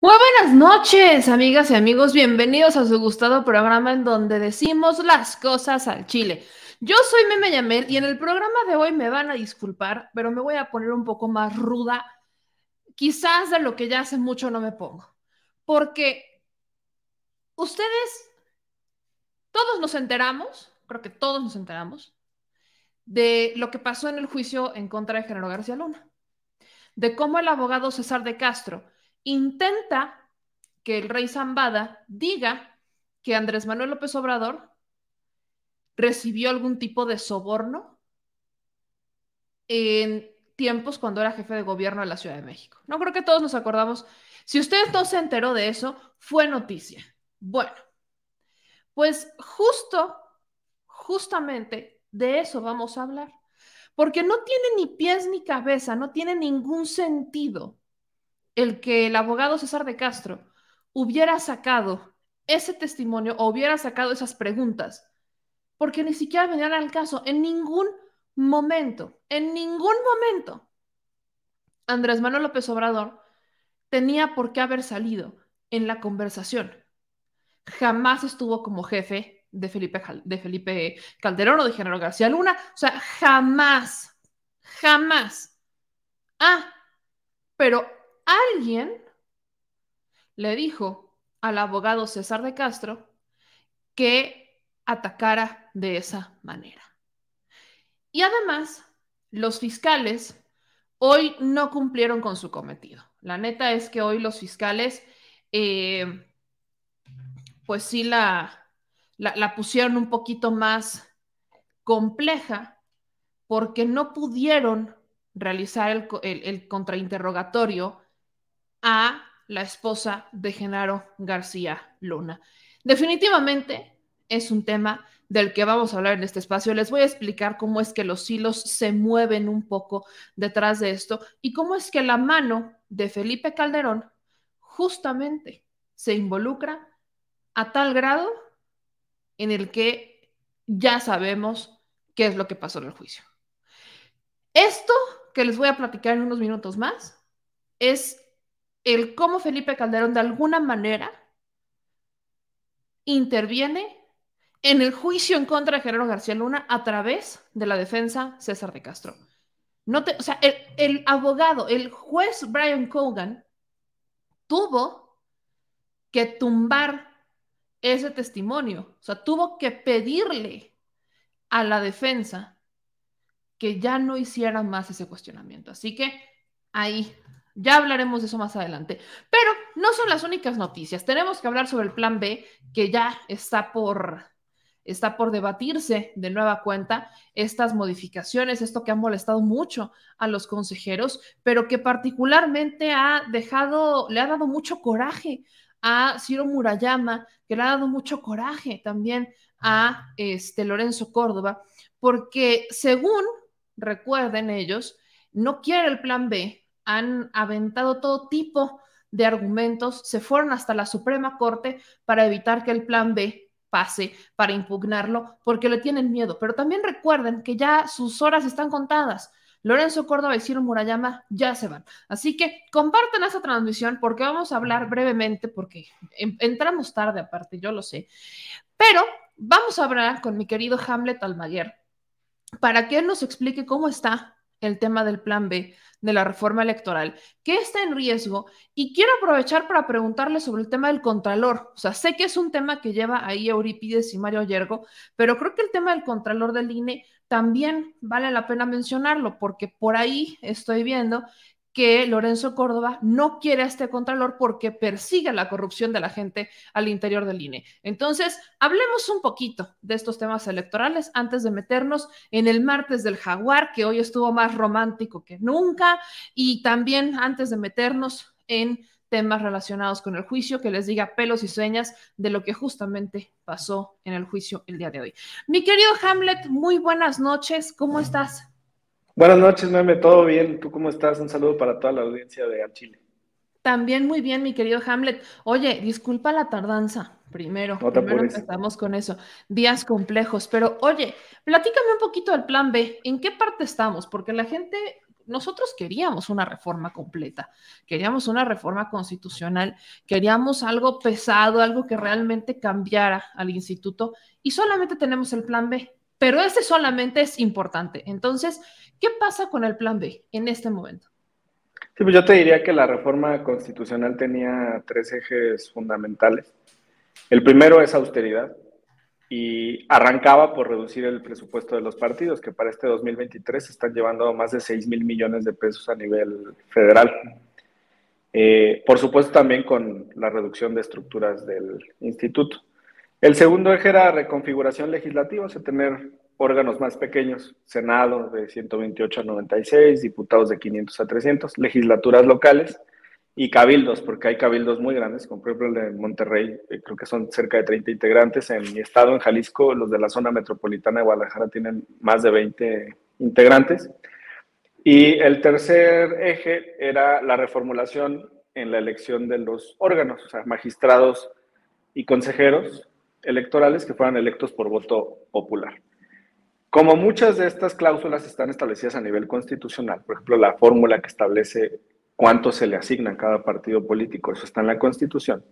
Muy buenas noches, amigas y amigos. Bienvenidos a su gustado programa en donde decimos las cosas al chile. Yo soy Meme Yamel y en el programa de hoy me van a disculpar, pero me voy a poner un poco más ruda, quizás de lo que ya hace mucho no me pongo. Porque ustedes, todos nos enteramos, creo que todos nos enteramos, de lo que pasó en el juicio en contra de Genaro García Luna, de cómo el abogado César de Castro intenta que el rey Zambada diga que Andrés Manuel López Obrador recibió algún tipo de soborno en tiempos cuando era jefe de gobierno de la Ciudad de México. No creo que todos nos acordamos. Si usted no se enteró de eso, fue noticia. Bueno, pues justo, justamente de eso vamos a hablar. Porque no tiene ni pies ni cabeza, no tiene ningún sentido el que el abogado César de Castro hubiera sacado ese testimonio o hubiera sacado esas preguntas, porque ni siquiera venían al caso en ningún momento, en ningún momento. Andrés Manuel López Obrador tenía por qué haber salido en la conversación. Jamás estuvo como jefe de Felipe, de Felipe Calderón o de General García Luna. O sea, jamás, jamás. Ah, pero alguien le dijo al abogado César de Castro que atacara de esa manera. Y además, los fiscales hoy no cumplieron con su cometido. La neta es que hoy los fiscales, eh, pues sí, la, la, pusieron un poquito más compleja porque no pudieron realizar el, el, el contrainterrogatorio a la esposa de Genaro García Luna. Definitivamente es un tema del que vamos a hablar en este espacio. Les voy a explicar cómo es que los hilos se mueven un poco detrás de esto y cómo es que la mano de Felipe Calderón justamente se involucra a tal grado en el que ya sabemos qué es lo que pasó en el juicio. Esto que les voy a platicar en unos minutos más es el cómo Felipe Calderón de alguna manera interviene en el juicio en contra de Gerardo García Luna a través de la defensa César de Castro. No te, o sea, el, el abogado, el juez Brian Cogan tuvo que tumbar ese testimonio, o sea, tuvo que pedirle a la defensa que ya no hiciera más ese cuestionamiento. Así que ahí ya hablaremos de eso más adelante. Pero no son las únicas noticias. Tenemos que hablar sobre el plan B, que ya está por, está por debatirse de nueva cuenta. Estas modificaciones, esto que ha molestado mucho a los consejeros, pero que particularmente ha dejado, le ha dado mucho coraje a Ciro Murayama, que le ha dado mucho coraje también a este, Lorenzo Córdoba, porque según recuerden ellos, no quiere el plan B han aventado todo tipo de argumentos, se fueron hasta la Suprema Corte para evitar que el plan B pase, para impugnarlo, porque le tienen miedo. Pero también recuerden que ya sus horas están contadas. Lorenzo Córdoba y Ciro Murayama ya se van. Así que compartan esa transmisión porque vamos a hablar brevemente, porque entramos tarde aparte, yo lo sé. Pero vamos a hablar con mi querido Hamlet Almaguer para que él nos explique cómo está el tema del plan B de la reforma electoral, que está en riesgo. Y quiero aprovechar para preguntarle sobre el tema del contralor. O sea, sé que es un tema que lleva ahí Eurípides y Mario Yergo, pero creo que el tema del contralor del INE también vale la pena mencionarlo, porque por ahí estoy viendo que Lorenzo Córdoba no quiere a este contralor porque persigue la corrupción de la gente al interior del INE. Entonces, hablemos un poquito de estos temas electorales antes de meternos en el martes del jaguar, que hoy estuvo más romántico que nunca, y también antes de meternos en temas relacionados con el juicio, que les diga pelos y señas de lo que justamente pasó en el juicio el día de hoy. Mi querido Hamlet, muy buenas noches, ¿cómo estás? Buenas noches, Meme, todo bien, ¿tú cómo estás? Un saludo para toda la audiencia de Chile. También muy bien, mi querido Hamlet. Oye, disculpa la tardanza. Primero, primero empezamos con eso. Días complejos, pero oye, platícame un poquito del plan B. ¿En qué parte estamos? Porque la gente nosotros queríamos una reforma completa, queríamos una reforma constitucional, queríamos algo pesado, algo que realmente cambiara al instituto y solamente tenemos el plan B, pero ese solamente es importante. Entonces, ¿qué pasa con el plan B en este momento? Sí, pues yo te diría que la reforma constitucional tenía tres ejes fundamentales. El primero es austeridad, y arrancaba por reducir el presupuesto de los partidos, que para este 2023 están llevando más de 6 mil millones de pesos a nivel federal. Eh, por supuesto también con la reducción de estructuras del instituto. El segundo eje era reconfiguración legislativa, o sea, tener órganos más pequeños, Senado de 128 a 96, diputados de 500 a 300, legislaturas locales, y cabildos, porque hay cabildos muy grandes, como por ejemplo el de Monterrey, eh, creo que son cerca de 30 integrantes. En mi estado, en Jalisco, los de la zona metropolitana de Guadalajara tienen más de 20 integrantes. Y el tercer eje era la reformulación en la elección de los órganos, o sea, magistrados y consejeros electorales que fueran electos por voto popular. Como muchas de estas cláusulas están establecidas a nivel constitucional, por ejemplo, la fórmula que establece cuánto se le asigna a cada partido político, eso está en la Constitución,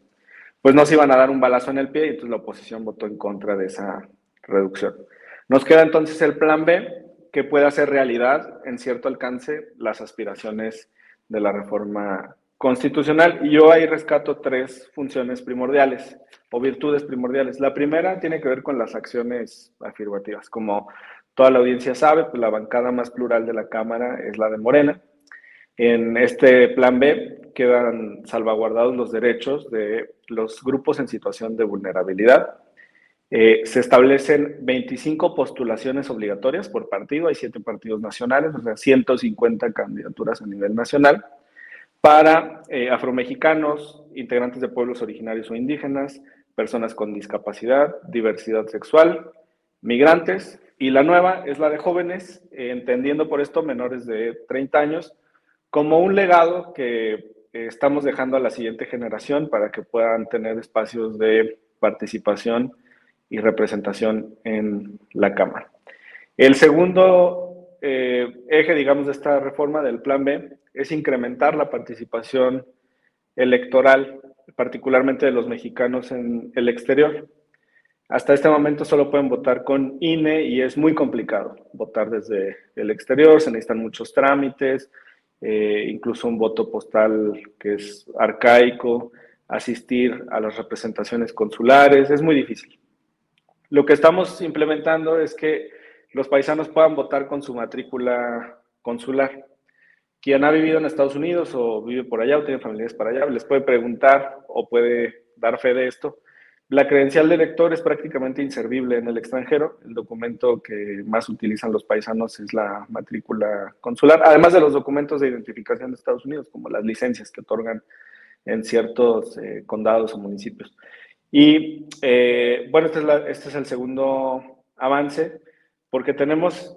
pues no se iban a dar un balazo en el pie y entonces la oposición votó en contra de esa reducción. Nos queda entonces el plan B, que puede hacer realidad en cierto alcance las aspiraciones de la reforma constitucional. Y yo ahí rescato tres funciones primordiales o virtudes primordiales. La primera tiene que ver con las acciones afirmativas. Como toda la audiencia sabe, pues la bancada más plural de la Cámara es la de Morena. En este plan B quedan salvaguardados los derechos de los grupos en situación de vulnerabilidad. Eh, se establecen 25 postulaciones obligatorias por partido, hay 7 partidos nacionales, o sea, 150 candidaturas a nivel nacional, para eh, afromexicanos, integrantes de pueblos originarios o indígenas, personas con discapacidad, diversidad sexual, migrantes, y la nueva es la de jóvenes, eh, entendiendo por esto menores de 30 años, como un legado que eh, estamos dejando a la siguiente generación para que puedan tener espacios de participación y representación en la Cámara. El segundo eh, eje, digamos, de esta reforma del Plan B es incrementar la participación electoral, particularmente de los mexicanos en el exterior. Hasta este momento solo pueden votar con INE y es muy complicado votar desde el exterior, se necesitan muchos trámites, eh, incluso un voto postal que es arcaico, asistir a las representaciones consulares, es muy difícil. Lo que estamos implementando es que los paisanos puedan votar con su matrícula consular. Quien ha vivido en Estados Unidos o vive por allá o tiene familiares para allá, les puede preguntar o puede dar fe de esto la credencial de elector es prácticamente inservible en el extranjero. El documento que más utilizan los paisanos es la matrícula consular, además de los documentos de identificación de Estados Unidos, como las licencias que otorgan en ciertos eh, condados o municipios. Y eh, bueno, este es, este es el segundo avance, porque tenemos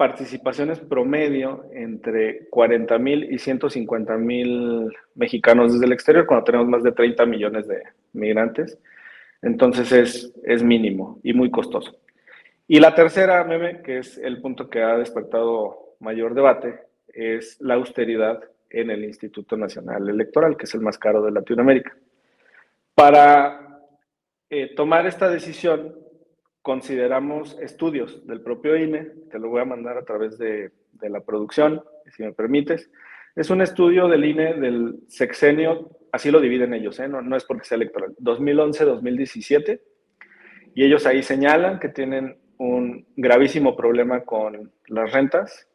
participaciones promedio entre 40 mil y 150 mil mexicanos desde el exterior, cuando tenemos más de 30 millones de migrantes. Entonces es, es mínimo y muy costoso. Y la tercera, meme, que es el punto que ha despertado mayor debate, es la austeridad en el Instituto Nacional Electoral, que es el más caro de Latinoamérica. Para eh, tomar esta decisión, consideramos estudios del propio INE, te lo voy a mandar a través de, la producción, si me permites. Es un estudio del INE del sexenio, así lo dividen ellos, ¿eh? no, no es porque sea electoral, 2011-2017, y ellos ahí señalan que tienen un gravísimo problema con las rentas,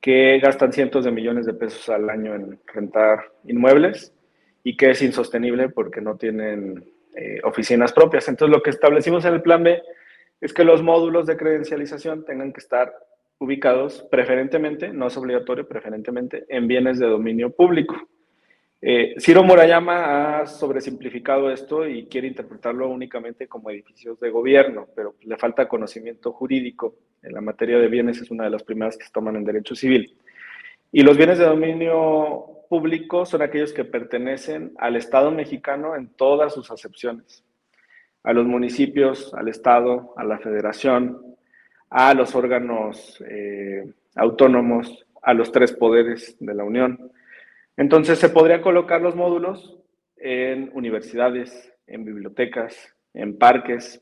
que gastan cientos de millones de pesos al año en rentar inmuebles y que es insostenible porque no tienen eh, oficinas propias. Entonces, lo que establecimos en el plan B es que los módulos de credencialización tengan que estar ubicados preferentemente, no es obligatorio, preferentemente en bienes de dominio público. Eh, Ciro Murayama ha sobresimplificado esto y quiere interpretarlo únicamente como edificios de gobierno, pero le falta conocimiento jurídico. En la materia de bienes es una de las primeras que se toman en derecho civil. Y los bienes de dominio público son aquellos que pertenecen al Estado mexicano en todas sus acepciones, a los municipios, al Estado, a la federación, a los órganos eh, autónomos, a los tres poderes de la Unión entonces se podrían colocar los módulos en universidades, en bibliotecas, en parques.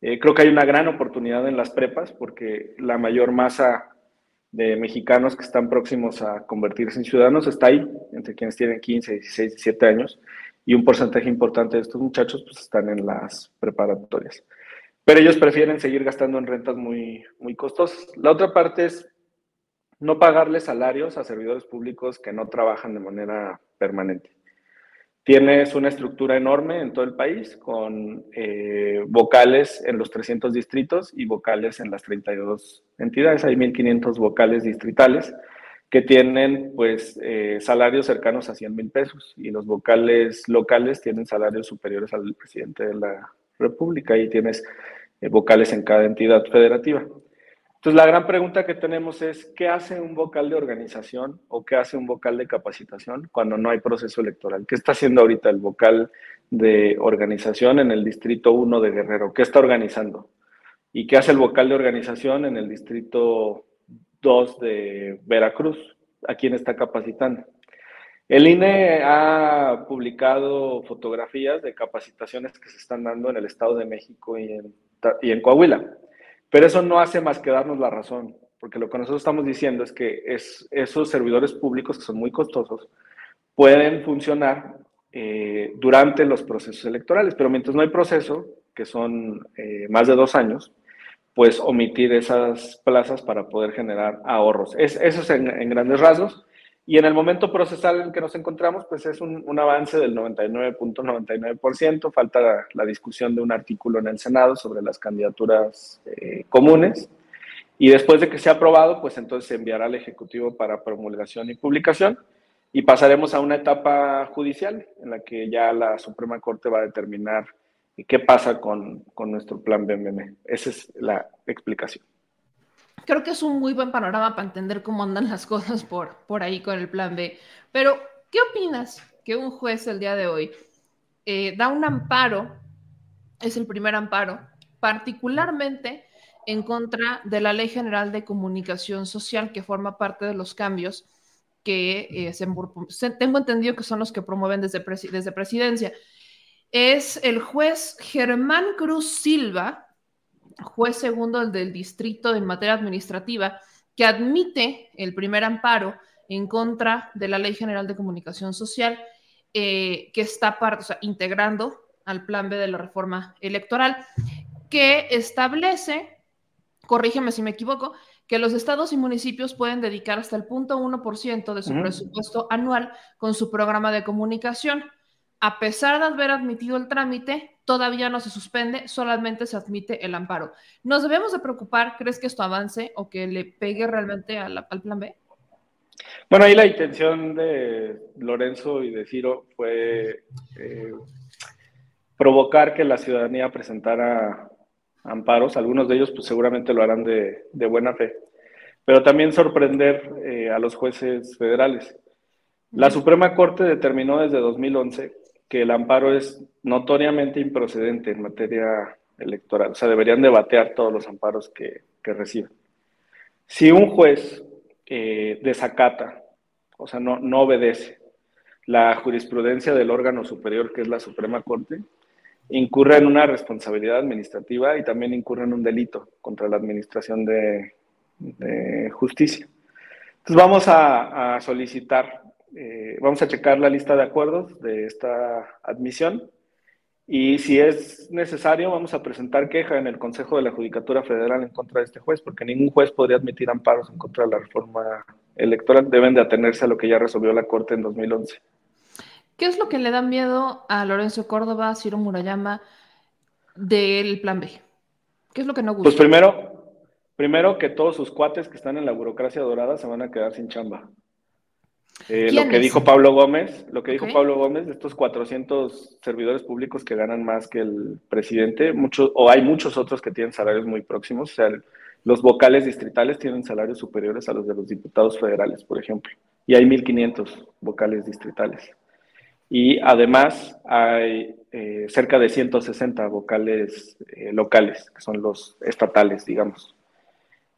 Eh, creo que hay una gran oportunidad en las prepas porque la mayor masa de mexicanos que están próximos a convertirse en ciudadanos está ahí, entre quienes tienen 15, 16, 17 años, y un porcentaje importante de estos muchachos pues, están en las preparatorias. Pero ellos prefieren seguir gastando en rentas muy, muy costosas. La otra parte es no pagarle salarios a servidores públicos que no trabajan de manera permanente. Tienes una estructura enorme en todo el país con eh, vocales en los 300 distritos y vocales en las 32 entidades. Hay 1.500 vocales distritales que tienen pues eh, salarios cercanos a 100 mil pesos y los vocales locales tienen salarios superiores al presidente de la República y tienes eh, vocales en cada entidad federativa. Entonces, la gran pregunta que tenemos es, ¿qué hace un vocal de organización o qué hace un vocal de capacitación cuando no hay proceso electoral? ¿Qué está haciendo ahorita el vocal de organización en el Distrito 1 de Guerrero? ¿Qué está organizando? ¿Y qué hace el vocal de organización en el Distrito 2 de Veracruz? ¿A quién está capacitando? El INE ha publicado fotografías de capacitaciones que se están dando en el Estado de México y en, y en Coahuila. Pero eso no hace más que darnos la razón, porque lo que nosotros estamos diciendo es que es, esos servidores públicos que son muy costosos pueden funcionar eh, durante los procesos electorales, pero mientras no hay proceso, que son eh, más de dos años, pues omitir esas plazas para poder generar ahorros. Es, eso es en grandes rasgos. Y en el momento procesal en que nos encontramos, pues es un, un avance del 99.99%. Falta la, discusión de un artículo en el Senado sobre las candidaturas eh, comunes. Y después de que sea aprobado, pues entonces se enviará al Ejecutivo para promulgación y publicación. Y pasaremos a una etapa judicial en la que ya la Suprema Corte va a determinar qué pasa con, con nuestro plan BMM. Esa es la explicación creo que es un muy buen panorama para entender cómo andan las cosas por, por ahí con el plan B. Pero, ¿qué opinas que un juez el día de hoy eh, da un amparo, es el primer amparo, particularmente en contra de la Ley General de Comunicación Social que forma parte de los cambios que eh, se, tengo entendido que son los que promueven desde, desde presidencia. Es el juez Germán Cruz Silva, juez segundo del distrito en materia administrativa, que admite el primer amparo en contra de la Ley General de Comunicación Social, eh, que está integrando al plan B de la reforma electoral, que establece, corrígeme si me equivoco, que los estados y municipios pueden dedicar hasta el punto 1% de su presupuesto anual con su programa de comunicación. A pesar de haber admitido el trámite, todavía no se suspende, solamente se admite el amparo. ¿Nos debemos de preocupar? ¿Crees que esto avance o que le pegue realmente al plan B? Bueno, ahí la intención de Lorenzo y de Ciro fue eh, provocar que la ciudadanía presentara amparos. Algunos de ellos pues seguramente lo harán de, buena fe, pero también sorprender eh, a los jueces federales. La Suprema Corte determinó desde 2011 que el amparo es notoriamente improcedente en materia electoral. O sea, deberían debatear todos los amparos que, reciben. Si un juez eh, desacata, o sea, no, no obedece la jurisprudencia del órgano superior, que es la Suprema Corte, incurre en una responsabilidad administrativa y también incurre en un delito contra la administración de, justicia. Entonces vamos a solicitar eh, vamos a checar la lista de acuerdos de esta admisión y si es necesario vamos a presentar queja en el Consejo de la Judicatura Federal en contra de este juez, porque ningún juez podría admitir amparos en contra de la reforma electoral. Deben de atenerse a lo que ya resolvió la Corte en 2011. ¿Qué es lo que le da miedo a Lorenzo Córdoba, Ciro Murayama del Plan B? ¿Qué es lo que no gusta? Pues primero, primero que todos sus cuates que están en la burocracia dorada se van a quedar sin chamba. Eh, lo que dijo Pablo Gómez, lo que dijo Pablo Gómez de estos 400 servidores públicos que ganan más que el presidente, muchos o hay muchos otros que tienen salarios muy próximos, o sea, los vocales distritales tienen salarios superiores a los de los diputados federales, por ejemplo, y hay 1.500 vocales distritales. Y además hay eh, cerca de 160 vocales eh, locales, que son los estatales, digamos.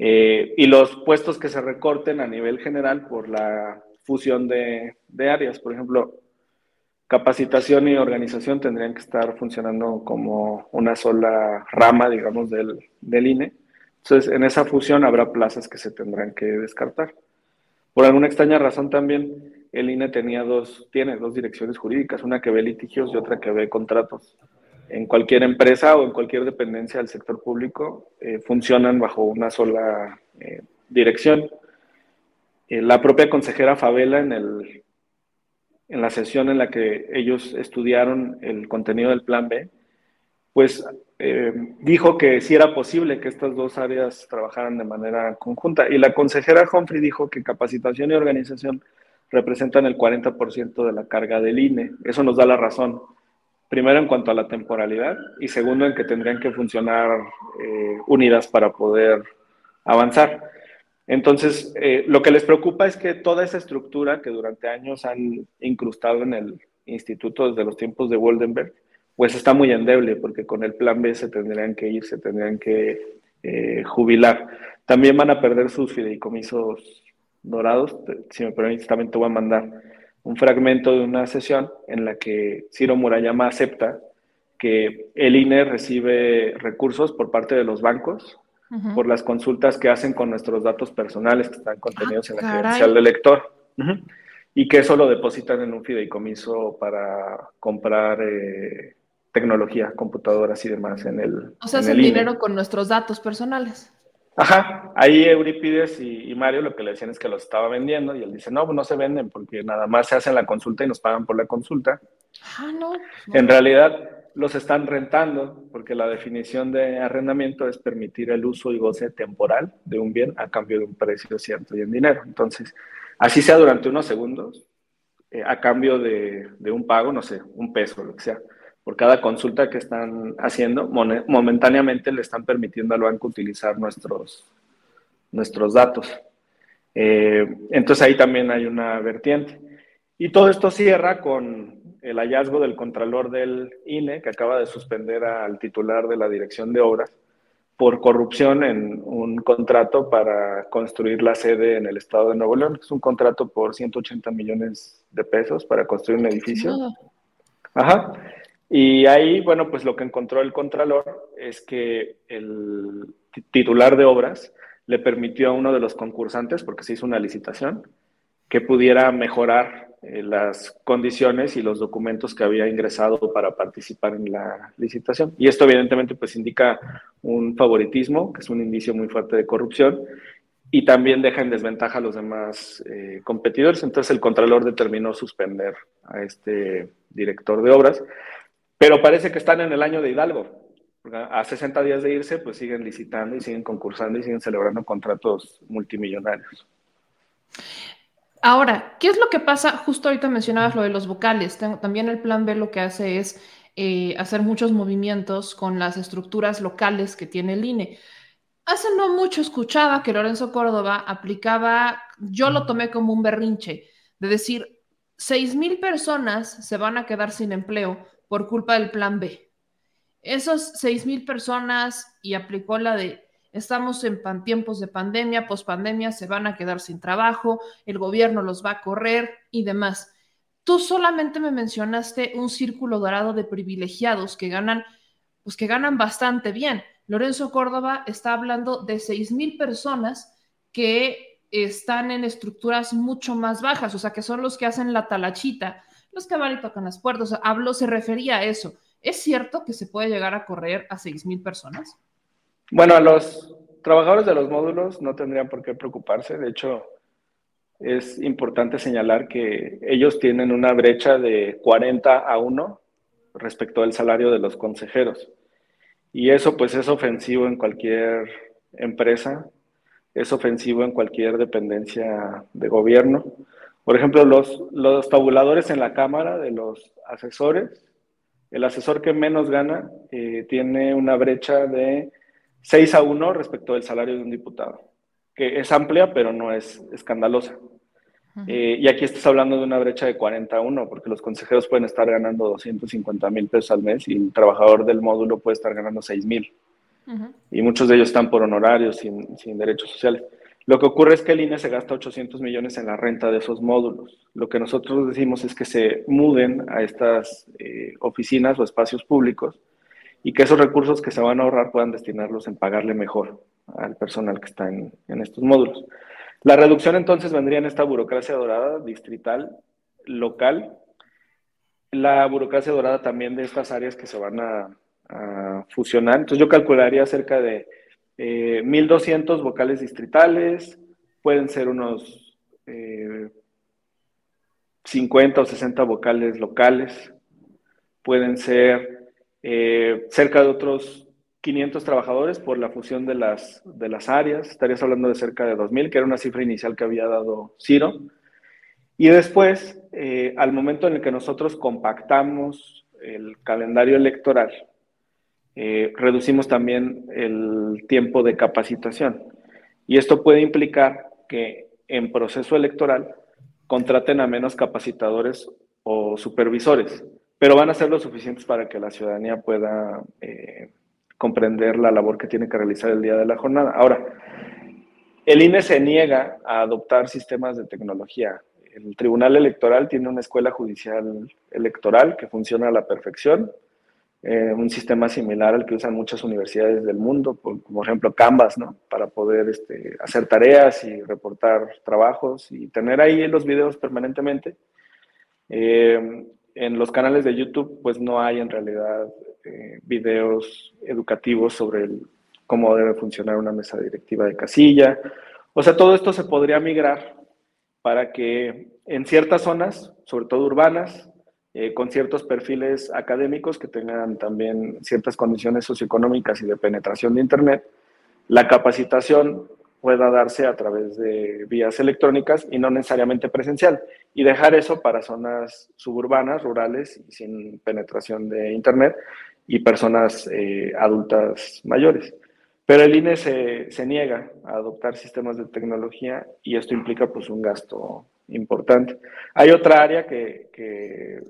Y los puestos que se recorten a nivel general por la fusión de, áreas, por ejemplo, capacitación y organización tendrían que estar funcionando como una sola rama, digamos, del, del INE. Entonces, en esa fusión habrá plazas que se tendrán que descartar. Por alguna extraña razón también, el INE tenía dos, tiene dos direcciones jurídicas, una que ve litigios y otra que ve contratos. En cualquier empresa o en cualquier dependencia del sector público eh, funcionan bajo una sola eh, dirección. Eh, la propia consejera Favela en, el, en la sesión en la que ellos estudiaron el contenido del plan B, pues dijo que sí era posible que estas dos áreas trabajaran de manera conjunta. Y la consejera Humphrey dijo que capacitación y organización representan el 40% de la carga del INE. Eso nos da la razón. Primero en cuanto a la temporalidad y segundo en que tendrían que funcionar eh, unidas para poder avanzar. Entonces, eh, lo que les preocupa es que toda esa estructura que durante años han incrustado en el instituto desde los tiempos de Woldenberg, pues está muy endeble, porque con el plan B se tendrían que ir, se tendrían que eh, jubilar. También van a perder sus fideicomisos dorados, si me permites, también te voy a mandar un fragmento de una sesión en la que Ciro Murayama acepta que el INE recibe recursos por parte de los bancos por las consultas que hacen con nuestros datos personales que están contenidos en la ah, credencial del lector. Y que eso lo depositan en un fideicomiso para comprar eh, tecnología, computadoras y demás en el. O sea, es el, dinero con nuestros datos personales. Ajá, ahí Euripides y, Mario lo que le decían es que los estaba vendiendo y él dice, no, no se venden porque nada más se hacen la consulta y nos pagan por la consulta. Ah, no. En realidad los están rentando porque la definición de arrendamiento es permitir el uso y goce temporal de un bien a cambio de un precio cierto y en dinero. Entonces, así sea durante unos segundos, eh, a cambio de, un pago, no sé, un peso, lo que sea por cada consulta que están haciendo, momentáneamente le están permitiendo al banco utilizar nuestros, nuestros datos. Eh, entonces ahí también hay una vertiente. Y todo esto cierra con el hallazgo del contralor del INE, que acaba de suspender al titular de la Dirección de Obras por corrupción en un contrato para construir la sede en el estado de Nuevo León. Es un contrato por 180 millones de pesos para construir un edificio. Ajá. Y ahí, bueno, pues lo que encontró el Contralor es que el titular de obras le permitió a uno de los concursantes, porque se hizo una licitación, que pudiera mejorar eh, las condiciones y los documentos que había ingresado para participar en la licitación. Y esto evidentemente pues indica un favoritismo, que es un indicio muy fuerte de corrupción, y también deja en desventaja a los demás eh, competidores. Entonces el Contralor determinó suspender a este director de obras pero parece que están en el año de Hidalgo. A 60 días de irse, pues siguen licitando y siguen concursando y siguen celebrando contratos multimillonarios. Ahora, ¿qué es lo que pasa? Justo ahorita mencionabas lo de los vocales. También el plan B lo que hace es eh, hacer muchos movimientos con las estructuras locales que tiene el INE. Hace no mucho escuchaba que Lorenzo Córdoba aplicaba, yo lo tomé como un berrinche, de decir, seis mil personas se van a quedar sin empleo por culpa del plan B. Esos seis mil personas y aplicó la de estamos en tiempos de pandemia, pospandemia, se van a quedar sin trabajo, el gobierno los va a correr y demás. Tú solamente me mencionaste un círculo dorado de privilegiados que ganan, pues que ganan bastante bien. Lorenzo Córdoba está hablando de seis mil personas que están en estructuras mucho más bajas, o sea, que son los que hacen la talachita, los que van y tocan las puertas. hablo, se refería a eso. ¿Es cierto que se puede llegar a correr a 6.000 personas? Bueno, a los trabajadores de los módulos no tendrían por qué preocuparse. De hecho, es importante señalar que ellos tienen una brecha de 40 a 1 respecto al salario de los consejeros. Y eso pues es ofensivo en cualquier empresa, es ofensivo en cualquier dependencia de gobierno. Por ejemplo, los, los tabuladores en la Cámara de los asesores, el asesor que menos gana eh, tiene una brecha de 6 a 1 respecto del salario de un diputado, que es amplia, pero no es escandalosa. Eh, y aquí estás hablando de una brecha de 40 a 1, porque los consejeros pueden estar ganando 250 mil pesos al mes y el trabajador del módulo puede estar ganando 6 mil. Y muchos de ellos están por honorarios, sin, sin, derechos sociales. Lo que ocurre es que el INE se gasta 800 millones en la renta de esos módulos. Lo que nosotros decimos es que se muden a estas eh, oficinas o espacios públicos y que esos recursos que se van a ahorrar puedan destinarlos en pagarle mejor al personal que está en, en estos módulos. La reducción entonces vendría en esta burocracia dorada, distrital, local, la burocracia dorada también de estas áreas que se van a, fusionar. Entonces yo calcularía cerca de 1.200 eh, vocales distritales, pueden ser unos 50 eh, o 60 vocales locales, pueden ser eh, cerca de otros 500 trabajadores por la fusión de las, de las áreas. Estarías hablando de cerca de 2.000, que era una cifra inicial que había dado Ciro. Y después, eh, al momento en el que nosotros compactamos el calendario electoral, eh, reducimos también el tiempo de capacitación. Y esto puede implicar que en proceso electoral contraten a menos capacitadores o supervisores, pero van a ser lo suficientes para que la ciudadanía pueda eh, comprender la labor que tiene que realizar el día de la jornada. Ahora, el INE se niega a adoptar sistemas de tecnología. El Tribunal Electoral tiene una escuela judicial electoral que funciona a la perfección, eh, un sistema similar al que usan muchas universidades del mundo, por, como ejemplo Canvas, ¿no? Para poder este, hacer tareas y reportar trabajos y tener ahí los videos permanentemente. Eh, en los canales de YouTube, pues no hay en realidad eh, videos educativos sobre cómo debe funcionar una mesa directiva de casilla. O sea, todo esto se podría migrar para que en ciertas zonas, sobre todo urbanas, eh, con ciertos perfiles académicos que tengan también ciertas condiciones socioeconómicas y de penetración de Internet, la capacitación pueda darse a través de vías electrónicas y no necesariamente presencial, y dejar eso para zonas suburbanas, rurales sin penetración de Internet, y personas eh, adultas mayores. Pero el INE se, niega a adoptar sistemas de tecnología y esto implica pues un gasto importante. Hay otra área que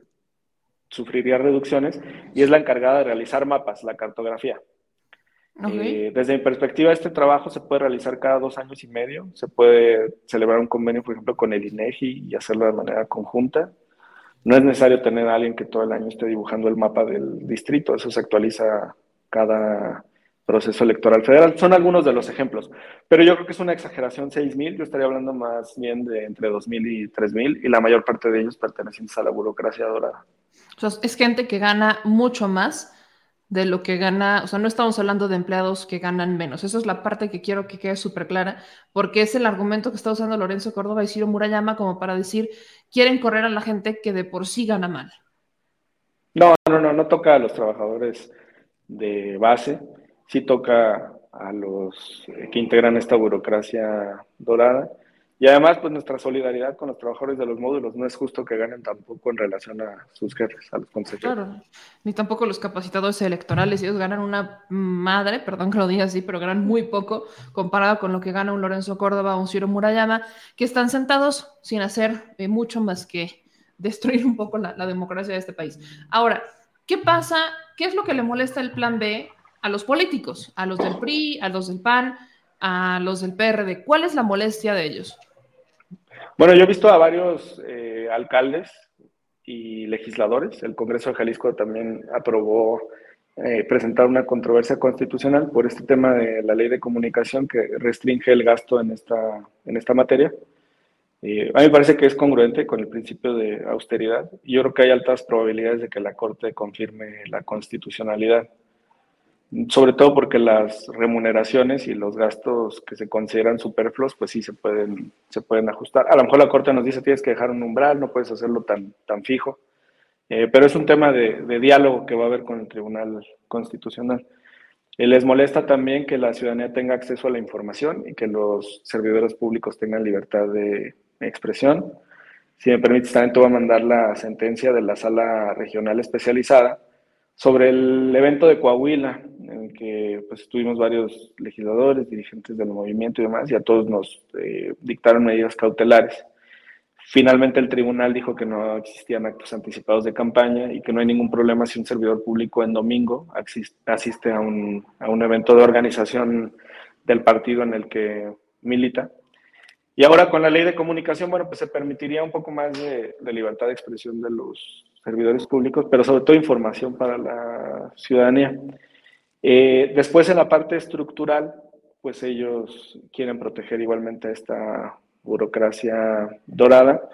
sufriría reducciones y es la encargada de realizar mapas, la cartografía. Eh, desde mi perspectiva, este trabajo se puede realizar cada dos años y medio. Se puede celebrar un convenio, por ejemplo, con el INEGI y hacerlo de manera conjunta. No es necesario tener a alguien que todo el año esté dibujando el mapa del distrito, eso se actualiza cada proceso electoral federal. Son algunos de los ejemplos, pero yo creo que es una exageración 6.000, yo estaría hablando más bien de entre 2.000 y 3.000 y la mayor parte de ellos pertenecientes a la burocracia dorada. es gente que gana mucho más de lo que gana, o sea, no estamos hablando de empleados que ganan menos. Esa es la parte que quiero que quede súper clara, porque es el argumento que está usando Lorenzo Córdoba y Ciro Murayama como para decir, quieren correr a la gente que de por sí gana mal. No, no, no, no toca a los trabajadores de base, sí toca a los que integran esta burocracia dorada y además, pues nuestra solidaridad con los trabajadores de los módulos no es justo que ganen tampoco en relación a sus jefes, a los consejeros. Claro, ni tampoco los capacitadores electorales. Ellos ganan una madre, perdón que lo diga así, pero ganan muy poco comparado con lo que gana un Lorenzo Córdoba o un Ciro Murayama, que están sentados sin hacer eh, mucho más que destruir un poco la, la democracia de este país. Ahora, ¿qué pasa? ¿Qué es lo que le molesta el plan B a los políticos, a los del PRI, a los del PAN, a los del PRD? ¿Cuál es la molestia de ellos? Bueno, yo he visto a varios eh, alcaldes y legisladores. El Congreso de Jalisco también aprobó eh, presentar una controversia constitucional por este tema de la ley de comunicación que restringe el gasto en esta, en esta materia. Eh, a mí me parece que es congruente con el principio de austeridad yo creo que hay altas probabilidades de que la Corte confirme la constitucionalidad sobre todo porque las remuneraciones y los gastos que se consideran superfluos, pues sí se pueden, se pueden ajustar. A lo mejor la Corte nos dice tienes que dejar un umbral, no puedes hacerlo tan, tan fijo, eh, pero es un tema de, diálogo que va a haber con el Tribunal Constitucional. Eh, les molesta también que la ciudadanía tenga acceso a la información y que los servidores públicos tengan libertad de expresión. Si me permites, también te voy a mandar la sentencia de la sala regional especializada sobre el evento de Coahuila, en el que pues, estuvimos varios legisladores, dirigentes del movimiento y demás, y a todos nos eh, dictaron medidas cautelares. Finalmente el tribunal dijo que no existían actos anticipados de campaña y que no hay ningún problema si un servidor público en domingo asiste a un, a un evento de organización del partido en el que milita. Y ahora con la ley de comunicación, bueno, pues se permitiría un poco más de, de libertad de expresión de los servidores públicos, pero sobre todo información para la ciudadanía. Eh, después en la parte estructural, pues ellos quieren proteger igualmente esta burocracia dorada.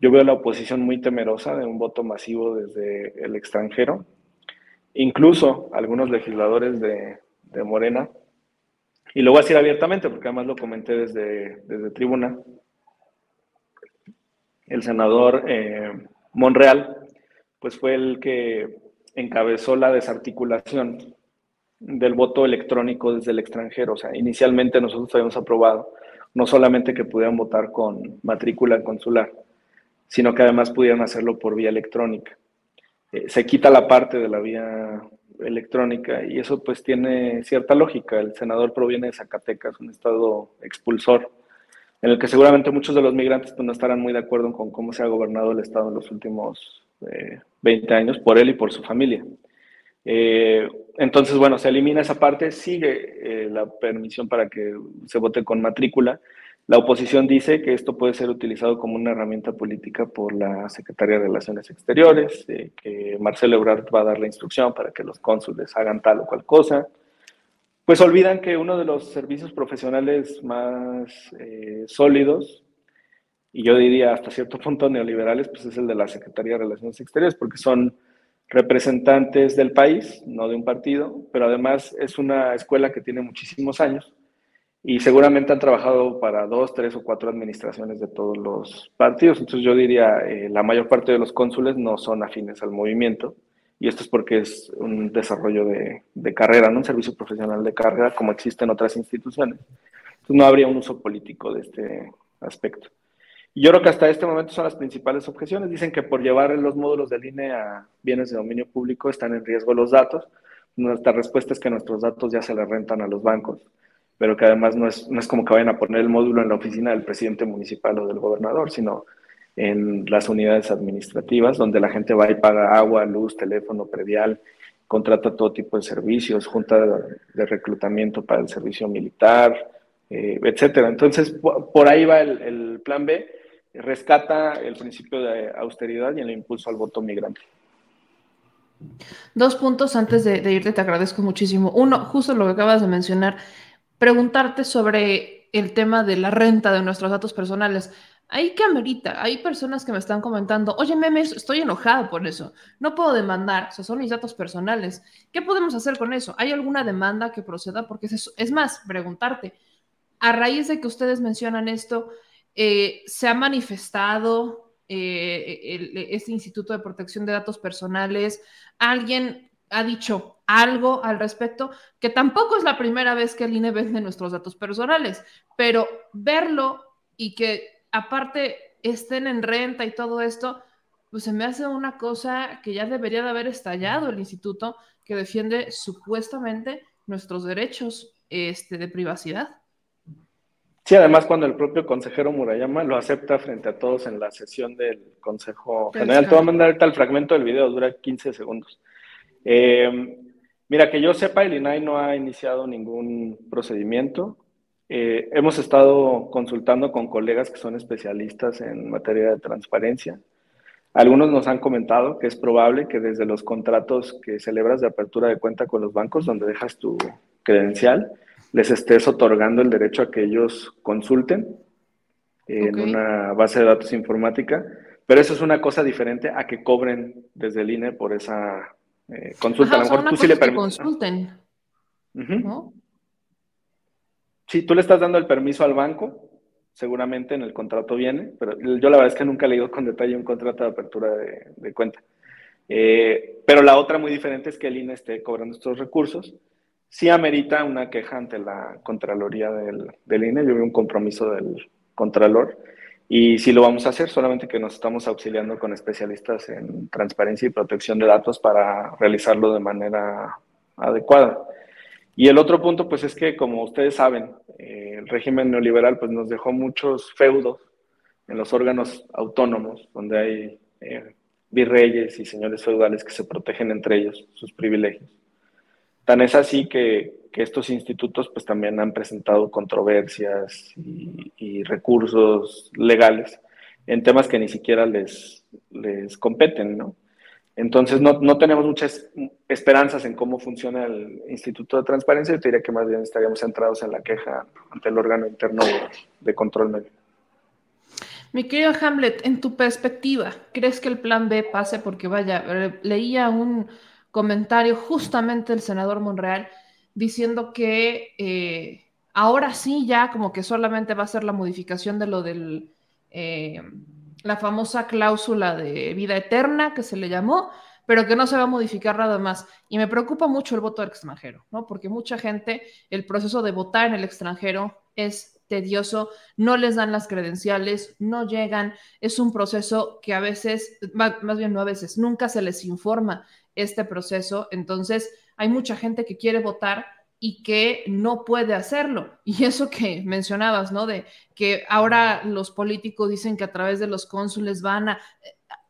Yo veo la oposición muy temerosa de un voto masivo desde el extranjero. Incluso algunos legisladores de, de Morena, y lo voy a decir abiertamente porque además lo comenté desde, desde tribuna, el senador eh, Monreal pues fue el que encabezó la desarticulación del voto electrónico desde el extranjero. O sea, inicialmente nosotros habíamos aprobado no solamente que pudieran votar con matrícula consular, sino que además pudieran hacerlo por vía electrónica. Eh, se quita la parte de la vía electrónica y eso pues tiene cierta lógica. El senador proviene de Zacatecas, un estado expulsor, en el que seguramente muchos de los migrantes pues, no estarán muy de acuerdo con cómo se ha gobernado el estado en los últimos 20 años por él y por su familia. Eh, entonces, bueno, se elimina esa parte, sigue eh, la permisión para que se vote con matrícula. La oposición dice que esto puede ser utilizado como una herramienta política por la Secretaría de Relaciones Exteriores, eh, que Marcelo Ebrard va a dar la instrucción para que los cónsules hagan tal o cual cosa. Pues olvidan que uno de los servicios profesionales más sólidos y yo diría hasta cierto punto neoliberales, pues es el de la Secretaría de Relaciones Exteriores, porque son representantes del país, no de un partido, pero además es una escuela que tiene muchísimos años y seguramente han trabajado para dos, tres o cuatro administraciones de todos los partidos. Entonces yo diría, eh, la mayor parte de los cónsules no son afines al movimiento y esto es porque es un desarrollo de, carrera, no un servicio profesional de carrera como existe en otras instituciones. Entonces no habría un uso político de este aspecto. Y yo creo que hasta este momento son las principales objeciones. Dicen que por llevar los módulos de línea a bienes de dominio público están en riesgo los datos. Nuestra respuesta es que nuestros datos ya se le rentan a los bancos, pero que además no es, no es como que vayan a poner el módulo en la oficina del presidente municipal o del gobernador, sino en las unidades administrativas, donde la gente va y paga agua, luz, teléfono, predial, contrata todo tipo de servicios, junta de reclutamiento para el servicio militar, eh, etcétera. Entonces, por, ahí va el plan B rescata el principio de austeridad y el impulso al voto migrante. Dos puntos antes de, irte, te agradezco muchísimo. Uno, justo lo que acabas de mencionar, preguntarte sobre el tema de la renta de nuestros datos personales. Ahí que amerita, hay personas que me están comentando, oye, memes, estoy enojado por eso, no puedo demandar, o son mis datos personales. ¿Qué podemos hacer con eso? ¿Hay alguna demanda que proceda? Porque es, es más, preguntarte, a raíz de que ustedes mencionan esto, eh, se ha manifestado eh, este Instituto de Protección de Datos Personales, alguien ha dicho algo al respecto, que tampoco es la primera vez que el INE vende nuestros datos personales, pero verlo y que aparte estén en renta y todo esto, pues se me hace una cosa que ya debería de haber estallado el instituto que defiende supuestamente nuestros derechos este, de privacidad. Sí, además cuando el propio consejero Murayama lo acepta frente a todos en la sesión del Consejo General. Te voy a mandar ahorita el fragmento del video, dura 15 segundos. Eh, mira, que yo sepa, el INAI no ha iniciado ningún procedimiento. Eh, hemos estado consultando con colegas que son especialistas en materia de transparencia. Algunos nos han comentado que es probable que desde los contratos que celebras de apertura de cuenta con los bancos, donde dejas tu credencial, les estés otorgando el derecho a que ellos consulten en una base de datos informática, pero eso es una cosa diferente a que cobren desde el INE por esa eh, consulta. a lo mejor tú sí le permites. consulten. Sí, tú le estás dando el permiso al banco, seguramente en el contrato viene, pero yo la verdad es que nunca he leído con detalle un contrato de apertura de, cuenta. Eh, pero la otra muy diferente es que el INE esté cobrando estos recursos sí amerita una queja ante la Contraloría del, INE. Yo vi un compromiso del Contralor Y sí lo vamos a hacer, solamente que nos estamos auxiliando con especialistas en transparencia y protección de datos para realizarlo de manera adecuada. Y el otro punto, pues es que, como ustedes saben, eh, el régimen neoliberal pues, nos dejó muchos feudos en los órganos autónomos, donde hay eh, virreyes y señores feudales que se protegen entre ellos sus privilegios. Tan es así que, estos institutos pues también han presentado controversias y, recursos legales en temas que ni siquiera les, les competen, ¿no? Entonces no, no, tenemos muchas esperanzas en cómo funciona el Instituto de Transparencia. Yo diría que más bien estaríamos centrados en la queja ante el órgano interno de, de control medio. Mi querido Hamlet, en tu perspectiva, ¿crees que el plan B pase? Porque vaya, leía un comentario justamente del senador Monreal diciendo que eh, ahora sí ya como que solamente va a ser la modificación de lo del... Eh, la famosa cláusula de vida eterna que se le llamó, pero que no se va a modificar nada más. Y me preocupa mucho el voto extranjero, ¿no? Porque mucha gente, el proceso de votar en el extranjero es tedioso, no les dan las credenciales, no llegan, es un proceso que a veces, más bien no a veces, nunca se les informa este proceso, entonces hay mucha gente que quiere votar y que no puede hacerlo. Y eso que mencionabas, ¿no? De que ahora los políticos dicen que a través de los cónsules van a...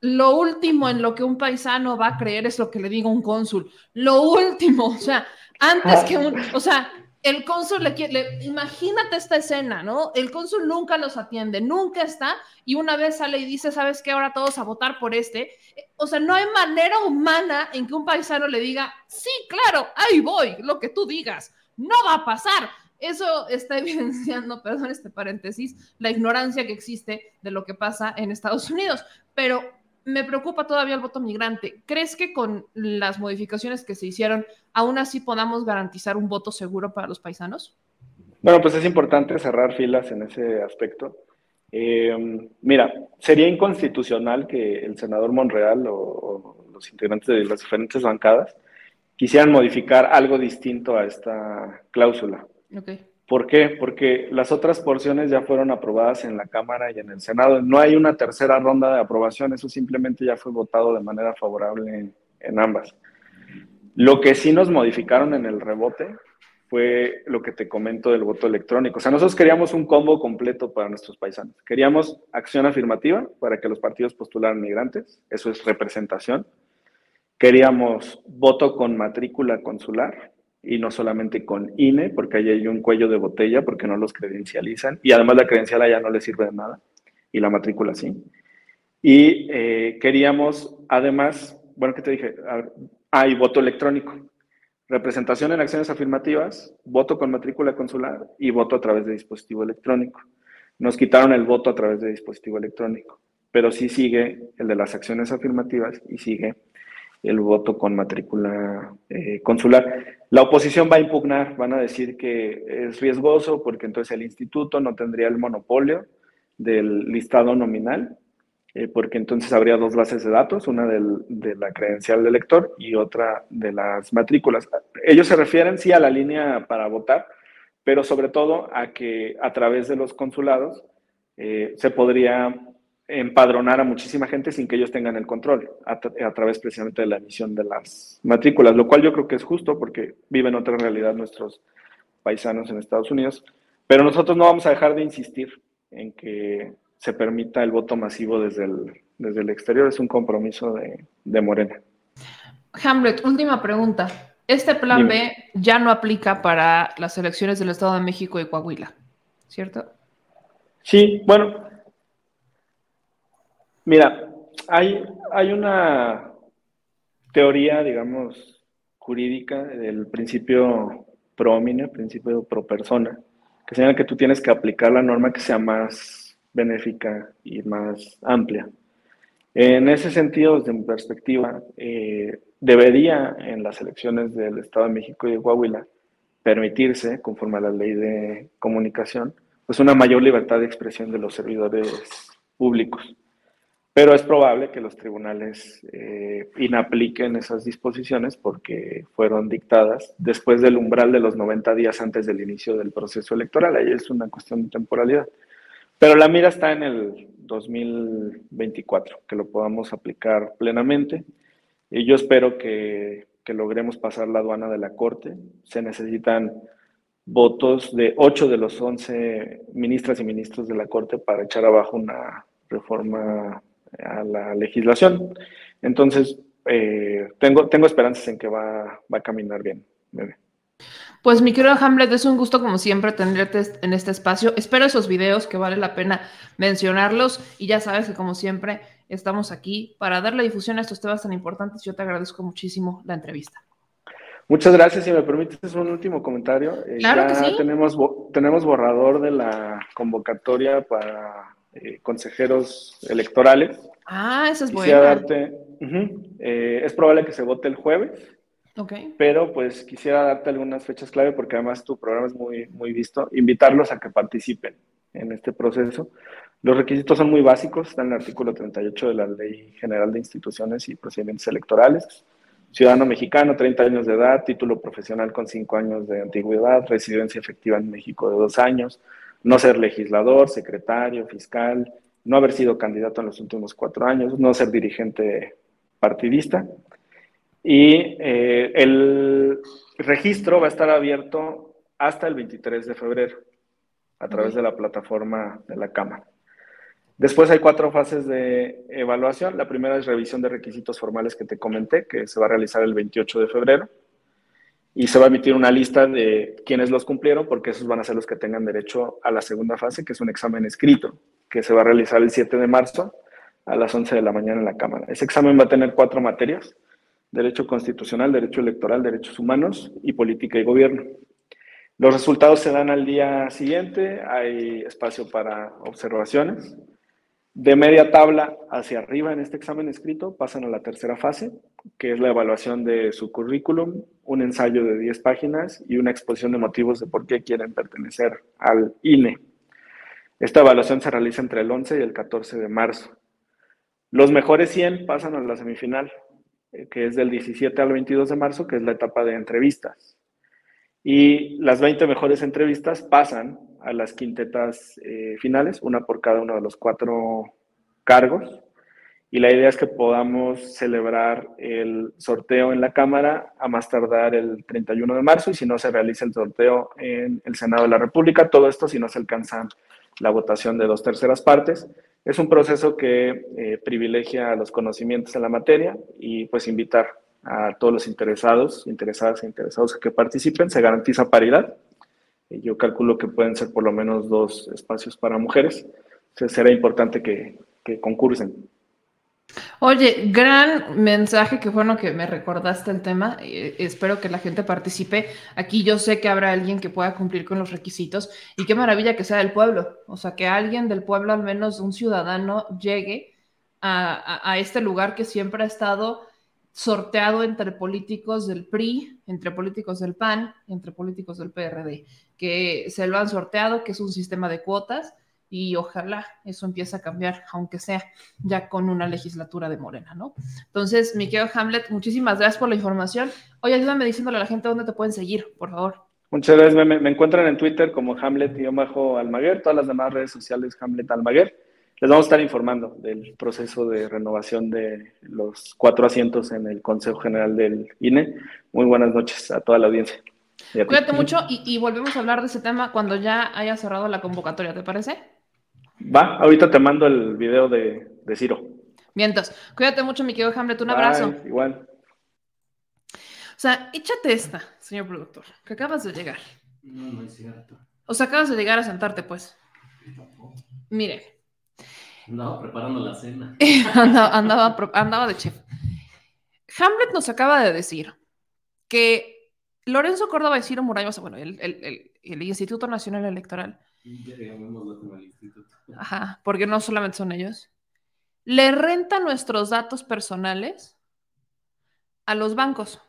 Lo último en lo que un paisano va a creer es lo que le diga un cónsul. Lo último, o sea, antes que un... O sea, el cónsul le quiere, imagínate esta escena, ¿no? El cónsul nunca los atiende, nunca está, y una vez sale y dice, ¿sabes qué? Ahora todos a votar por este. O sea, no hay manera humana en que un paisano le diga, sí, claro, ahí voy, lo que tú digas, no va a pasar. Eso está evidenciando, perdón este paréntesis, la ignorancia que existe de lo que pasa en Estados Unidos. Pero me preocupa todavía el voto migrante. ¿Crees que con las modificaciones que se hicieron, aún así podamos garantizar un voto seguro para los paisanos? Bueno, pues es importante cerrar filas en ese aspecto. Eh, mira, sería inconstitucional que el senador Monreal o, los integrantes de las diferentes bancadas quisieran modificar algo distinto a esta cláusula. Okay. ¿Por qué? Porque las otras porciones ya fueron aprobadas en la Cámara y en el Senado. No hay una tercera ronda de aprobación, eso simplemente ya fue votado de manera favorable en, ambas. Lo que sí nos modificaron en el rebote fue lo que te comento del voto electrónico. O sea, nosotros queríamos un combo completo para nuestros paisanos. Queríamos acción afirmativa para que los partidos postularan migrantes, eso es representación. Queríamos voto con matrícula consular, y no solamente con INE, porque ahí hay un cuello de botella, porque no los credencializan, y además la credencial allá no les sirve de nada, y la matrícula sí. Y eh, queríamos, además, bueno, ¿qué te dije? Hay ah, voto electrónico, representación en acciones afirmativas, voto con matrícula consular y voto a través de dispositivo electrónico. Nos quitaron el voto a través de dispositivo electrónico, pero sí sigue el de las acciones afirmativas y sigue el voto con matrícula eh, consular. La oposición va a impugnar, van a decir que es riesgoso porque entonces el instituto no tendría el monopolio del listado nominal, eh, porque entonces habría dos bases de datos, una de la credencial del elector y otra de las matrículas. Ellos se refieren sí a la línea para votar, pero sobre todo a que a través de los consulados eh, se podría empadronar a muchísima gente sin que ellos tengan el control a, través precisamente de la emisión de las matrículas, lo cual yo creo que es justo porque viven otra realidad nuestros paisanos en Estados Unidos, pero nosotros no vamos a dejar de insistir en que se permita el voto masivo desde el, desde el exterior, es un compromiso de, de Morena. Hamlet, última pregunta. Este plan B ya no aplica para las elecciones del Estado de México y Coahuila, ¿cierto? Sí, bueno, Mira, hay, hay una teoría, digamos, jurídica del principio pro homine, principio pro persona, que señala que tú tienes que aplicar la norma que sea más benéfica y más amplia. En ese sentido, desde mi perspectiva, eh, debería en las elecciones del Estado de México y de Coahuila permitirse, conforme a la ley de comunicación, pues una mayor libertad de expresión de los servidores públicos pero es probable que los tribunales eh, inapliquen esas disposiciones porque fueron dictadas después del umbral de los 90 días antes del inicio del proceso electoral. Ahí es una cuestión de temporalidad. Pero la mira está en el 2024, que lo podamos aplicar plenamente. Y yo espero que, que logremos pasar la aduana de la Corte. Se necesitan votos de 8 de los 11 ministras y ministros de la Corte para echar abajo una reforma a la legislación. Entonces, eh, tengo, tengo esperanzas en que va, va a caminar bien. Bebé. Pues mi querido Hamlet, es un gusto como siempre tenerte en este espacio. Espero esos videos que vale la pena mencionarlos y ya sabes que como siempre estamos aquí para darle difusión a estos temas tan importantes. Yo te agradezco muchísimo la entrevista. Muchas gracias. Si me permites un último comentario. Eh, claro ya que sí. tenemos, tenemos borrador de la convocatoria para eh, consejeros electorales. Ah, eso es Quisiera bueno. darte, uh -huh, eh, es probable que se vote el jueves. Okay. Pero pues quisiera darte algunas fechas clave porque además tu programa es muy, muy visto. Invitarlos a que participen en este proceso. Los requisitos son muy básicos, está en el artículo 38 de la Ley General de Instituciones y Procedimientos Electorales. Ciudadano mexicano, 30 años de edad, título profesional con 5 años de antigüedad, residencia efectiva en México de 2 años, no ser legislador, secretario, fiscal, no haber sido candidato en los últimos 4 años, no ser dirigente partidista. Y eh, el registro va a estar abierto hasta el 23 de febrero a través de la plataforma de la Cámara. Después hay cuatro fases de evaluación. La primera es revisión de requisitos formales que te comenté, que se va a realizar el 28 de febrero. Y se va a emitir una lista de quienes los cumplieron, porque esos van a ser los que tengan derecho a la segunda fase, que es un examen escrito, que se va a realizar el 7 de marzo a las 11 de la mañana en la Cámara. Ese examen va a tener cuatro materias Derecho Constitucional, Derecho Electoral, Derechos Humanos y Política y Gobierno. Los resultados se dan al día siguiente, hay espacio para observaciones. De media tabla hacia arriba en este examen escrito pasan a la tercera fase, que es la evaluación de su currículum, un ensayo de 10 páginas y una exposición de motivos de por qué quieren pertenecer al INE. Esta evaluación se realiza entre el 11 y el 14 de marzo. Los mejores 100 pasan a la semifinal, que es del 17 al 22 de marzo, que es la etapa de entrevistas. Y las 20 mejores entrevistas pasan a las quintetas eh, finales, una por cada uno de los cuatro cargos. Y la idea es que podamos celebrar el sorteo en la Cámara a más tardar el 31 de marzo y si no se realiza el sorteo en el Senado de la República, todo esto si no se alcanza la votación de dos terceras partes. Es un proceso que eh, privilegia los conocimientos en la materia y pues invitar a todos los interesados, interesadas e interesados a que participen. Se garantiza paridad. Yo calculo que pueden ser por lo menos dos espacios para mujeres. Entonces será importante que, que concursen. Oye, gran mensaje, que bueno que me recordaste el tema. Eh, espero que la gente participe. Aquí yo sé que habrá alguien que pueda cumplir con los requisitos y qué maravilla que sea del pueblo. O sea, que alguien del pueblo, al menos un ciudadano, llegue a, a este lugar que siempre ha estado sorteado entre políticos del PRI, entre políticos del PAN, entre políticos del PRD, que se lo han sorteado, que es un sistema de cuotas y ojalá eso empiece a cambiar, aunque sea ya con una legislatura de Morena, ¿no? Entonces, mi querido Hamlet, muchísimas gracias por la información. Oye, ayúdame diciéndole a la gente dónde te pueden seguir, por favor. Muchas gracias. Me, encuentran en Twitter como Hamlet-Almaguer, todas las demás redes sociales Hamlet Almaguer. Les vamos a estar informando del proceso de renovación de los cuatro asientos en el Consejo General del INE. Muy buenas noches a toda la audiencia. Cuídate mucho y, y volvemos a hablar de ese tema cuando ya haya cerrado la convocatoria, ¿te parece? Va, ahorita te mando el video de, de Ciro. Mientras, cuídate mucho, mi querido Hamlet, un abrazo. Bye, igual. O sea, échate esta, señor productor, que acabas de llegar. No, no es cierto. O sea, acabas de llegar a sentarte, pues. Mire. Andaba preparando la cena. andaba, andaba, andaba de chef. Hamlet nos acaba de decir que Lorenzo Córdoba y Ciro Murayos, bueno, el, el, el, el Instituto Nacional Electoral, Ajá, porque no solamente son ellos. Le renta nuestros datos personales a los bancos.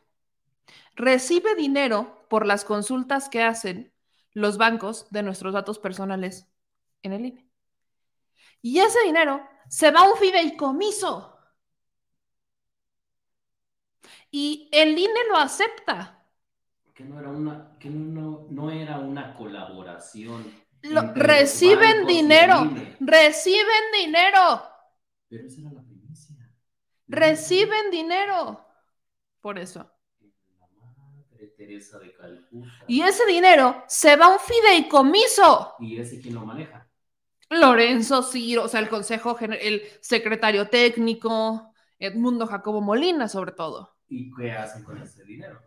Recibe dinero por las consultas que hacen los bancos de nuestros datos personales en el INE. Y ese dinero se va a un fideicomiso. Y el INE lo acepta. Que no era una, que no, no era una colaboración Lo- reciben dinero, INE. reciben dinero, Pero esa era la primicia. reciben dinero. Por eso. La madre Teresa de Calcuta. Y ese dinero se va a un fideicomiso. ¿Y ese quién lo maneja? Lorenzo Ciro, o sea, el consejo, el secretario técnico, Edmundo Jacobo Molina, sobre todo. ¿Y qué hacen con ese dinero?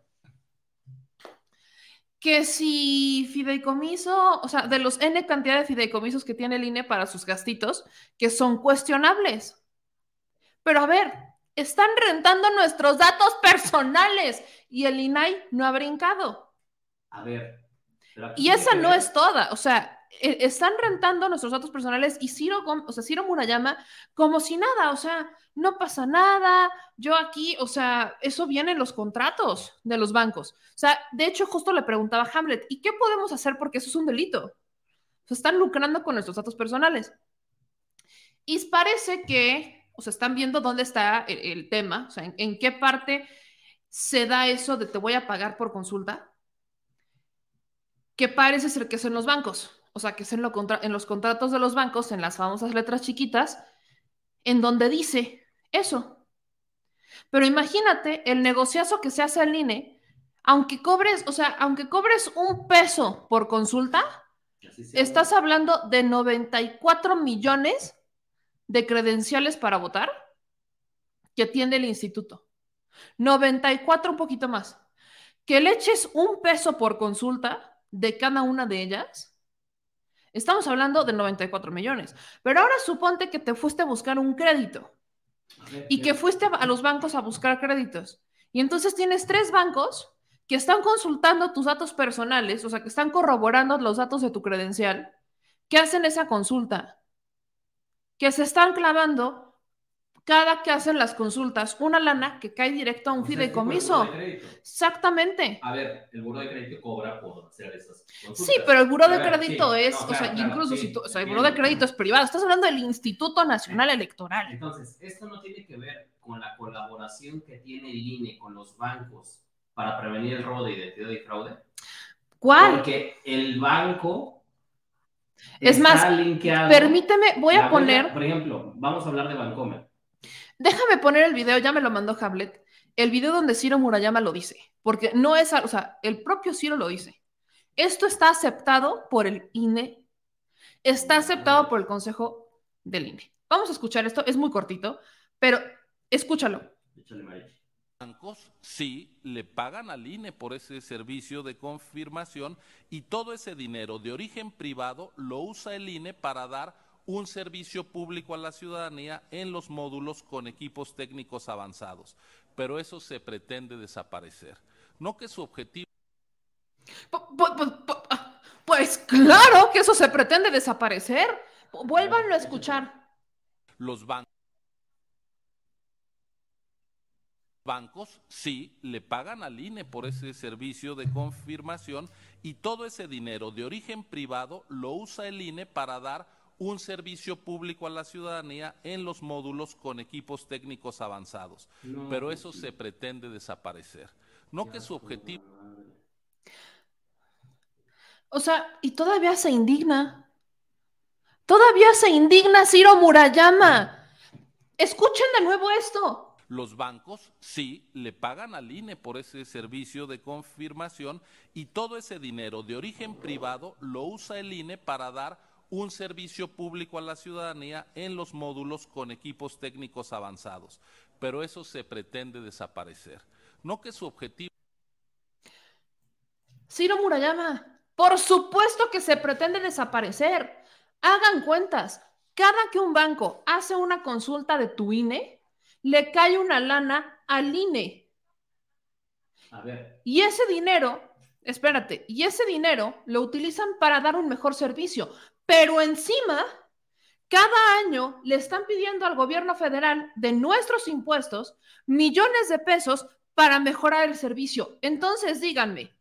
Que si fideicomiso, o sea, de los N cantidad de fideicomisos que tiene el INE para sus gastitos, que son cuestionables. Pero a ver, están rentando nuestros datos personales y el INAI no ha brincado. A ver. pero Y esa no es toda, o sea, e- están rentando nuestros datos personales y Ciro, o sea, Ciro Murayama como si nada, o sea, no pasa nada, yo aquí, o sea, eso viene en los contratos de los bancos. O sea, de hecho, justo le preguntaba a Hamlet, ¿y qué podemos hacer porque eso es un delito? Se están lucrando con nuestros datos personales. Y parece que, o sea, están viendo dónde está el, tema, o sea, en, en qué parte se da eso de te voy a pagar por consulta que parece ser que es en los bancos, o sea, que es en, lo contra- en los contratos de los bancos, en las famosas letras chiquitas, en donde dice eso. Pero imagínate el negociazo que se hace al INE, aunque cobres, o sea, aunque cobres un peso por consulta, estás hablando de 94 millones de credenciales para votar que tiene el instituto. 94, un poquito más. Que le eches un peso por consulta de cada una de ellas. Estamos hablando de 94 millones. Pero ahora suponte que te fuiste a buscar un crédito y que fuiste a los bancos a buscar créditos. Y entonces tienes tres bancos que están consultando tus datos personales, o sea, que están corroborando los datos de tu credencial, que hacen esa consulta, que se están clavando cada que hacen las consultas una lana que cae directo a un O sea, es tipo el fideicomiso. Exactamente. A ver, el buro de crédito cobra por hacer esas consultas. Sí, pero el buró de ver, crédito sí, es, no, o claro, sea, claro, incluso sí, si tú, o sea, el buró de crédito es privado. Estás hablando del Instituto Nacional Electoral. Entonces, esto no tiene que ver con la colaboración que tiene el INE con los bancos para prevenir el robo de identidad y fraude. ¿Cuál? Porque el banco Es más, linkeado- Permíteme, voy a poner, por ejemplo, vamos a hablar de Bancomer. Déjame poner el video, ya me lo mandó Hamlet, el video donde Ciro Murayama lo dice, porque no es, o sea, el propio Ciro lo dice. Esto está aceptado por el INE, está aceptado por el Consejo del INE. Vamos a escuchar esto, es muy cortito, pero escúchalo. Bancos sí le pagan al INE por ese servicio de confirmación y todo ese dinero de origen privado lo usa el INE para dar un servicio público a la ciudadanía en los módulos con equipos técnicos avanzados. Pero eso se pretende desaparecer. No que su objetivo ah, Pues claro que eso se pretende desaparecer. Vuélvanlo a escuchar. los bancos bancos sí le pagan al INE por ese servicio de confirmación y todo ese dinero de origen privado lo usa el INE para dar un servicio público a la ciudadanía en los módulos con equipos técnicos avanzados. No, Pero pues eso sí. se pretende desaparecer. No que su objetivo O sea, y todavía se indigna. Todavía se indigna Ciro Murayama. Escuchen de nuevo esto. Los bancos sí le pagan al INE por ese servicio de confirmación y todo ese dinero de origen privado lo usa el INE para dar un servicio público a la ciudadanía en los módulos con equipos técnicos avanzados. Pero eso se pretende desaparecer. No que su objetivo Ciro Murayama, por supuesto que se pretende desaparecer. Hagan cuentas. Cada que un banco hace una consulta de tu INE, le cae una lana al INE. A ver, Y ese dinero, espérate, y ese dinero lo utilizan para dar un mejor servicio. Pero encima, cada año le están pidiendo al gobierno federal de nuestros impuestos millones de pesos para mejorar el servicio. Entonces, díganme,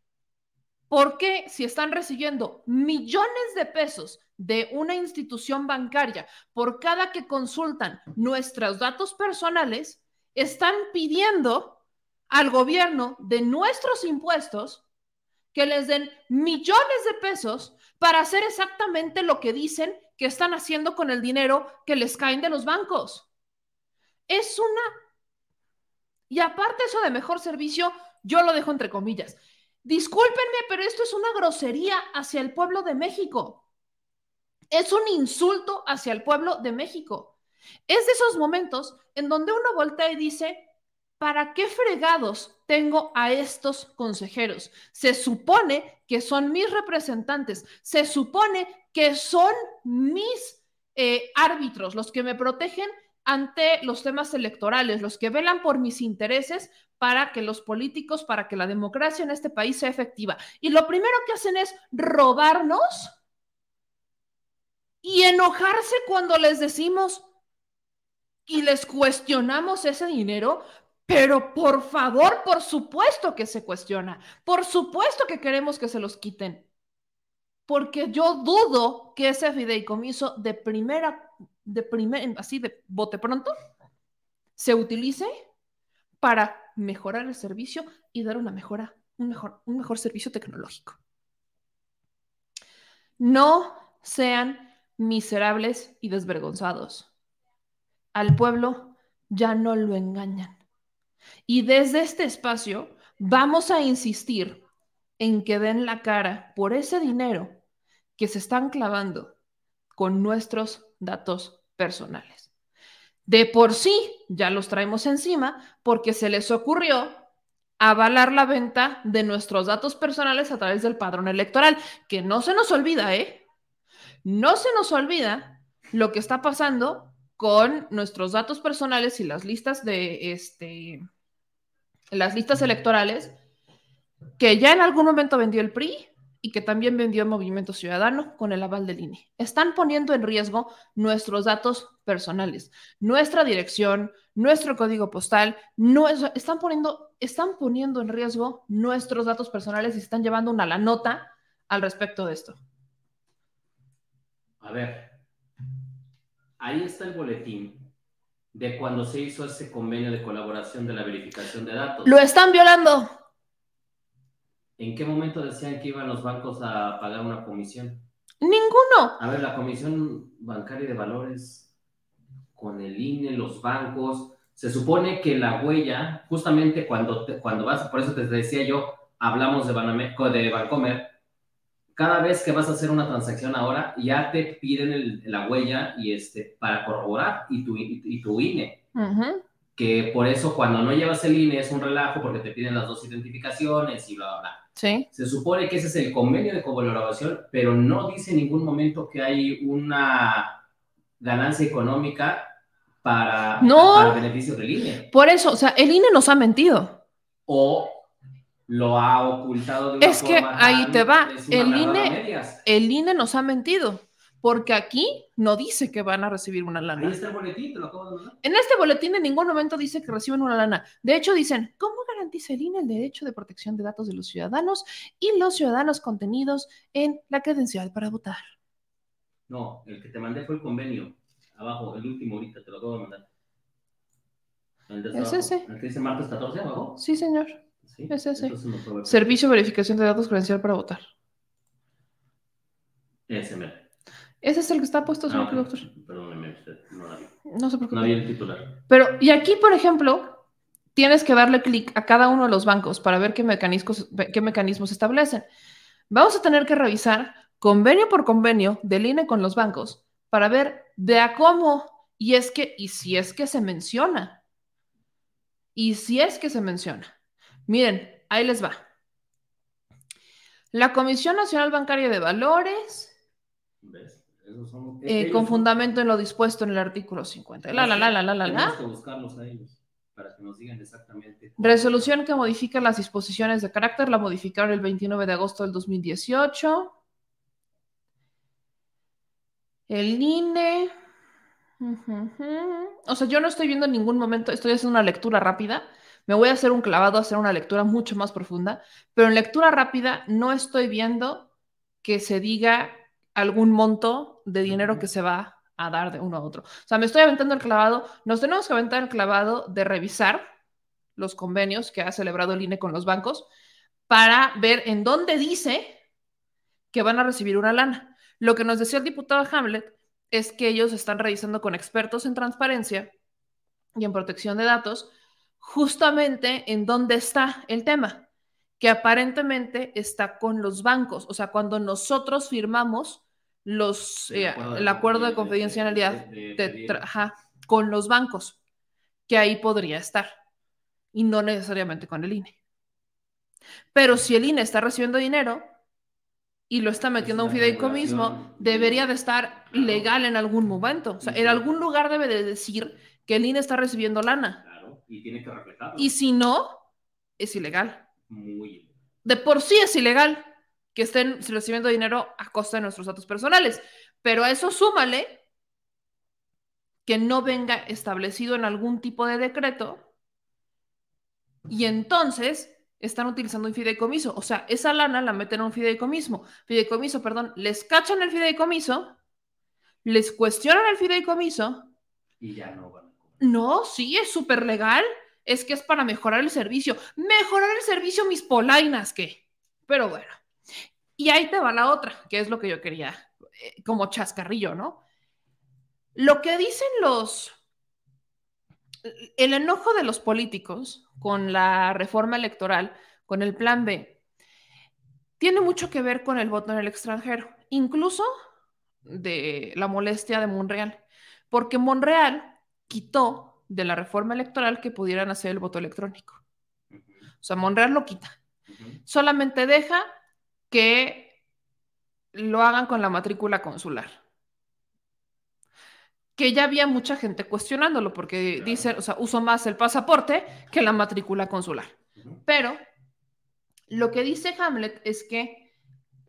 ¿por qué si están recibiendo millones de pesos de una institución bancaria por cada que consultan nuestros datos personales, están pidiendo al gobierno de nuestros impuestos que les den millones de pesos para hacer exactamente lo que dicen que están haciendo con el dinero que les caen de los bancos. Es una... Y aparte eso de mejor servicio, yo lo dejo entre comillas. Discúlpenme, pero esto es una grosería hacia el pueblo de México. Es un insulto hacia el pueblo de México. Es de esos momentos en donde uno voltea y dice, ¿para qué fregados tengo a estos consejeros? Se supone que son mis representantes, se supone que son mis eh, árbitros, los que me protegen ante los temas electorales, los que velan por mis intereses para que los políticos, para que la democracia en este país sea efectiva. Y lo primero que hacen es robarnos y enojarse cuando les decimos y les cuestionamos ese dinero, pero por favor, por supuesto que se cuestiona, por supuesto que queremos que se los quiten, porque yo dudo que ese fideicomiso de primera, de primer, así de bote pronto, se utilice para mejorar el servicio y dar una mejora, un mejor, un mejor servicio tecnológico. No sean miserables y desvergonzados. Al pueblo ya no lo engañan. Y desde este espacio vamos a insistir en que den la cara por ese dinero que se están clavando con nuestros datos personales. De por sí ya los traemos encima porque se les ocurrió avalar la venta de nuestros datos personales a través del padrón electoral, que no se nos olvida, ¿eh? No se nos olvida lo que está pasando con nuestros datos personales y las listas de este las listas electorales que ya en algún momento vendió el PRI y que también vendió el Movimiento Ciudadano con el aval del INE. Están poniendo en riesgo nuestros datos personales, nuestra dirección, nuestro código postal, no, están, poniendo, están poniendo en riesgo nuestros datos personales y están llevando una la nota al respecto de esto. A ver, ahí está el boletín de cuando se hizo ese convenio de colaboración de la verificación de datos. Lo están violando. ¿En qué momento decían que iban los bancos a pagar una comisión? Ninguno. A ver, la Comisión Bancaria de Valores con el INE, los bancos, se supone que la huella, justamente cuando, cuando vas, por eso te decía yo, hablamos de, Banameco, de Bancomer, cada vez que vas a hacer una transacción ahora, ya te piden la huella y este, para corroborar y tu, y, tu INE. Que por eso cuando no llevas el INE es un relajo porque te piden las dos identificaciones y bla, bla, bla. Sí. Se supone que ese es el convenio de colaboración, pero no dice en ningún momento que hay una ganancia económica para, no. para beneficio del INE. Por eso, o sea, el INE nos ha mentido. O lo ha ocultado de una Es que ahí te va. El INE, el INE nos ha mentido. Porque aquí no dice que van a recibir una lana. Ahí está el boletín, te lo acabo de mandar. En este boletín en ningún momento dice que reciben una lana. De hecho, dicen, ¿cómo garantiza el INE el derecho de protección de datos de los ciudadanos y los ciudadanos contenidos en la credencial para votar? No, el que te mandé fue el convenio. Abajo, el último ahorita, te lo acabo de mandar. ¿Es ese? ¿El que dice martes 14 abajo? Sí, señor. Es ese. Servicio de verificación de datos credencial para votar. Ese. Ese es el que está puesto, señor Ah, ok. doctor. Perdóneme usted, no la vi. No se preocupe. No vi el titular. Pero, y aquí, por ejemplo, tienes que darle clic a cada uno de los bancos para ver qué mecanismos, qué mecanismos establecen. Vamos a tener que revisar convenio por convenio del INE con los bancos para ver de a cómo y es que, y si es que se menciona. Y si es que se menciona. Miren, ahí les va. La Comisión Nacional Bancaria de Valores, son... eh, ellos con fundamento en lo dispuesto en el artículo 50. La, la, la, la, la, la, la. que buscarlos a ellos para que nos digan exactamente. Resolución que modifica las disposiciones de carácter, la modificaron el 29 de agosto del 2018. El INE. O sea, yo no estoy viendo en ningún momento, estoy haciendo una lectura rápida. Me voy a hacer un clavado, a hacer una lectura mucho más profunda, pero en lectura rápida no estoy viendo que se diga algún monto de dinero que se va a dar de uno a otro. O sea, me estoy aventando el clavado, nos tenemos que aventar el clavado de revisar los convenios que ha celebrado el INE con los bancos para ver en dónde dice que van a recibir una lana. Lo que nos decía el diputado Hamlet es que ellos están revisando con expertos en transparencia y en protección de datos justamente en dónde está el tema, que aparentemente está con los bancos. O sea, cuando nosotros firmamos los, El eh, acuerdo de el acuerdo de confidencialidad, de- de- ajá, con los bancos, que ahí podría estar, y no necesariamente con el INE. Pero si el INE está recibiendo dinero y lo está metiendo a un regulación. debería de estar legal en algún momento. O sea, en algún lugar debe de decir que el INE está recibiendo lana. Claro, y tiene que reflejarlo. Y si no, es ilegal. Muy De por sí es ilegal que estén recibiendo dinero a costa de nuestros datos personales. Pero a eso súmale que no venga establecido en algún tipo de decreto y entonces están utilizando un fideicomiso. O sea, esa lana la meten en un fideicomiso. Fideicomiso, perdón. Les cachan el fideicomiso, les cuestionan el fideicomiso. Y ya no van a cobrar. No, sí, es súper legal. Es que es para mejorar el servicio. Mejorar el servicio, mis polainas, ¿qué? Pero bueno. Y ahí te va la otra, que es lo que yo quería, eh, como chascarrillo, ¿no? Lo que dicen los... El enojo de los políticos con la reforma electoral, con el plan B, tiene mucho que ver con el voto en el extranjero, incluso de la molestia de Monreal, porque Monreal quitó de la reforma electoral que pudieran hacer el voto electrónico. O sea, Monreal lo quita. Solamente deja que lo hagan con la matrícula consular. Que ya había mucha gente cuestionándolo porque Claro. dicen, o sea, uso más el pasaporte que la matrícula consular. Pero lo que dice Hamlet es que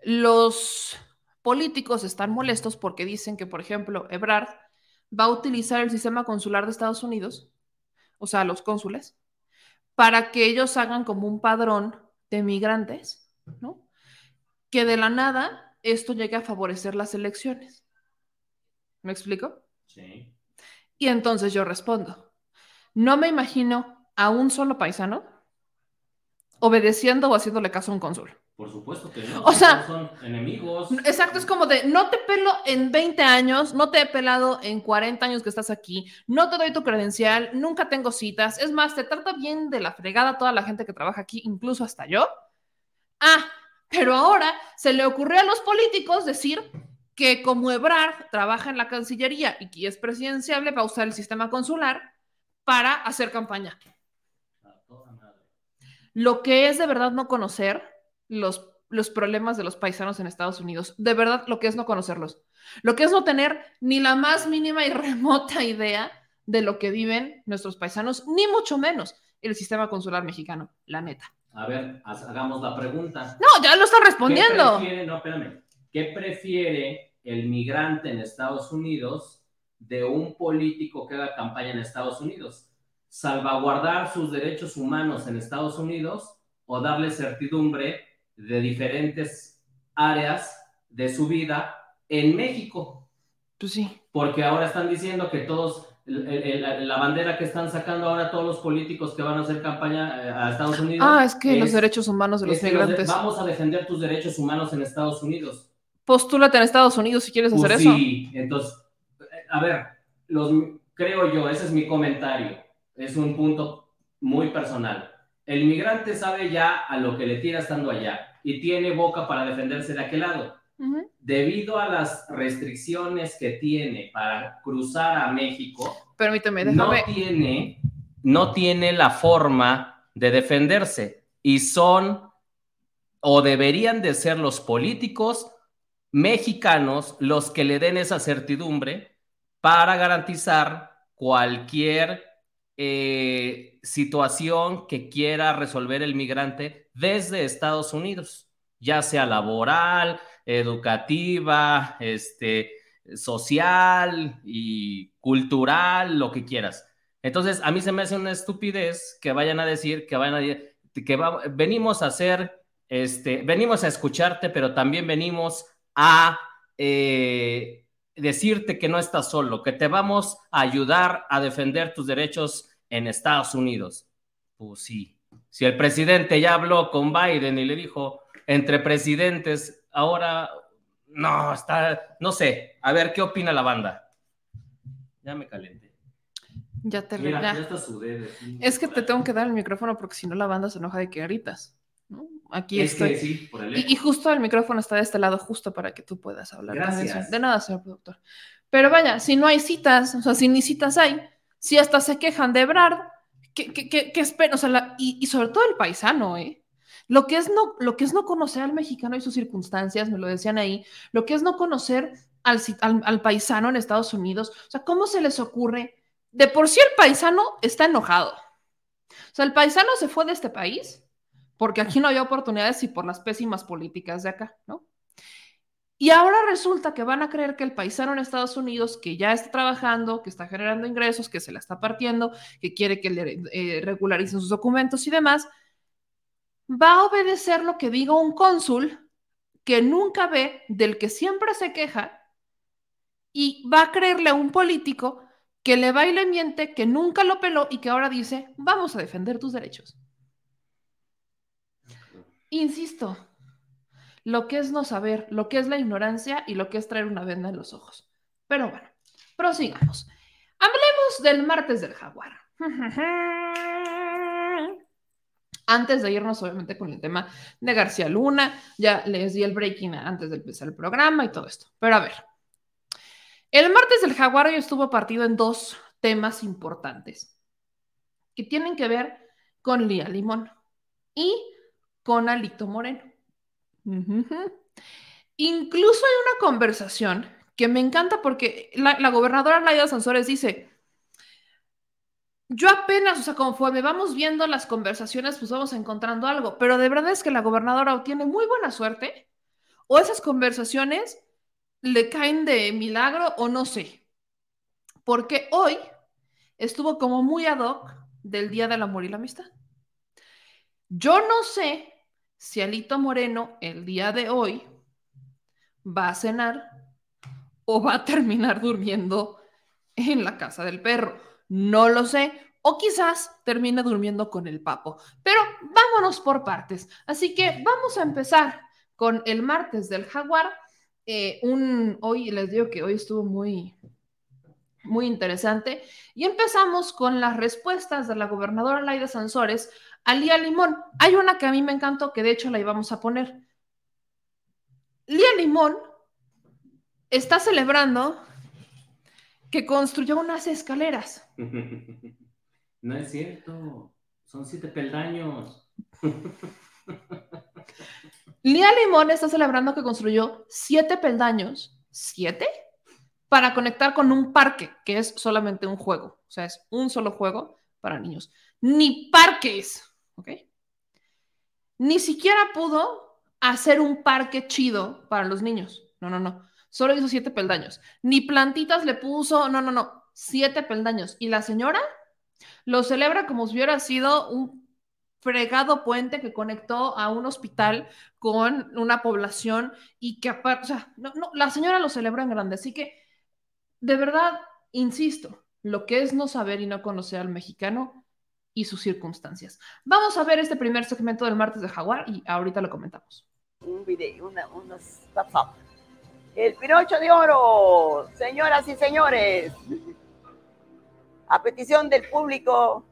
los políticos están molestos porque dicen que, por ejemplo, Ebrard va a utilizar el sistema consular de Estados Unidos, o sea, los cónsules, para que ellos hagan como un padrón de migrantes, ¿no? Que de la nada esto llegue a favorecer las elecciones. ¿Me explico? Sí. Y entonces yo respondo, no me imagino a un solo paisano obedeciendo o haciéndole caso a un cónsul. Por supuesto que no. O sea- son enemigos. Exacto, es como de, no te pelo en 20 años, no te he pelado en 40 años que estás aquí, no te doy tu credencial, nunca tengo citas, es más, te trata bien de la fregada toda la gente que trabaja aquí, incluso hasta yo. Ah, pero ahora se le ocurrió a los políticos decir que como Ebrard trabaja en la Cancillería y que es presidenciable, va a usar el sistema consular para hacer campaña. Lo que es de verdad no conocer los, los problemas de los paisanos en Estados Unidos. De verdad, lo que es no conocerlos. Lo que es no tener ni la más mínima y remota idea de lo que viven nuestros paisanos, ni mucho menos el sistema consular mexicano, la neta. A ver, hagamos la pregunta. No, ya lo están ¿Qué respondiendo. prefiere, no, espérame. ¿Qué prefiere el migrante en Estados Unidos de un político que haga campaña en Estados Unidos? ¿Salvaguardar sus derechos humanos en Estados Unidos o darle certidumbre de diferentes áreas de su vida en México? Pues sí. Porque ahora están diciendo que todos, el- el- la bandera que están sacando ahora todos los políticos que van a hacer campaña eh, a Estados Unidos. Ah, es que los es- derechos humanos de los los de- migrantes. vamos a defender tus derechos humanos en Estados Unidos. Postúlate en Estados Unidos si quieres hacer Pues eso. sí, entonces, eh, a ver, los, creo yo, ese es mi comentario, es un punto muy personal. El inmigrante sabe ya a lo que le tira estando allá y tiene boca para defenderse de aquel lado. Debido a las restricciones que tiene para cruzar a México, Permíteme, no tiene, no tiene la forma de defenderse y son o deberían de ser los políticos mexicanos los que le den esa certidumbre para garantizar cualquier eh, situación que quiera resolver el migrante desde Estados Unidos, ya sea laboral, educativa, este, social y cultural, lo que quieras. Entonces, a mí se me hace una estupidez que vayan a decir que vayan a que venimos a hacer, este, venimos a escucharte, pero también venimos a eh, decirte que no estás solo, que te vamos a ayudar a defender tus derechos en Estados Unidos. Pues sí. Si el presidente ya habló con Biden y le dijo, entre presidentes ahora, no, está, no sé, a ver, ¿qué opina la banda? Ya me calenté. Ya te Mira, ya. está sudé de aquí. Es que te tengo que dar el micrófono porque si no la banda se enoja de que gritas. Aquí Es estoy. que sí, por el Y, y justo el micrófono está de este lado, justo para que tú puedas hablar. Gracias. De nada, señor productor. Pero vaya, si no hay citas, o sea, si ni citas hay, si hasta se quejan de Ebrard, ¿qué, qué, qué, qué? O sea, la- y, y sobre todo el paisano, ¿eh? Lo que, es no, lo que es no conocer al mexicano y sus circunstancias, me lo decían ahí, lo que es no conocer al, al, al paisano en Estados Unidos, o sea, ¿cómo se les ocurre? De por sí el paisano está enojado. O sea, el paisano se fue de este país porque aquí no había oportunidades y por las pésimas políticas de acá, ¿no? Y ahora resulta que van a creer que el paisano en Estados Unidos, que ya está trabajando, que está generando ingresos, que se la está partiendo, que quiere que le eh, regularicen sus documentos y demás, va a obedecer lo que diga un cónsul que nunca ve, del que siempre se queja, y va a creerle a un político que le va y miente, que nunca lo peló y que ahora dice, vamos a defender tus derechos. Insisto, lo que es no saber, lo que es la ignorancia y lo que es traer una venda en los ojos. Pero bueno, prosigamos. Hablemos del martes del jaguar. Antes de irnos, obviamente, con el tema de García Luna, ya les di el breaking antes de empezar el programa y todo esto. Pero a ver, el martes del jaguar hoy estuvo partido en dos temas importantes que tienen que ver con Lía Limón y con Alito Moreno. Incluso hay una conversación que me encanta porque la, la gobernadora Laida Sansores dice, yo apenas, o sea, conforme vamos viendo las conversaciones, pues vamos encontrando algo, pero de verdad es que la gobernadora o tiene muy buena suerte o esas conversaciones le caen de milagro o no sé, porque hoy estuvo como muy ad hoc del Día del Amor y la Amistad. Yo no sé si Alito Moreno el día de hoy va a cenar o va a terminar durmiendo en la casa del perro. No lo sé. O quizás termine durmiendo con el papo. Pero vámonos por partes. Así que vamos a empezar con el martes del jaguar. Eh, hoy les digo que hoy estuvo muy, muy interesante. Y empezamos con las respuestas de la gobernadora Laida Sansores a Lía Limón. Hay una que a mí me encantó, que de hecho la íbamos a poner. Lía Limón está celebrando que construyó unas escaleras. No es cierto. Son siete peldaños. Lía Limón está celebrando que construyó siete peldaños, siete, para conectar con un parque, que es solamente un juego. O sea, es un solo juego para niños. Ni parques, ¿ok? Ni siquiera pudo hacer un parque chido para los niños. No, no, no. Solo hizo siete peldaños. Ni plantitas le puso, no, no, no. Siete peldaños. Y la señora lo celebra como si hubiera sido un fregado puente que conectó a un hospital con una población y que aparte, o sea, no, no, la señora lo celebra en grande. Así que, de verdad, insisto, lo que es no saber y no conocer al mexicano y sus circunstancias. Vamos a ver este primer segmento del martes de Jaguar y ahorita lo comentamos. Un video, una, unos WhatsApp. El Pinocho de Oro, señoras y señores. A petición del público.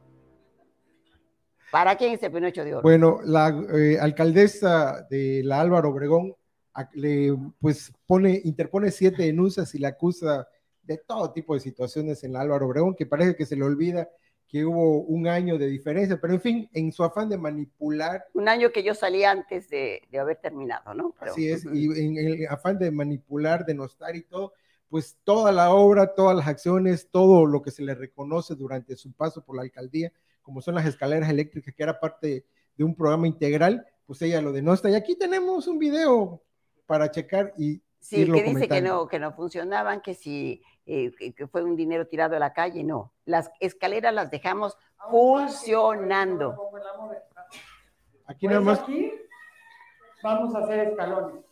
¿Para quién es el Pinocho de Oro? Bueno, la eh, alcaldesa de la Álvaro Obregón a- le pues pone, interpone siete denuncias y la acusa de todo tipo de situaciones en la Álvaro Obregón, que parece que se le olvida que hubo un año de diferencia, pero en fin, en su afán de manipular, Un año que yo salí antes de, de haber terminado, ¿no? Pero- así es, y en el afán de manipular, denostar y todo, pues toda la obra, todas las acciones, todo lo que se le reconoce durante su paso por la alcaldía, como son las escaleras eléctricas, que era parte de un programa integral, pues ella lo denosta. Y aquí tenemos un video para checar y Sí, irlo que dice que comentando. no, que no funcionaban, que si eh, que, fue un dinero tirado a la calle, no. Las escaleras las dejamos funcionando. Aquí Pues nada más, aquí vamos a hacer escalones.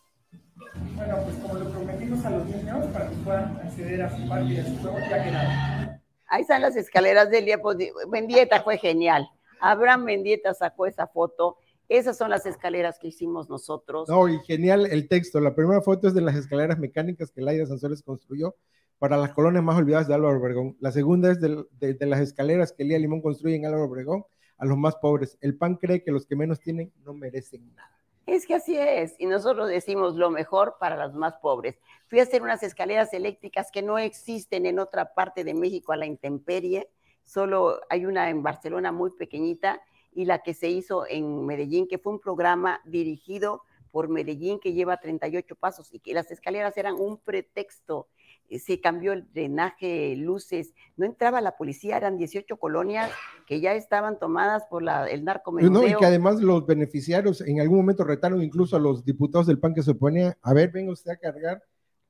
Bueno, pues como lo prometimos a los niños para que puedan acceder a su parque y a su juego, ya quedaron. Ahí están las escaleras del día. Pues, Mendieta fue genial. Abraham Mendieta sacó esa foto Esas son las escaleras que hicimos nosotros. No, y genial el texto. La primera foto es de las escaleras mecánicas que Laida Sanzores construyó para las colonias más olvidadas de Álvaro Obregón. La segunda es de, de- de las escaleras que Elía Limón construye en Álvaro Obregón a los más pobres. El PAN cree que los que menos tienen no merecen nada. Es que así es, y nosotros decimos lo mejor para los más pobres. Fui a hacer unas escaleras eléctricas que no existen en otra parte de México a la intemperie, solo hay una en Barcelona muy pequeñita y la que se hizo en Medellín, que fue un programa dirigido por Medellín que lleva 38 pasos y que las escaleras eran un pretexto. Eh, Se cambió el drenaje, luces, no entraba la policía, eran 18 colonias que ya estaban tomadas por la, el No, y que además los beneficiarios en algún momento retaron incluso a los diputados del PAN que se oponían, a ver, venga usted a cargar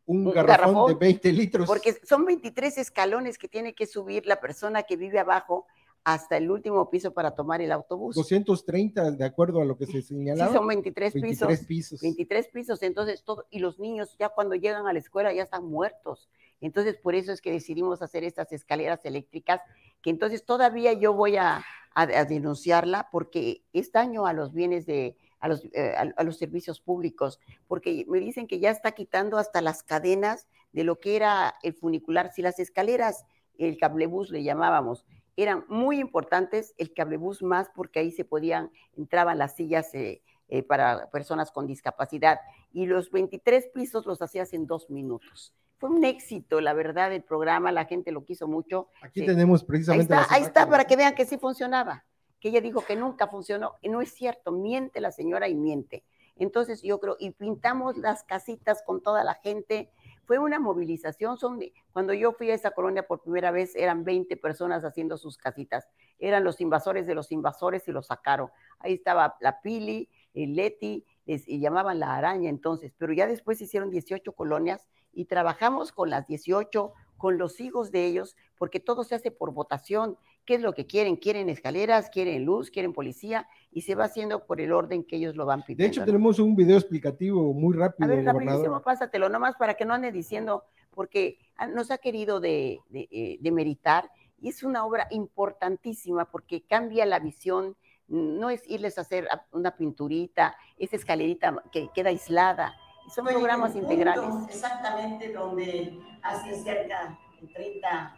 un, Un garrafón, garrafón, de 20 litros. Porque son 23 escalones que tiene que subir la persona que vive abajo hasta el último piso para tomar el autobús. 230, de acuerdo a lo que se Sí, señalaba. son 23, 23 pisos. pisos. 23 pisos, entonces todo, y los niños ya cuando llegan a la escuela ya están muertos. Entonces, por eso es que decidimos hacer estas escaleras eléctricas, que entonces todavía yo voy a, a- a denunciarla porque es daño a los bienes de, a los, eh, a- a los servicios públicos, porque me dicen que ya está quitando hasta las cadenas de lo que era el funicular. Si las escaleras, el cablebús le llamábamos, eran muy importantes, el cablebús más porque ahí se podían, entraban las sillas eh, eh, para personas con discapacidad y los 23 pisos los hacías en dos minutos. Fue un éxito, la verdad, el programa, la gente lo quiso mucho. Aquí Sí. tenemos Ahí precisamente está, las ahí está para que vean que sí funcionaba, que ella dijo que nunca funcionó, y no es cierto, miente la señora y miente. Entonces yo creo, y pintamos las casitas con toda la gente, fue una movilización, son cuando yo fui a esa colonia por primera vez eran 20 personas haciendo sus casitas, eran los invasores de los invasores y los sacaron. Ahí estaba la Pili, el Leti, les, y llamaban la araña entonces, pero ya después hicieron 18 colonias y trabajamos con las 18, con los hijos de ellos, porque todo se hace por votación. ¿Qué es lo que quieren? Quieren escaleras, quieren luz, quieren policía, y se va haciendo por el orden que ellos lo van De pidiendo. hecho, ¿no? tenemos un video explicativo muy A rápido, ver, rapidísimo, pásatelo, nomás para que no ande diciendo, porque ah, nos ha querido de, de, eh, demeritar, y es una obra importantísima porque cambia la visión, no es irles a hacer a- una pinturita, esa escalerita que queda aislada, son Estoy programas integrales. Exactamente donde hace cerca de 30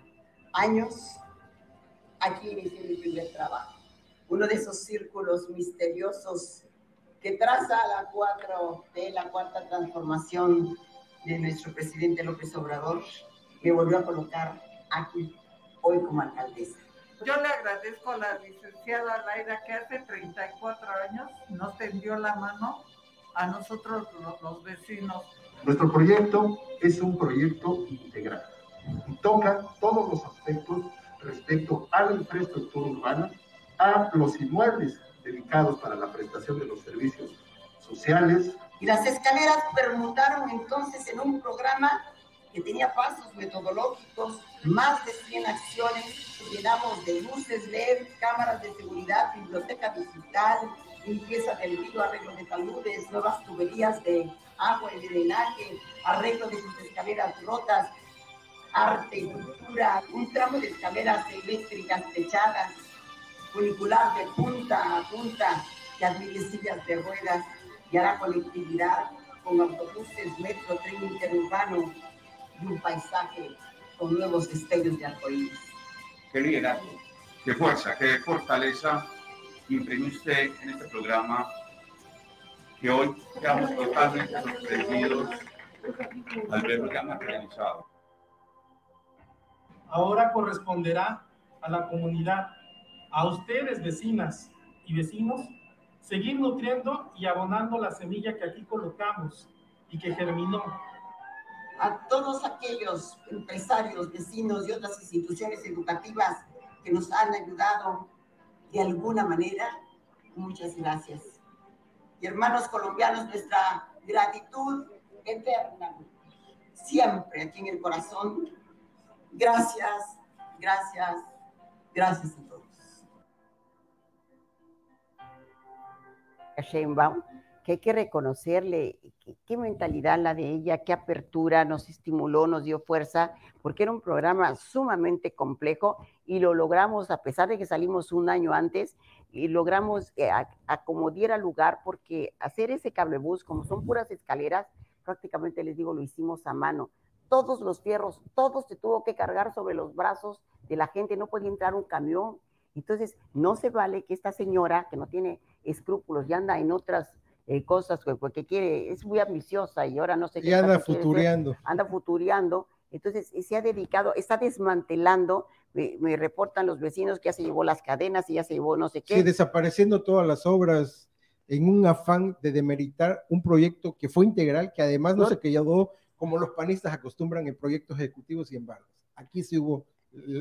años, aquí inicié mi primer trabajo. Uno de esos círculos misteriosos que traza la 4T, la cuarta transformación de nuestro presidente López Obrador, me volvió a colocar aquí, hoy como alcaldesa. Yo le agradezco a la licenciada Laida que hace 34 años nos tendió la mano a nosotros los, los vecinos. Nuestro proyecto es un proyecto integral y toca todos los aspectos respecto a la infraestructura urbana, a los inmuebles dedicados para la prestación de los servicios sociales. Y las escaleras permutaron entonces en un programa que tenía pasos metodológicos, más de 100 acciones, llenamos de luces LED, cámaras de seguridad, biblioteca digital, limpieza del río, arreglo de taludes, nuevas tuberías de agua y drenaje, arreglo de sus escaleras rotas, arte cultura, un tramo de escaleras eléctricas techadas, funicular de punta a punta que admite sillas de ruedas y hará conectividad con autobuses, metro, tren interurbano y un paisaje con nuevos destellos de arcoíris. qué liderazgo, qué fuerza, qué fortaleza imprime usted en este programa que hoy quedamos totalmente sorprendidos al ver lo que han realizado. Ahora corresponderá a la comunidad, a ustedes vecinas y vecinos, seguir nutriendo y abonando la semilla que aquí colocamos y que germinó. A todos aquellos empresarios, vecinos y otras instituciones educativas que nos han ayudado de alguna manera, muchas gracias. Y hermanos colombianos, nuestra gratitud eterna, siempre aquí en el corazón. Gracias, gracias, gracias a todos. Sheinbaum, que hay que reconocerle qué, mentalidad la de ella, qué apertura nos estimuló, nos dio fuerza, porque era un programa sumamente complejo y lo logramos, a pesar de que salimos un año antes, y logramos eh, acomodiar al lugar, porque hacer ese cablebús, como son puras escaleras, prácticamente les digo, lo hicimos a mano. Todos los fierros, todo se tuvo que cargar sobre los brazos de la gente, no podía entrar un camión. Entonces, no se vale que esta señora, que no tiene escrúpulos y anda en otras eh, cosas, que- porque quiere, es muy ambiciosa y ahora no sé Y qué anda quiere ser, futureando. anda futureando. Entonces, eh, se ha dedicado, está desmantelando, me, me reportan los vecinos que ya se llevó las cadenas y ya se llevó no sé qué. Sí, desapareciendo todas las obras en un afán de demeritar un proyecto que fue integral, que además no, No. se quedó como los panistas acostumbran en proyectos ejecutivos y embargos. Aquí sí hubo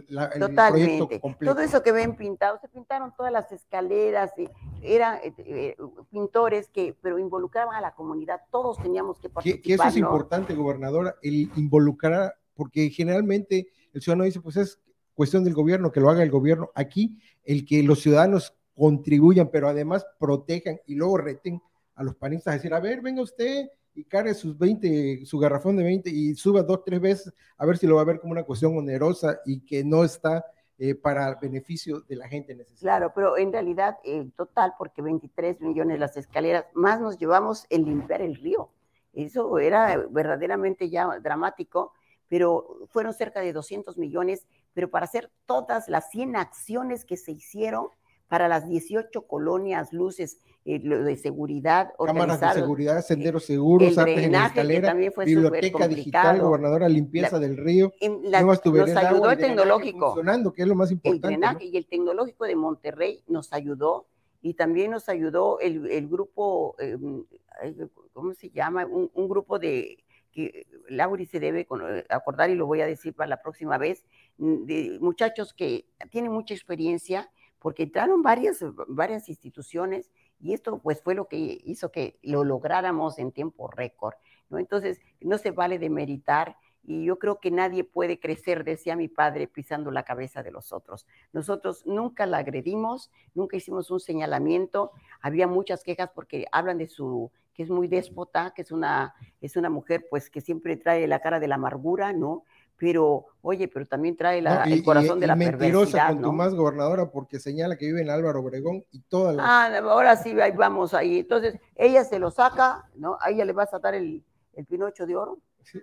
la- el Totalmente. proyecto completo. Todo eso que ven pintado, se pintaron todas las escaleras, y eran eh, eh, pintores que, pero involucraban a la comunidad, todos teníamos que que, participar. que eso es ¿no? importante, gobernadora, el involucrar, porque generalmente el ciudadano dice, pues es cuestión del gobierno, que lo haga el gobierno. Aquí, el que los ciudadanos contribuyan, pero además protejan y luego reten a los panistas a decir, a ver, venga usted y cargue sus 20, su garrafón de 20 y suba dos, tres veces, a ver si lo va a ver como una cuestión onerosa y que no está eh, para beneficio de la gente necesitada. Claro, pero en realidad, eh, total, porque 23 millones las escaleras, más nos llevamos en limpiar el río. Eso era verdaderamente ya dramático, pero fueron cerca de 200 millones, pero para hacer todas las 100 acciones que se hicieron para las 18 colonias, luces eh, lo de seguridad, Cámaras de seguridad, senderos seguros, el artes en escalera, también fue biblioteca digital, gobernadora, limpieza La- del río, en la- nuevas tuberías nos ayudó el tecnológico. funcionando, que es lo más el importante. ¿no? drenaje y el tecnológico de Monterrey nos ayudó y también nos ayudó el, el grupo, eh, ¿cómo se llama? Un, un grupo de que Lauri se debe eh, acordar y lo voy a decir para la próxima vez, de muchachos que tienen mucha experiencia porque entraron varias, varias instituciones y esto pues fue lo que hizo que lo lográramos en tiempo récord, ¿no? Entonces, no se vale demeritar y yo creo que nadie puede crecer, decía mi padre, pisando la cabeza de los otros. Nosotros nunca la agredimos, nunca hicimos un señalamiento, había muchas quejas porque hablan de su que es muy déspota, que es una es una mujer pues que siempre trae la cara de la amargura, ¿no? Pero oye, pero también trae la- No, y- el corazón y- de la mentirosa con tu ¿no? más gobernadora porque señala que vive en Álvaro Obregón y todas las Ah, ahora sí, ahí vamos ahí. Entonces, ella se lo saca, ¿no? A ella le vas a dar el, el pinocho de oro.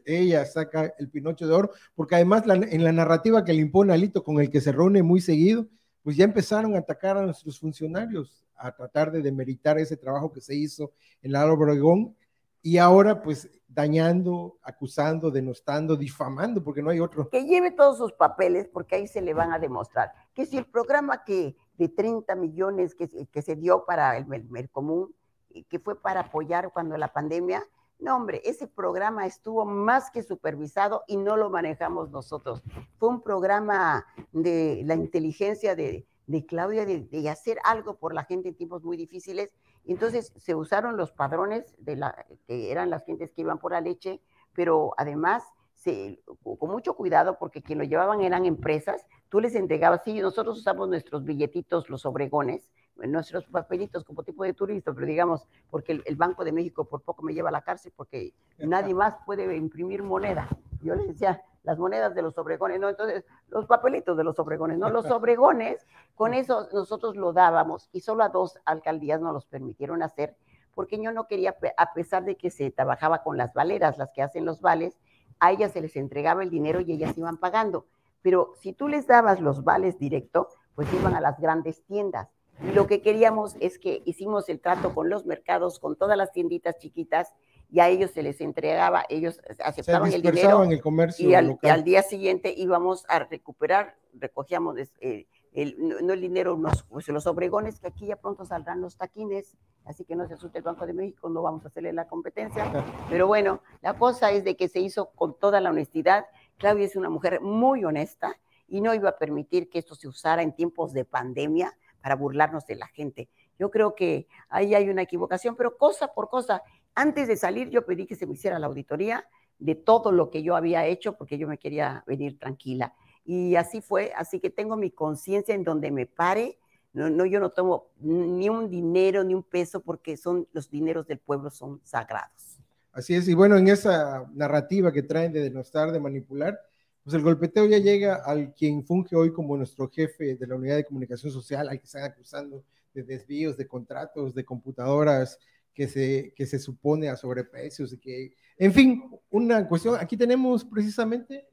ella saca el Pinocho de Oro, porque además la- en la narrativa que le impone Alito, con el que se reúne muy seguido, pues ya empezaron a atacar a nuestros funcionarios, a tratar de demeritar ese trabajo que se hizo en la Obregón, y ahora pues dañando, acusando, denostando, difamando, porque no hay otro. que lleve todos sus papeles porque ahí se le van a demostrar que si el programa que de 30 millones que, que se dio para el, Mercomún, y que fue para apoyar cuando la pandemia, no hombre, ese programa estuvo más que supervisado y no lo manejamos nosotros. Fue un programa de la inteligencia de, de Claudia de hacer algo por la gente en tiempos muy difíciles. Entonces se usaron los padrones de la, que eran las gentes que iban por la leche, pero además se- con mucho cuidado porque quien lo llevaban eran empresas, tú les entregabas, sí, nosotros usamos nuestros billetitos, los obregones, nuestros papelitos como tipo de turista, pero digamos, porque el, el Banco de México por poco me lleva a la cárcel porque nadie más puede imprimir moneda. Yo les decía, las monedas de los obregones, no, entonces los papelitos de los obregones, no, los obregones, con eso nosotros lo dábamos y solo a dos alcaldías nos los permitieron hacer porque yo no quería, a pesar de que se trabajaba con las valeras, las que hacen los vales, a ellas se les entregaba el dinero y ellas iban pagando. Pero si tú les dabas los vales directo, pues iban a las grandes tiendas. Y lo que queríamos es que hicimos el trato con los mercados, con todas las tienditas chiquitas, y a ellos se les entregaba, ellos aceptaban el dinero el comercio y al, local. y al día siguiente íbamos a recuperar, recogíamos eh, el, no, no el dinero, los, pues los obregones, que aquí ya pronto saldrán los taquines, así que no se asuste el Banco de México, no vamos a hacerle la competencia. Pero bueno, la cosa es de que se hizo con toda la honestidad. Claudia es una mujer muy honesta y no iba a permitir que esto se usara en tiempos de pandemia para burlarnos de la gente. Yo creo que ahí hay una equivocación, pero cosa por cosa. Antes de salir yo pedí que se me hiciera la auditoría de todo lo que yo había hecho porque yo me quería venir tranquila. Y así fue, así que tengo mi conciencia en donde me pare, No, no, yo no tomo ni un dinero ni un peso porque son los dineros del pueblo son sagrados. Así es, y bueno, en esa narrativa que traen de denostar, de manipular, pues el golpeteo ya llega al quien funge hoy como nuestro jefe de la unidad de comunicación social, al que están acusando de desvíos de contratos, de computadoras que se, que se supone a sobreprecios, y que, en fin, una cuestión, aquí tenemos precisamente,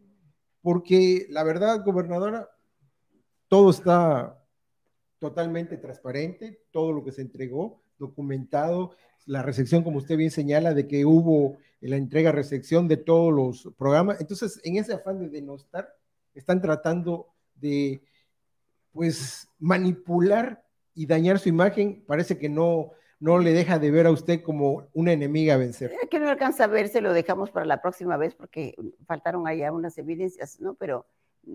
porque la verdad, gobernadora, todo está totalmente transparente, todo lo que se entregó, documentado, la recepción, como usted bien señala, de que hubo la entrega-recepción de todos los programas. Entonces, en ese afán de denostar, están tratando de, pues, manipular y dañar su imagen. Parece que no, no le deja de ver a usted como una enemiga a vencer. Que no alcanza a ver, se lo dejamos para la próxima vez porque faltaron allá unas evidencias, ¿no? Pero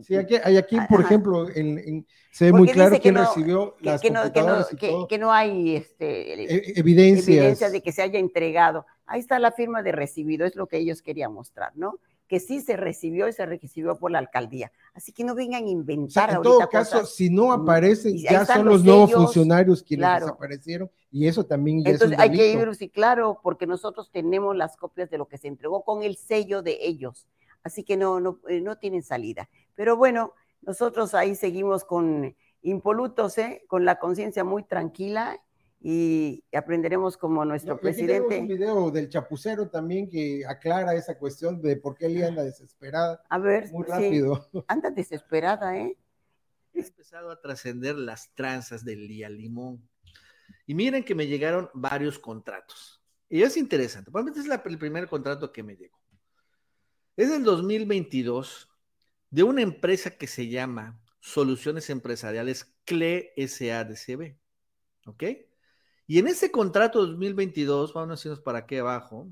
Sí, aquí, hay aquí, por ejemplo, en, se ve muy claro quién recibió las que no, computadoras y que, todo. que no hay este, E- evidencias. evidencia de que se haya entregado. Ahí está la firma de recibido, es lo que ellos querían mostrar, ¿no? Que sí se recibió y se recibió por la alcaldía. Así que no vengan a O sea, inventar en ahorita todo caso, cosas. si no aparecen, ya son los nuevos sellos, funcionarios quienes claro. desaparecieron y eso también ya Entonces es un hay que ir, sí, claro, porque nosotros tenemos las copias de lo que se entregó con el sello de ellos. Así que no, no, eh, no tienen salida. Pero bueno, nosotros ahí seguimos con impolutos, ¿eh? con la conciencia muy tranquila y aprenderemos como nuestro tenemos presidente. un video del chapucero también que aclara esa cuestión de por qué él anda desesperada. A ver, Muy sí, rápido. anda desesperada, ¿eh? He empezado a trascender las tranzas del día limón. Y miren que me llegaron varios contratos. Y es interesante. Probablemente es la- el primer contrato que me llegó. Es del 2022 de una empresa que se llama Soluciones Empresariales CLE SADCB. ¿Ok? Y en ese contrato 2022, vamos a irnos para aquí abajo,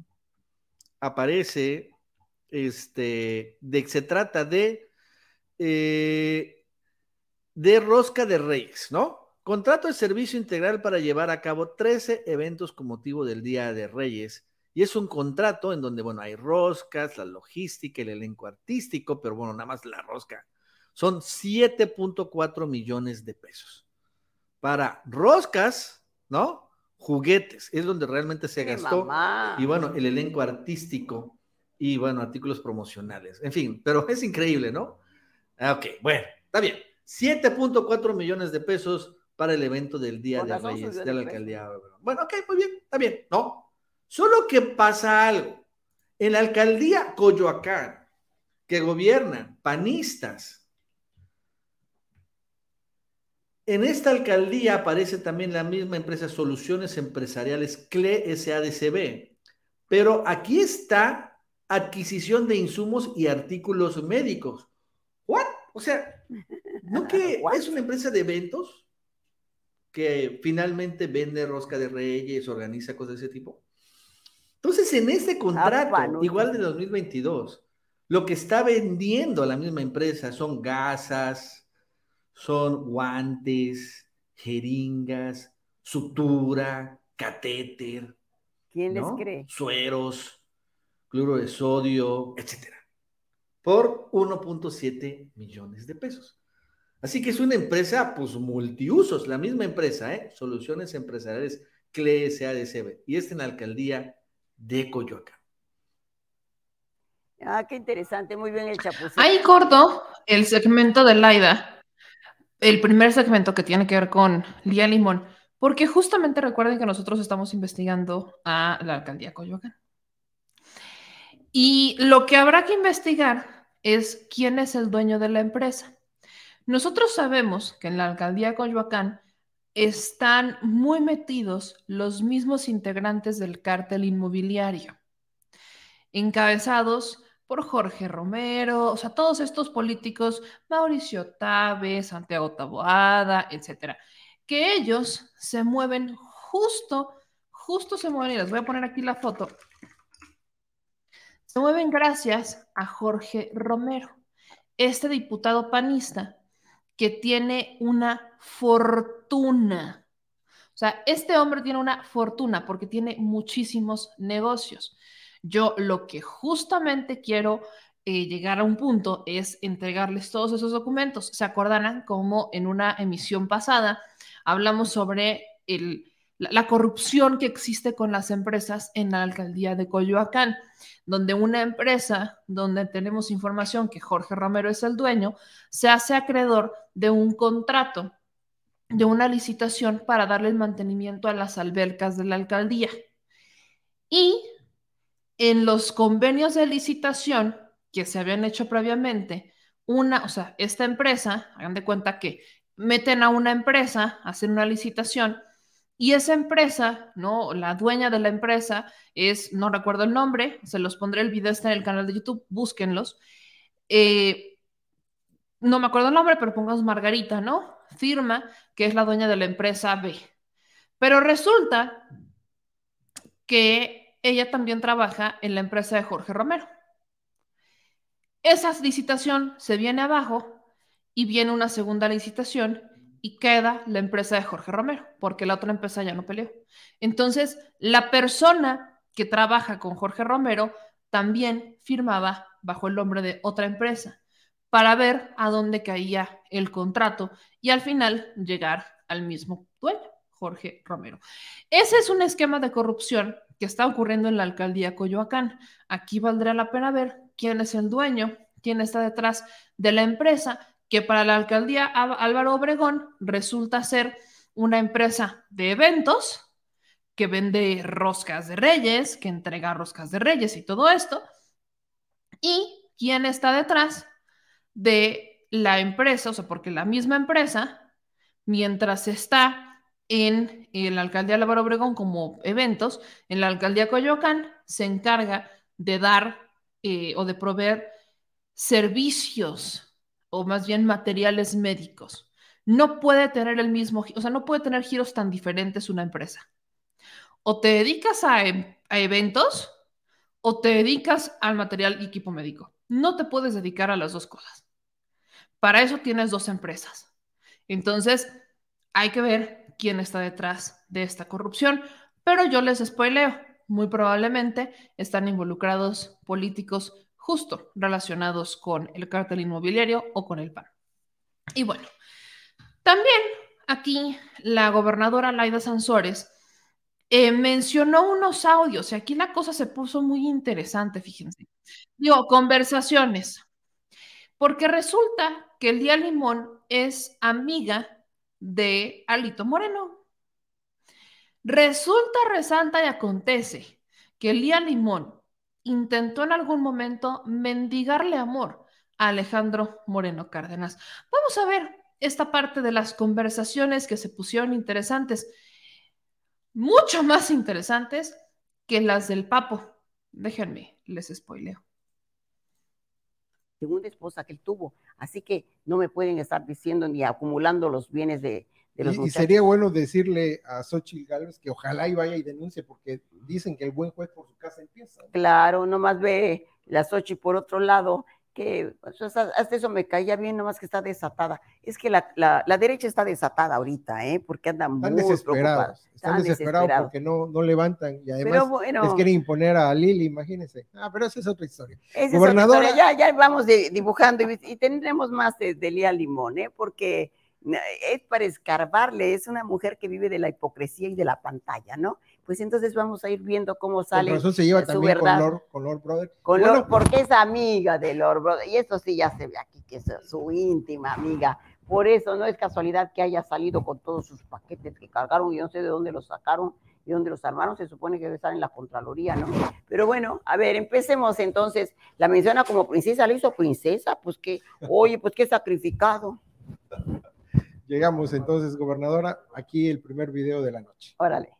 aparece este, de que se trata de, eh, de Rosca de Reyes, ¿no? Contrato de servicio integral para llevar a cabo 13 eventos con motivo del Día de Reyes. Y es un contrato en donde, bueno, hay roscas, la logística, el elenco artístico, pero bueno, nada más la rosca. Son 7.4 millones de pesos. Para roscas, ¿no? Juguetes, es donde realmente se ¡Qué gastó. mamá! Y bueno, el elenco artístico y bueno, artículos promocionales. En fin, pero es increíble, ¿no? Ah, Ok, bueno, está bien. 7.4 millones de pesos para el evento del Día de Reyes de la alcaldía. Bueno, ok, muy bien, está bien, ¿no? Solo que pasa algo. En la alcaldía Coyoacán, que gobiernan panistas, en esta alcaldía aparece también la misma empresa Soluciones Empresariales CLE SADCB, pero aquí está adquisición de insumos y artículos médicos. ¿What? O sea, ¿no que es una empresa de eventos que finalmente vende rosca de reyes, organiza cosas de ese tipo? Entonces, en este contrato, igual de 2022, lo que está vendiendo la misma empresa son gasas, son guantes, jeringas, sutura, catéter, ¿Quién les cree? sueros, cloro de sodio, etcétera, por 1.7 millones de pesos. Así que es una empresa, pues, multiusos, la misma empresa, ¿eh? Soluciones Empresariales CLE SADCB, y está en la alcaldía de Coyoacán. Ah, qué interesante, muy bien el chapucero. Ahí corto el segmento de Laida, el primer segmento que tiene que ver con Lía Limón, porque justamente recuerden que nosotros estamos investigando a la alcaldía Coyoacán. Y lo que habrá que investigar es quién es el dueño de la empresa. Nosotros sabemos que en la alcaldía Coyoacán están muy metidos los mismos integrantes del cártel inmobiliario, encabezados por Jorge Romero, o sea, todos estos políticos, Mauricio Tabe, Santiago Taboada, etcétera, que ellos se mueven justo, justo se mueven, y les voy a poner aquí la foto, se mueven gracias a Jorge Romero, este diputado panista que tiene una fortuna. O sea, este hombre tiene una fortuna porque tiene muchísimos negocios. Yo lo que justamente quiero eh, llegar a un punto es entregarles todos esos documentos. ¿Se acordarán como en una emisión pasada hablamos sobre la corrupción que existe con las empresas en la alcaldía de Coyoacán, donde una empresa, donde tenemos información que Jorge Romero es el dueño, se hace acreedor de un contrato, de una licitación para darle el mantenimiento a las albercas de la alcaldía. Y en los convenios de licitación que se habían hecho previamente, una, o sea, esta empresa, hagan de cuenta que meten a una empresa, hacen una licitación y esa empresa, ¿no? La dueña de la empresa es, no recuerdo el nombre, se los pondré el video está en el canal de YouTube, búsquenlos. Eh, no me acuerdo el nombre, pero pongamos Margarita, ¿no? Firma que es la dueña de la empresa B. Pero resulta que ella también trabaja en la empresa de Jorge Romero. Esa licitación se viene abajo y viene una segunda licitación y queda la empresa de Jorge Romero, porque la otra empresa ya no peleó. Entonces, la persona que trabaja con Jorge Romero también firmaba bajo el nombre de otra empresa para ver a dónde caía el contrato y al final llegar al mismo dueño, Jorge Romero. Ese es un esquema de corrupción que está ocurriendo en la alcaldía Coyoacán. Aquí valdría la pena ver quién es el dueño, quién está detrás de la empresa, que para la alcaldía Álvaro Obregón resulta ser una empresa de eventos que vende roscas de reyes, que entrega roscas de reyes y todo esto. ¿Y quién está detrás de la empresa? O sea, porque la misma empresa, mientras está en, en la alcaldía Álvaro Obregón como eventos, en la alcaldía Coyoacán se encarga de dar eh, o de proveer servicios o más bien materiales médicos. No puede tener el mismo, o sea, no puede tener giros tan diferentes una empresa. O te dedicas a, em, a eventos o te dedicas al material y equipo médico. No te puedes dedicar a las dos cosas. Para eso tienes dos empresas. Entonces, hay que ver quién está detrás de esta corrupción, pero yo les spoileo, muy probablemente están involucrados políticos justo relacionados con el cártel inmobiliario o con el PAN. Y bueno, también aquí la gobernadora Laida Sansores eh, mencionó unos audios y aquí la cosa se puso muy interesante, fíjense. Digo, conversaciones, porque resulta que el día limón es amiga de Alito Moreno. Resulta, resalta y acontece que el día limón intentó en algún momento mendigarle amor a Alejandro Moreno Cárdenas. Vamos a ver esta parte de las conversaciones que se pusieron interesantes, mucho más interesantes que las del Papo. Déjenme, les spoileo. Segunda esposa que él tuvo, así que no me pueden estar diciendo ni acumulando los bienes de, y, sería bueno decirle a Xochitl Gálvez que ojalá y vaya y denuncie, porque dicen que el buen juez por su casa empieza. Claro, nomás ve la Xochitl por otro lado, que hasta eso me caía bien, nomás que está desatada. Es que la, la, derecha está desatada ahorita, ¿eh? Porque andan están muy desesperados. Están, desesperados, porque no, no levantan y además les quieren imponer a Lili, imagínense. Ah, pero esa es otra historia. Esa Gobernadora, Ya, ya vamos dibujando y, tendremos más de, de Lía Limón, ¿eh? Porque es para escarbarle, es una mujer que vive de la hipocresía y de la pantalla, ¿no? Pues entonces vamos a ir viendo cómo sale. Por eso se lleva también con Lord, con Lord, Brother. Con Lord, porque es amiga de Lord Brother, y eso sí ya se ve aquí, que es su íntima amiga. Por eso no es casualidad que haya salido con todos sus paquetes que cargaron, yo no sé de dónde los sacaron y dónde los armaron, se supone que debe estar en la Contraloría, ¿no? Pero bueno, a ver, empecemos entonces. La menciona como princesa, ¿le hizo princesa? Pues que, oye, pues qué sacrificado. Llegamos entonces, gobernadora, aquí el primer video de la noche. Órale.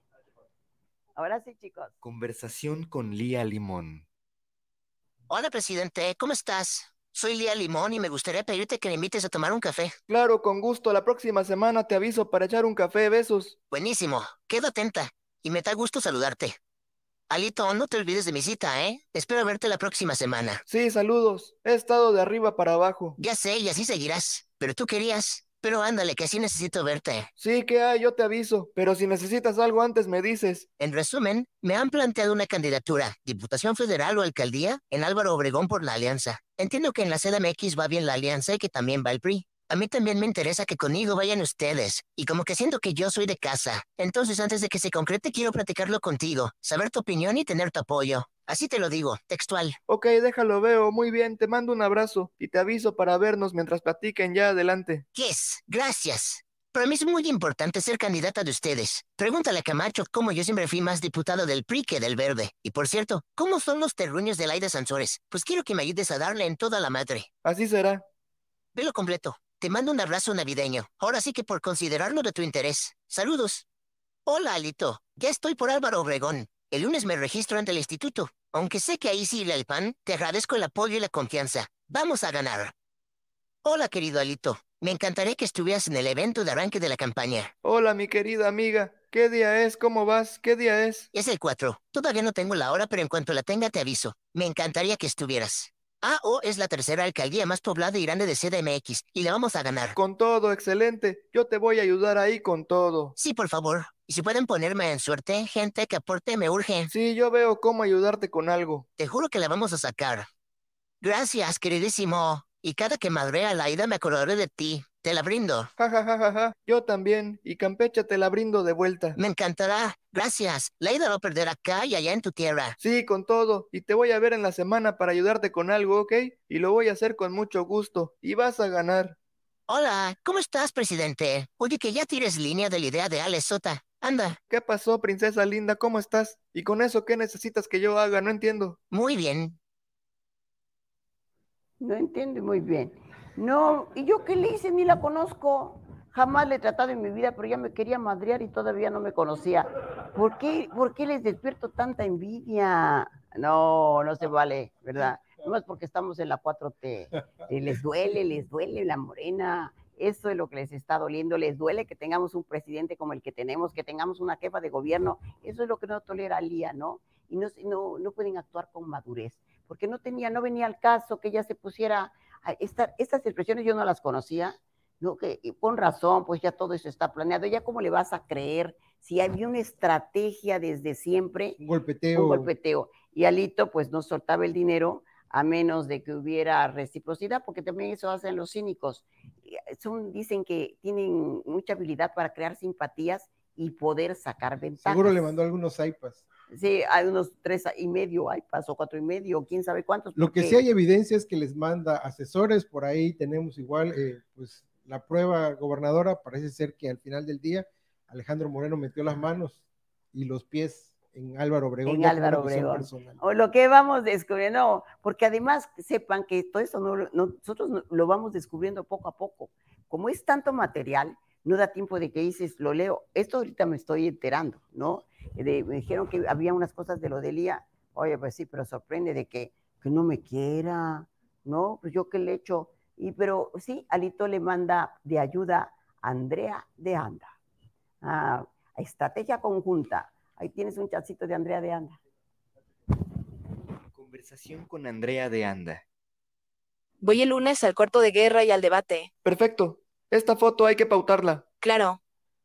Ahora sí, chicos. Conversación con Lía Limón. Hola, presidente, ¿cómo estás? Soy Lía Limón y me gustaría pedirte que me invites a tomar un café. Claro, con gusto. La próxima semana te aviso para echar un café. Besos. Buenísimo. Quedo atenta. Y me da gusto saludarte. Alito, no te olvides de mi cita, ¿eh? Espero verte la próxima semana. Sí, saludos. He estado de arriba para abajo. Ya sé, y así seguirás. Pero tú querías. Pero ándale, que sí necesito verte. Sí, ¿qué hay? Yo te aviso. Pero si necesitas algo antes, me dices. En resumen, me han planteado una candidatura, Diputación Federal o Alcaldía, en Álvaro Obregón por la Alianza. Entiendo que en la CDMX va bien la Alianza y que también va el PRI. A mí también me interesa que conmigo vayan ustedes, y como que siento que yo soy de casa. Entonces, antes de que se concrete, quiero platicarlo contigo, saber tu opinión y tener tu apoyo. Así te lo digo, textual. Ok, déjalo, veo. Muy bien, te mando un abrazo y te aviso para vernos mientras platiquen ya adelante. Yes, gracias. Para mí es muy importante ser candidata de ustedes. Pregúntale a Camacho cómo yo siempre fui más diputado del PRI que del Verde. Y por cierto, ¿cómo son los terruños de Laida Sansores? Pues quiero que me ayudes a darle en toda la madre. Así será. Velo completo. Te mando un abrazo navideño. Ahora sí que por considerarlo de tu interés. Saludos. Hola, Alito. Ya estoy por Álvaro Obregón. El lunes me registro ante el instituto. Aunque sé que ahí sí el pan, te agradezco el apoyo y la confianza. Vamos a ganar. Hola, querido Alito. Me encantaría que estuvieras en el evento de arranque de la campaña. Hola, mi querida amiga. ¿Qué día es? ¿Cómo vas? ¿Qué día es? Es el 4. Todavía no tengo la hora, pero en cuanto la tenga te aviso. Me encantaría que estuvieras. AO es la tercera alcaldía más poblada y grande de CDMX, y la vamos a ganar. Con todo, excelente. Yo te voy a ayudar ahí con todo. Sí, por favor. Y si pueden ponerme en suerte, gente que aporte me urge. Sí, yo veo cómo ayudarte con algo. Te juro que la vamos a sacar. Gracias, queridísimo. Y cada que madre a la ida me acordaré de ti. Te la brindo. Ja, ja, ja, ja, ja. Yo también. Y Campecha te la brindo de vuelta. Me encantará. Gracias. La ida va a perder acá y allá en tu tierra. Sí, con todo. Y te voy a ver en la semana para ayudarte con algo, ¿ok? Y lo voy a hacer con mucho gusto. Y vas a ganar. Hola, ¿cómo estás, presidente? Oye, que ya tires línea de la idea de Alex Sota. Anda. ¿Qué pasó, princesa linda? ¿Cómo estás? ¿Y con eso qué necesitas que yo haga? No entiendo. Muy bien. No entiendo muy bien. No, ¿y yo qué le hice? Ni la conozco. Jamás le he tratado en mi vida, pero ya me quería madrear y todavía no me conocía. ¿Por qué, por qué les despierto tanta envidia? No, no se vale, ¿verdad? No es porque estamos en la 4T. Eh, Les duele, les duele la morena. Eso es lo que les está doliendo. Les duele que tengamos un presidente como el que tenemos, que tengamos una jefa de gobierno. Eso es lo que no tolera Lía, ¿no? Y no, no, no pueden actuar con madurez, porque no tenía, no venía al caso que ella se pusiera a esta- estas expresiones yo no las conocía, ¿no? Que con razón, pues ya todo eso está planeado. Ya cómo le vas a creer si había una estrategia desde siempre, Un golpeteo. un golpeteo. Y Alito, pues no soltaba el dinero a menos de que hubiera reciprocidad, porque también eso hacen los cínicos. Eh, Son, dicen que tienen mucha habilidad para crear simpatías y poder sacar ventajas. Seguro le mandó algunos iPads. Sí, hay unos tres y medio iPads o cuatro y medio, quién sabe cuántos. Lo que sí hay evidencia es que les manda asesores, por ahí tenemos igual, eh, pues la prueba gobernadora, parece ser que al final del día Alejandro Moreno metió las manos y los pies en Álvaro Obregón. en Álvaro Obregón. O lo que vamos descubriendo, porque además sepan que todo eso no, nosotros no- lo vamos descubriendo poco a poco. Como es tanto material, no da tiempo de que dices, lo leo. Esto ahorita me estoy enterando, ¿no? De- me dijeron que había unas cosas de lo de Lía. Oye, pues sí, pero sorprende de que, que no me quiera, ¿no? Pues yo qué le echo. Y pero sí, Alito le manda de ayuda a Andrea de Anda. Estrategia conjunta. Ahí tienes un chacito de Andrea de Anda. Conversación con Andrea de Anda. Voy el lunes al cuarto de guerra y al debate. Perfecto. Esta foto hay que pautarla. Claro.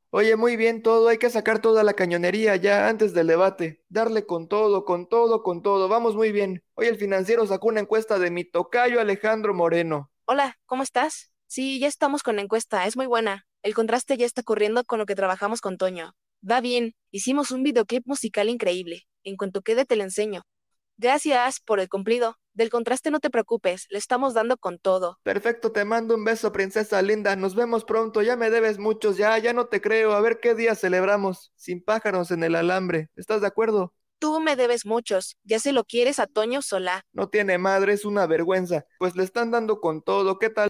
Oye, muy bien todo, hay que sacar toda la cañonería ya antes del debate. Darle con todo, con todo, con todo. Vamos muy bien. Hoy el financiero sacó una encuesta de mi tocayo Alejandro Moreno. Hola, ¿cómo estás? Sí, ya estamos con la encuesta, es muy buena. El contraste ya está corriendo con lo que trabajamos con Toño. Va bien, hicimos un videoclip musical increíble. En cuanto quede te lo enseño. Gracias por el cumplido. Del contraste no te preocupes, le estamos dando con todo. Perfecto, te mando un beso, princesa linda. Nos vemos pronto. Ya me debes muchos, ya, ya no te creo. A ver qué día celebramos. Sin pájaros en el alambre. ¿Estás de acuerdo? Tú me debes muchos, ya se lo quieres a Toño Solá. No tiene madre, es una vergüenza. Pues le están dando con todo. ¿Qué tal?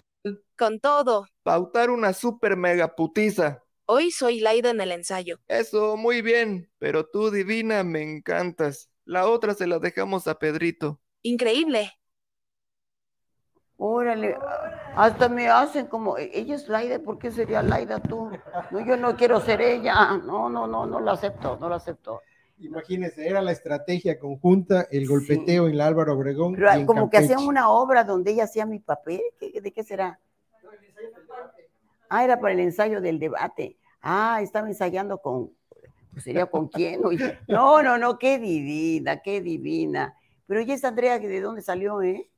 Con todo. Pautar una super mega putiza. Hoy soy Laida en el ensayo. Eso, muy bien. Pero tú, divina, me encantas. La otra se la dejamos a Pedrito. Increíble. Órale, hasta me hacen como, "E- ella es Laida, ¿por qué sería Laida tú? No, yo no quiero ser ella. No, no, no, no lo acepto, no lo acepto. Imagínense, era la estrategia conjunta, el golpeteo en la Álvaro Obregón. Pero y en como que hacían una obra donde ella hacía mi papel. ¿qué- ¿De qué será? Ah, era para el ensayo del debate. Ah, estaba ensayando con, pues sería con quién. Oye, No, no, no, qué divina, qué divina. Pero ¿y esta Andrea de dónde salió, eh?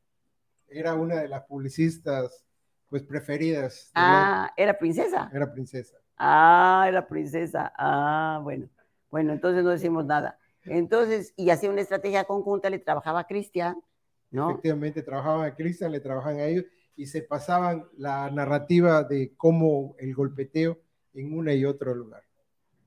Era una de las publicistas pues preferidas. Ah, ¿era princesa? Era princesa. Ah, era princesa. Ah, bueno. Bueno, entonces no decimos nada. Entonces, y hacía una estrategia conjunta, le trabajaba a Cristian, ¿no? Efectivamente, trabajaban a Cristian, le trabajaban a ellos y se pasaban la narrativa de cómo el golpeteo en una y otro lugar.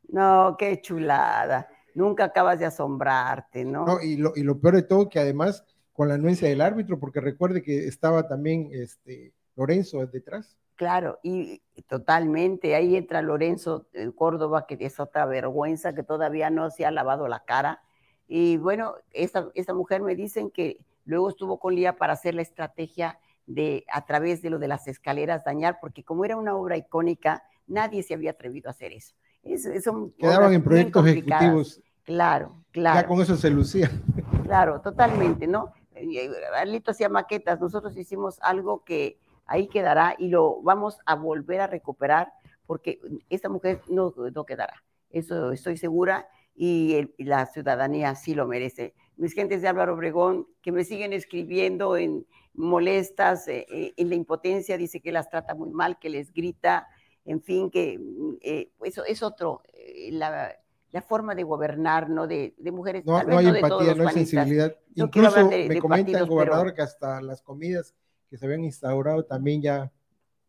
No, qué chulada. Nunca acabas de asombrarte, ¿no? No, y, lo, y lo peor de todo, que además con la anuencia del árbitro, porque recuerde que estaba también este, Lorenzo detrás. Claro, y totalmente, ahí entra Lorenzo Córdoba, que es otra vergüenza, que todavía no se ha lavado la cara. Y bueno, esta, esta mujer me dicen que luego estuvo con Lía para hacer la estrategia de, a través de lo de las escaleras, dañar, porque como era una obra icónica, nadie se había atrevido a hacer eso. Es- es- son Quedaban en proyectos ejecutivos. Claro, claro. Ya con eso se lucía. Claro, totalmente, ¿no? Eh, Arlito hacía maquetas, nosotros hicimos algo que ahí quedará y lo vamos a volver a recuperar porque esta mujer no, no quedará, eso estoy segura y, el- y la ciudadanía sí lo merece. Mis gentes de Álvaro Obregón que me siguen escribiendo en molestas, eh, eh, en la impotencia, dice que las trata muy mal, que les grita, en fin, que mm, eh, eso es otro, eh, la, la forma de gobernar, ¿no? De, de mujeres, No, tal no vez hay no de todos empatía, los no hay sensibilidad. No Incluso de- me de comenta el partidos, gobernador pero- que hasta las comidas que se habían instaurado también ya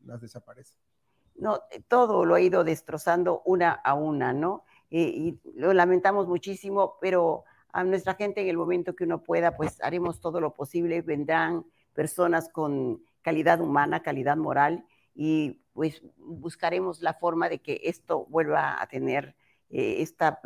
las desaparecen. no, eh, todo lo ha ido destrozando una a una, ¿no? Eh, y lo lamentamos muchísimo, pero a nuestra gente en el momento que uno pueda, pues haremos todo lo posible, vendrán personas con calidad humana, calidad moral, y pues buscaremos la forma de que esto vuelva a tener eh, esta,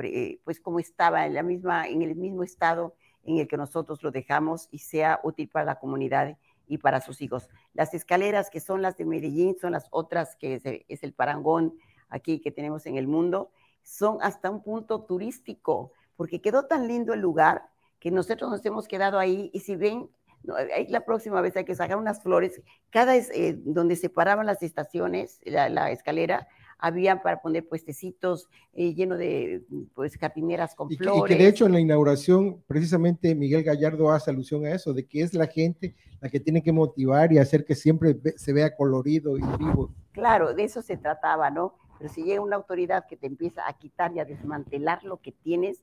pues como estaba en la misma, en el mismo estado en el que nosotros lo dejamos y sea útil para la comunidad y para sus hijos. Las escaleras que son las de Medellín, son las otras que es, es el parangón aquí que tenemos en el mundo, son hasta un punto turístico, porque quedó tan lindo el lugar que nosotros nos hemos quedado ahí y si ven, no, ahí la próxima vez hay que sacar unas flores, cada eh, donde se paraban las estaciones, la, la escalera, había para poner puestecitos eh, lleno de pues jardineras con Y que, y flores. que de hecho en la inauguración, precisamente Miguel Gallardo hace alusión a eso, de que es la gente la que tiene que motivar y hacer que siempre se vea colorido y vivo. Claro, de eso se trataba, ¿no? Pero si llega una autoridad que te empieza a quitar y a desmantelar lo que tienes,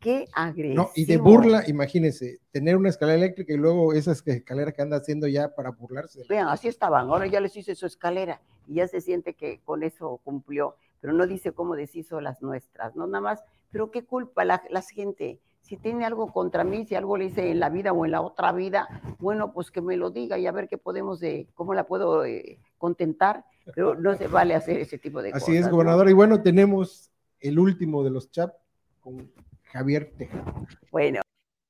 qué agresivo. No, y de burla, imagínense, tener una escalera eléctrica y luego esas escaleras que anda haciendo ya para burlarse. Vean, así estaban. Ahora ya les hice su escalera y ya se siente que con eso cumplió, pero no dice cómo deshizo las nuestras, ¿no? Nada más, pero qué culpa la, la gente. Si tiene algo contra mí, si algo le hice en la vida o en la otra vida, bueno, pues que me lo diga y a ver qué podemos, de, cómo la puedo eh, contentar, pero no se vale hacer ese tipo de cosas. Así es, ¿no? gobernador. Y bueno, tenemos el último de los chats con Javier Tejada. Bueno.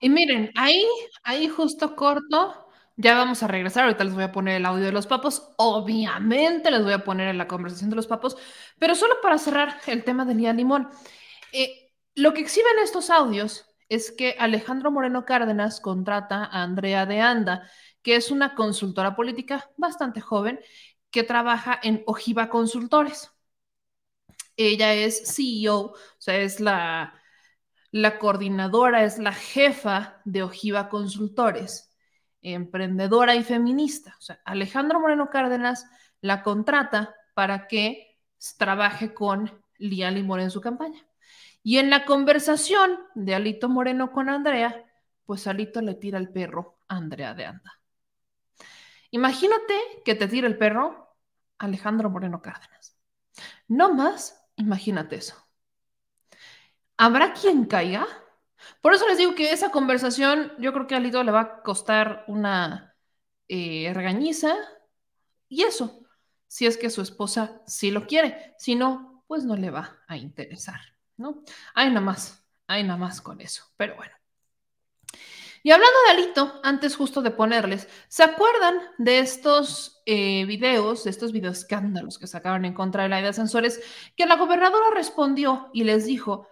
Y miren, ahí, ahí justo corto, ya vamos a regresar. Ahorita les voy a poner el audio de los papos. Obviamente les voy a poner en la conversación de los papos, pero solo para cerrar el tema de Lía Limón. Eh, lo que exhiben estos audios es que Alejandro Moreno Cárdenas contrata a Andrea de Anda, que es una consultora política bastante joven que trabaja en Ojiva Consultores. Ella es CEO, o sea, es la, la coordinadora, es la jefa de Ojiva Consultores, emprendedora y feminista. O sea, Alejandro Moreno Cárdenas la contrata para que trabaje con Lía Limón en su campaña. Y en la conversación de Alito Moreno con Andrea, pues Alito le tira el perro a Andrea de Anda. Imagínate que te tira el perro Alejandro Moreno Cárdenas. No más, imagínate eso. ¿Habrá quien caiga? Por eso les digo que esa conversación yo creo que a Alito le va a costar una eh, regañiza y eso, si es que su esposa sí lo quiere, si no, pues no le va a interesar, ¿no? Hay nada más, hay nada más con eso, pero bueno. Y hablando de Alito, antes justo de ponerles, ¿se acuerdan de estos eh, videos, de estos videoescándalos que sacaron en contra de la de Sensores? Que la gobernadora respondió y les dijo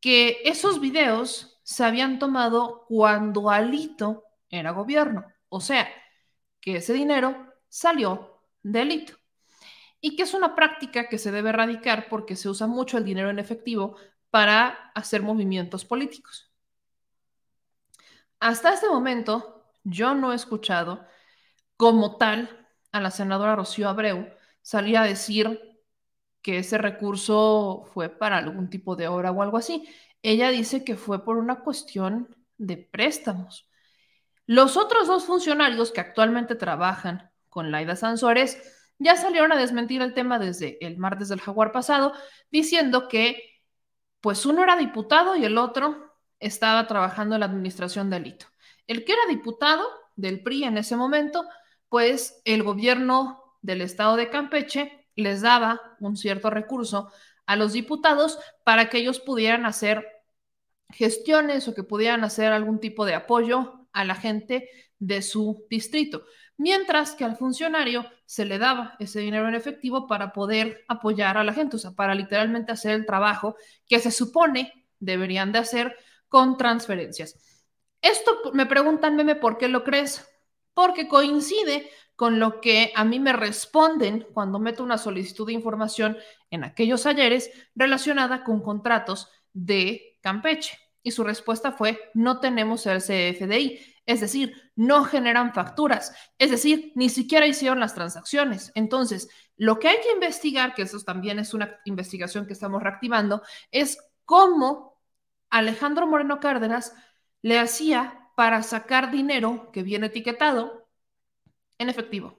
que esos videos se habían tomado cuando Alito era gobierno, o sea, que ese dinero salió de Alito. y que es una práctica que se debe erradicar porque se usa mucho el dinero en efectivo para hacer movimientos políticos. Hasta este momento, yo no he escuchado como tal a la senadora Rocío Abreu salir a decir que ese recurso fue para algún tipo de obra o algo así. Ella dice que fue por una cuestión de préstamos. Los otros dos funcionarios que actualmente trabajan con Laida Sansores ya salieron a desmentir el tema desde el martes del jaguar pasado, diciendo que pues uno era diputado y el otro estaba trabajando en la administración del hito. El que era diputado del PRI en ese momento, pues el gobierno del estado de Campeche les daba un cierto recurso a los diputados para que ellos pudieran hacer gestiones o que pudieran hacer algún tipo de apoyo a la gente de su distrito, mientras que al funcionario se le daba ese dinero en efectivo para poder apoyar a la gente, o sea, para literalmente hacer el trabajo que se supone deberían de hacer con transferencias. Esto me preguntan, meme, ¿por qué lo crees? Porque coincide con lo que a mí me responden cuando meto una solicitud de información en aquellos ayeres relacionada con contratos de Campeche. Y su respuesta fue, no tenemos el CFDI, es decir, no generan facturas, es decir, ni siquiera hicieron las transacciones. Entonces, lo que hay que investigar, que eso también es una investigación que estamos reactivando, es cómo Alejandro Moreno Cárdenas le hacía para sacar dinero que viene etiquetado en efectivo.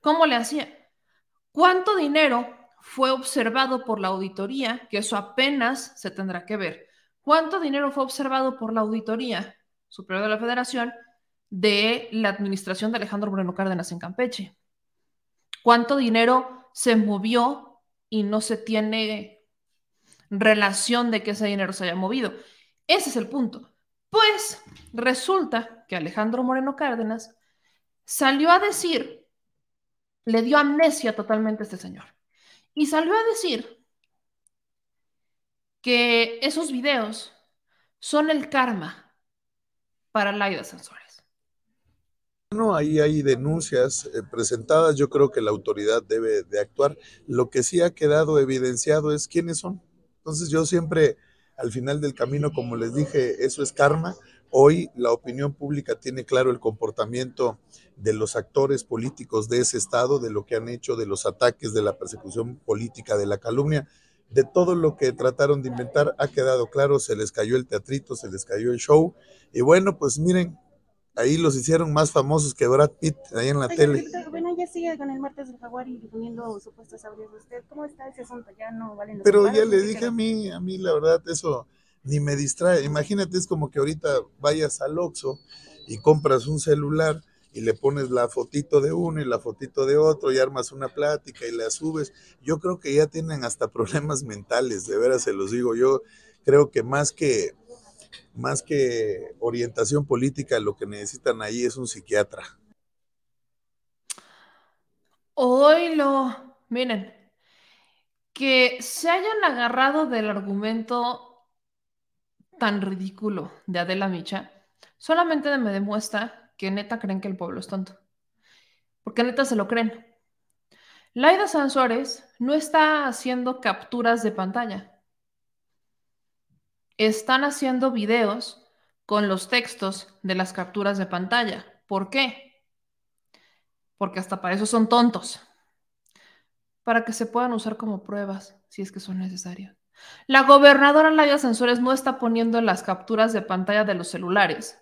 ¿Cómo le hacía? ¿Cuánto dinero fue observado por la auditoría? Que eso apenas se tendrá que ver. ¿Cuánto dinero fue observado por la auditoría superior de la federación de la administración de Alejandro Moreno Cárdenas en Campeche? ¿Cuánto dinero se movió y no se tiene relación de que ese dinero se haya movido? Ese es el punto. Pues resulta que Alejandro Moreno Cárdenas salió a decir, le dio amnesia totalmente a este señor, y salió a decir que esos videos son el karma para Laida Sansores. Bueno, ahí hay denuncias eh, presentadas, yo creo que la autoridad debe de actuar. Lo que sí ha quedado evidenciado es quiénes son. Entonces yo siempre, al final del camino, como les dije, eso es karma. Hoy la opinión pública tiene claro el comportamiento de los actores políticos de ese estado, de lo que han hecho, de los ataques, de la persecución política, de la calumnia de todo lo que trataron de inventar ha quedado claro, se les cayó el teatrito, se les cayó el show. Y bueno, pues miren, ahí los hicieron más famosos que Brad Pitt ahí en la tele. bueno, ya sigue con el martes del jaguar y difundiendo supuestos audios de usted. ¿Cómo está ese asunto? Ya no valen los Pero ya le dije a mí, a mí la verdad, eso ni me distrae. Imagínate, es como que ahorita vayas al Oxxo y compras un celular y le pones la fotito de uno y la fotito de otro y armas una plática y la subes. Yo creo que ya tienen hasta problemas mentales, de veras se los digo. Yo creo que más que más que orientación política, lo que necesitan ahí es un psiquiatra. Hoy lo, miren, que se hayan agarrado del argumento tan ridículo de Adela Micha, solamente me demuestra que neta creen que el pueblo es tonto. Porque neta se lo creen. Laida Sansores no está haciendo capturas de pantalla. Están haciendo videos con los textos de las capturas de pantalla. ¿Por qué? Porque hasta para eso son tontos. Para que se puedan usar como pruebas si es que son necesarias. La gobernadora Laida Sansores no está poniendo las capturas de pantalla de los celulares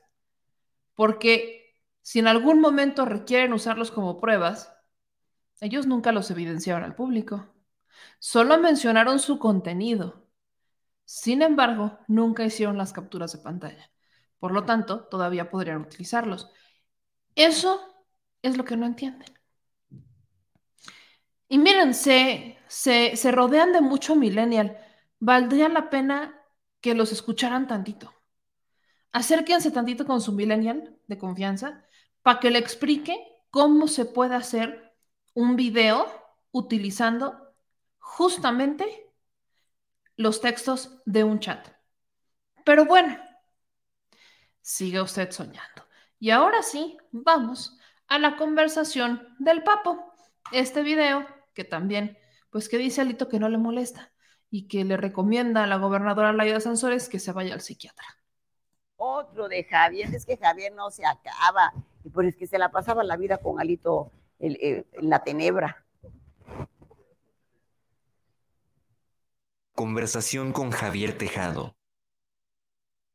porque si en algún momento requieren usarlos como pruebas, ellos nunca los evidenciaron al público. Solo mencionaron su contenido. Sin embargo, nunca hicieron las capturas de pantalla. Por lo tanto, todavía podrían utilizarlos. Eso es lo que no entienden. Y miren, se, se, rodean de mucho millennial. Valdría la pena que los escucharan tantito. Acérquense tantito con su millennial de confianza para que le explique cómo se puede hacer un video utilizando justamente los textos de un chat. Pero bueno, sigue usted soñando. Y ahora sí, vamos a la conversación del papo. Este video que también, pues que dice Alito que no le molesta y que le recomienda a la gobernadora Laida Sansores que se vaya al psiquiatra. Otro de Javier, es que Javier no se acaba, y por es que se la pasaba la vida con Alito en la tenebra. Conversación con Javier Tejado.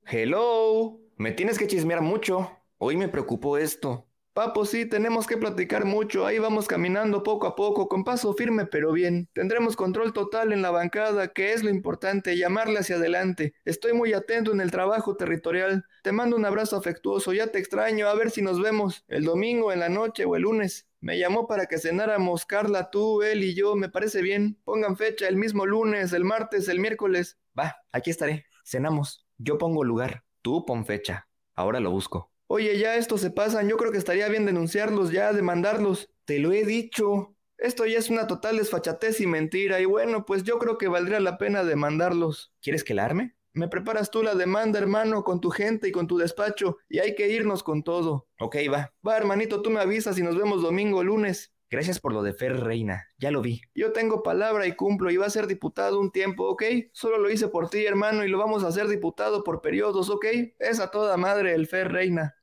Hello, me tienes que chismear mucho. Hoy me preocupó esto. Papo, sí, tenemos que platicar mucho. Ahí vamos caminando poco a poco, con paso firme pero bien. Tendremos control total en la bancada, que es lo importante, llamarle hacia adelante. Estoy muy atento en el trabajo territorial. Te mando un abrazo afectuoso, ya te extraño, a ver si nos vemos el domingo, en la noche o el lunes. Me llamó para que cenáramos Carla, tú, él y yo, me parece bien. Pongan fecha el mismo lunes, el martes, el miércoles. Va, aquí estaré. Cenamos. Yo pongo lugar, tú pon fecha. Ahora lo busco. Oye, ya estos se pasan, yo creo que estaría bien denunciarlos ya, demandarlos. Te lo he dicho. Esto ya es una total desfachatez y mentira, y bueno, pues yo creo que valdría la pena demandarlos. ¿Quieres que la arme? Me preparas tú la demanda, hermano, con tu gente y con tu despacho, y hay que irnos con todo. Ok, va. Va, hermanito, tú me avisas y nos vemos domingo o lunes. Gracias por lo de Fer Reina, ya lo vi. Yo tengo palabra y cumplo y va a ser diputado un tiempo, ¿ok? Solo lo hice por ti, hermano, y lo vamos a hacer diputado por periodos, ¿ok? Es a toda madre el Fer Reina.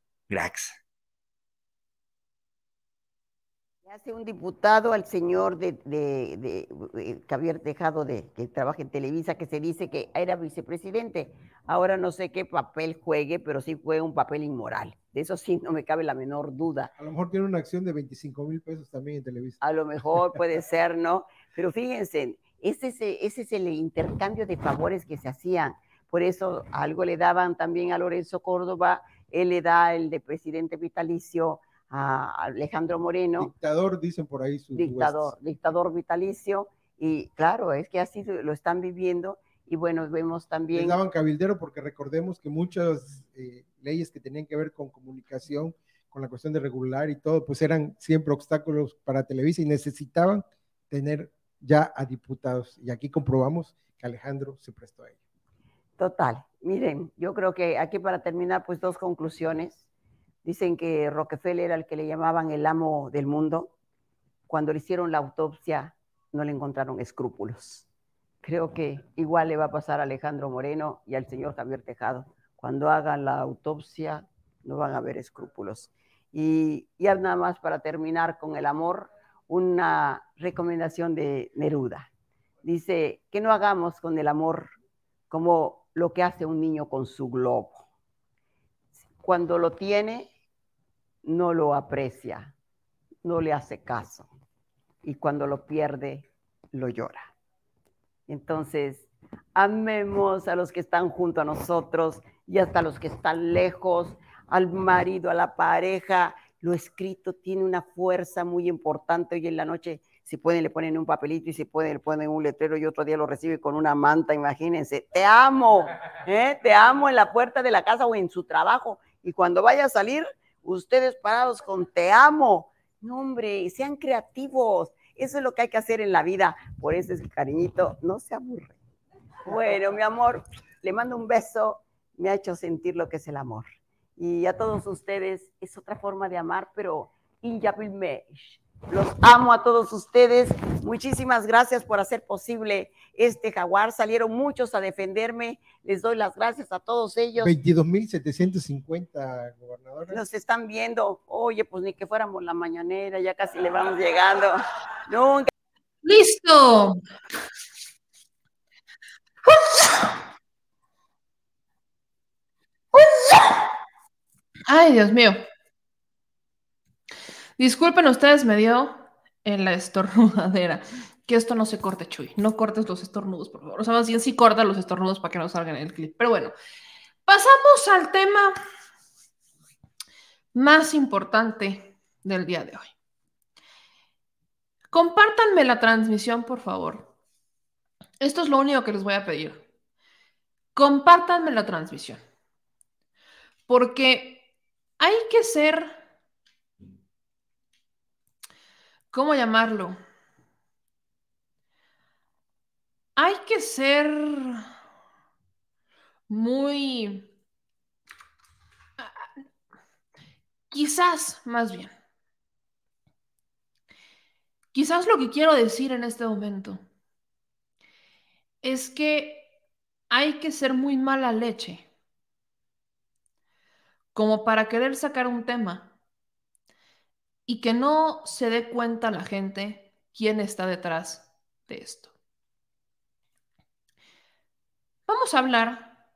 Hace un diputado al señor de, de, de, eh, Javier Tejado, de, que trabaja en Televisa, que se dice que era vicepresidente. Ahora no sé qué papel juegue, pero sí fue un papel inmoral. De eso sí no me cabe la menor duda. A lo mejor tiene una acción de 25 mil pesos también en Televisa. A lo mejor puede ser, ¿no? Pero fíjense, ese es, ese es el intercambio de favores que se hacían. Por eso algo le daban también a Lorenzo Córdoba, él le da el de presidente vitalicio a Alejandro Moreno. Dictador, dicen por ahí sus dictador, dictador vitalicio, y claro, es que así lo están viviendo, y bueno, vemos Les también, daban cabildero porque recordemos que muchas eh, leyes que tenían que ver con comunicación, con la cuestión de regular y todo, pues eran siempre obstáculos para Televisa y necesitaban tener ya a diputados. Y aquí comprobamos que Alejandro se prestó a ello. total, miren, yo creo que aquí para terminar, pues dos conclusiones. Dicen que Rockefeller era el que le llamaban el amo del mundo. Cuando le hicieron la autopsia, no le encontraron escrúpulos. Creo que igual le va a pasar a Alejandro Moreno y al señor Javier Tejado. Cuando hagan la autopsia, no van a haber escrúpulos. Y ya nada más para terminar con el amor, una recomendación de Neruda. Dice que no hagamos con el amor como lo que hace un niño con su globo. Cuando lo tiene, no lo aprecia, no le hace caso. Y cuando lo pierde, lo llora. Entonces, amemos a los que están junto a nosotros y hasta los que están lejos, al marido, a la pareja. Lo escrito tiene una fuerza muy importante. Hoy en la noche, si pueden, le ponen un papelito y si pueden, le ponen un letrero y otro día lo recibe con una manta. Imagínense, te amo, ¿eh? te amo en la puerta de la casa o en su trabajo. Y cuando vaya a salir, ustedes parados con te amo. No, hombre, sean creativos. Eso es lo que hay que hacer en la vida. Por eso es el cariñito, no se aburre. Bueno, mi amor, le mando un beso. Me ha hecho sentir lo que es el amor. Y a todos ustedes es otra forma de amar, pero inyabilmesh. Los amo a todos ustedes. Muchísimas gracias por hacer posible este jaguar. Salieron muchos a defenderme. Les doy las gracias a todos ellos. 22.750 gobernadores. Nos están viendo. Oye, pues ni que fuéramos la mañanera, ya casi le vamos llegando. Nunca. ¡Listo! Ay, Dios mío. Disculpen ustedes, me dio en la estornudadera. Que esto no se corte, Chuy. No cortes los estornudos, por favor. O sea, más bien sí corta los estornudos para que no salgan en el clip. Pero bueno, pasamos al tema más importante del día de hoy. Compártanme la transmisión, por favor. Esto es lo único que les voy a pedir. Compártanme la transmisión. Porque hay que ser, ¿cómo llamarlo? Hay que ser muy, quizás más bien, Quizás lo que quiero decir en este momento es que hay que ser muy mala leche como para querer sacar un tema y que no se dé cuenta la gente quién está detrás de esto. Vamos a hablar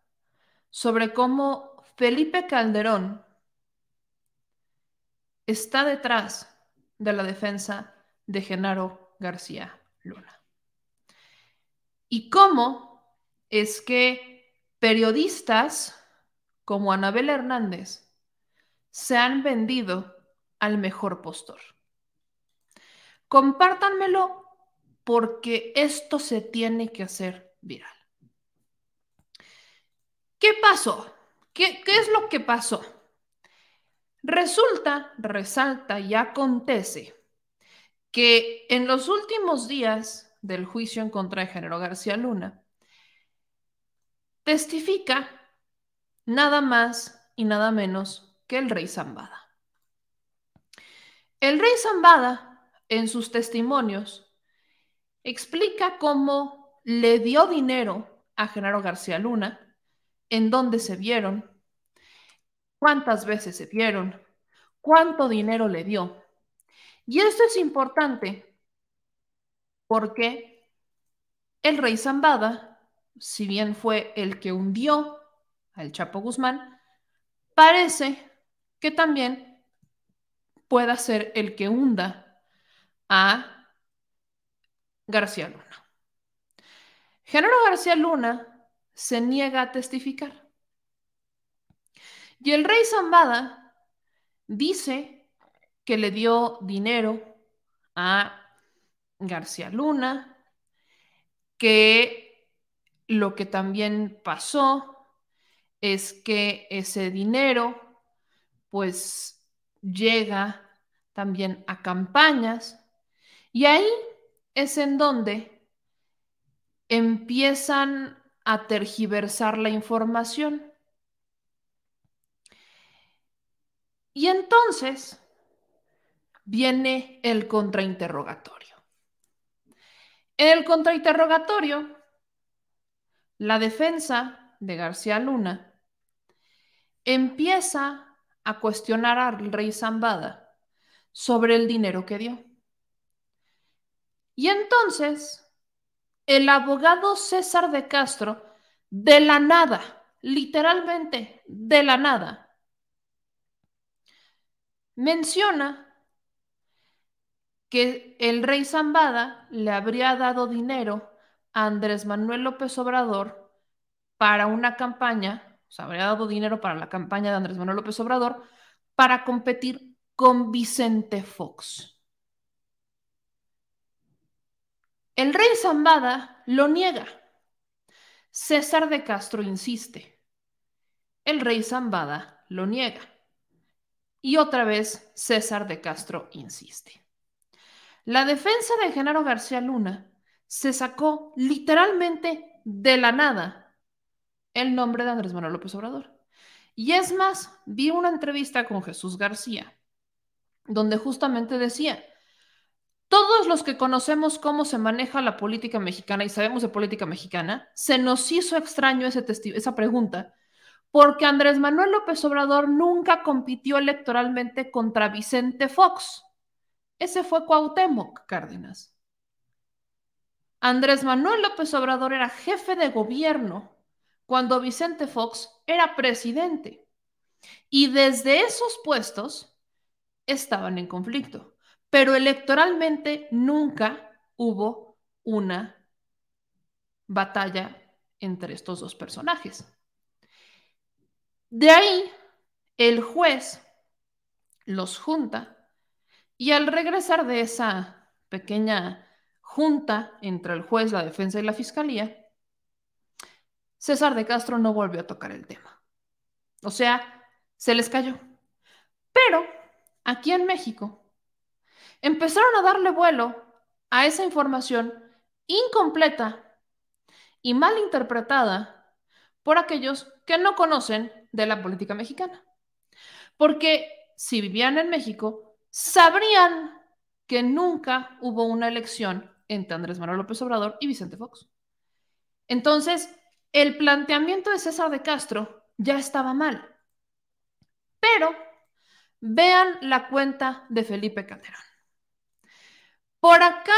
sobre cómo Felipe Calderón está detrás de la defensa de Genaro García Luna. Y cómo es que periodistas como Anabel Hernández se han vendido al mejor postor. Compártanmelo porque esto se tiene que hacer viral. ¿Qué pasó? ¿Qué, qué es lo que pasó? Resulta, resalta y acontece que en los últimos días del juicio en contra de Género García Luna, testifica nada más y nada menos que el rey Zambada. El rey Zambada, en sus testimonios, explica cómo le dio dinero a Genaro García Luna, en dónde se vieron, cuántas veces se vieron, cuánto dinero le dio. Y esto es importante porque el rey Zambada, si bien fue el que hundió al Chapo Guzmán, parece que también pueda ser el que hunda a García Luna. Genaro García Luna se niega a testificar. Y el rey Zambada dice que le dio dinero a García Luna, que lo que también pasó es que ese dinero pues llega también a campañas y ahí es en donde empiezan a tergiversar la información. Y entonces viene el contrainterrogatorio. En el contrainterrogatorio, la defensa de García Luna empieza a cuestionar al rey Zambada sobre el dinero que dio. Y entonces, el abogado César de Castro, de la nada, literalmente de la nada, menciona que el rey Zambada le habría dado dinero a Andrés Manuel López Obrador para una campaña, o sea, habría dado dinero para la campaña de Andrés Manuel López Obrador para competir con Vicente Fox. El rey Zambada lo niega. César de Castro insiste. El rey Zambada lo niega. Y otra vez César de Castro insiste. La defensa de Genaro García Luna se sacó literalmente de la nada el nombre de Andrés Manuel López Obrador. Y es más, vi una entrevista con Jesús García, donde justamente decía, todos los que conocemos cómo se maneja la política mexicana y sabemos de política mexicana, se nos hizo extraño ese esa pregunta, porque Andrés Manuel López Obrador nunca compitió electoralmente contra Vicente Fox. Ese fue Cuauhtémoc Cárdenas. Andrés Manuel López Obrador era jefe de gobierno cuando Vicente Fox era presidente. Y desde esos puestos estaban en conflicto. Pero electoralmente nunca hubo una batalla entre estos dos personajes. De ahí, el juez los junta y al regresar de esa pequeña junta entre el juez, la defensa y la fiscalía, César de Castro no volvió a tocar el tema. O sea, se les cayó. Pero aquí en México empezaron a darle vuelo a esa información incompleta y mal interpretada por aquellos que no conocen de la política mexicana. Porque si vivían en México, sabrían que nunca hubo una elección entre Andrés Manuel López Obrador y Vicente Fox. Entonces, el planteamiento de César de Castro ya estaba mal. Pero vean la cuenta de Felipe Calderón. Por acá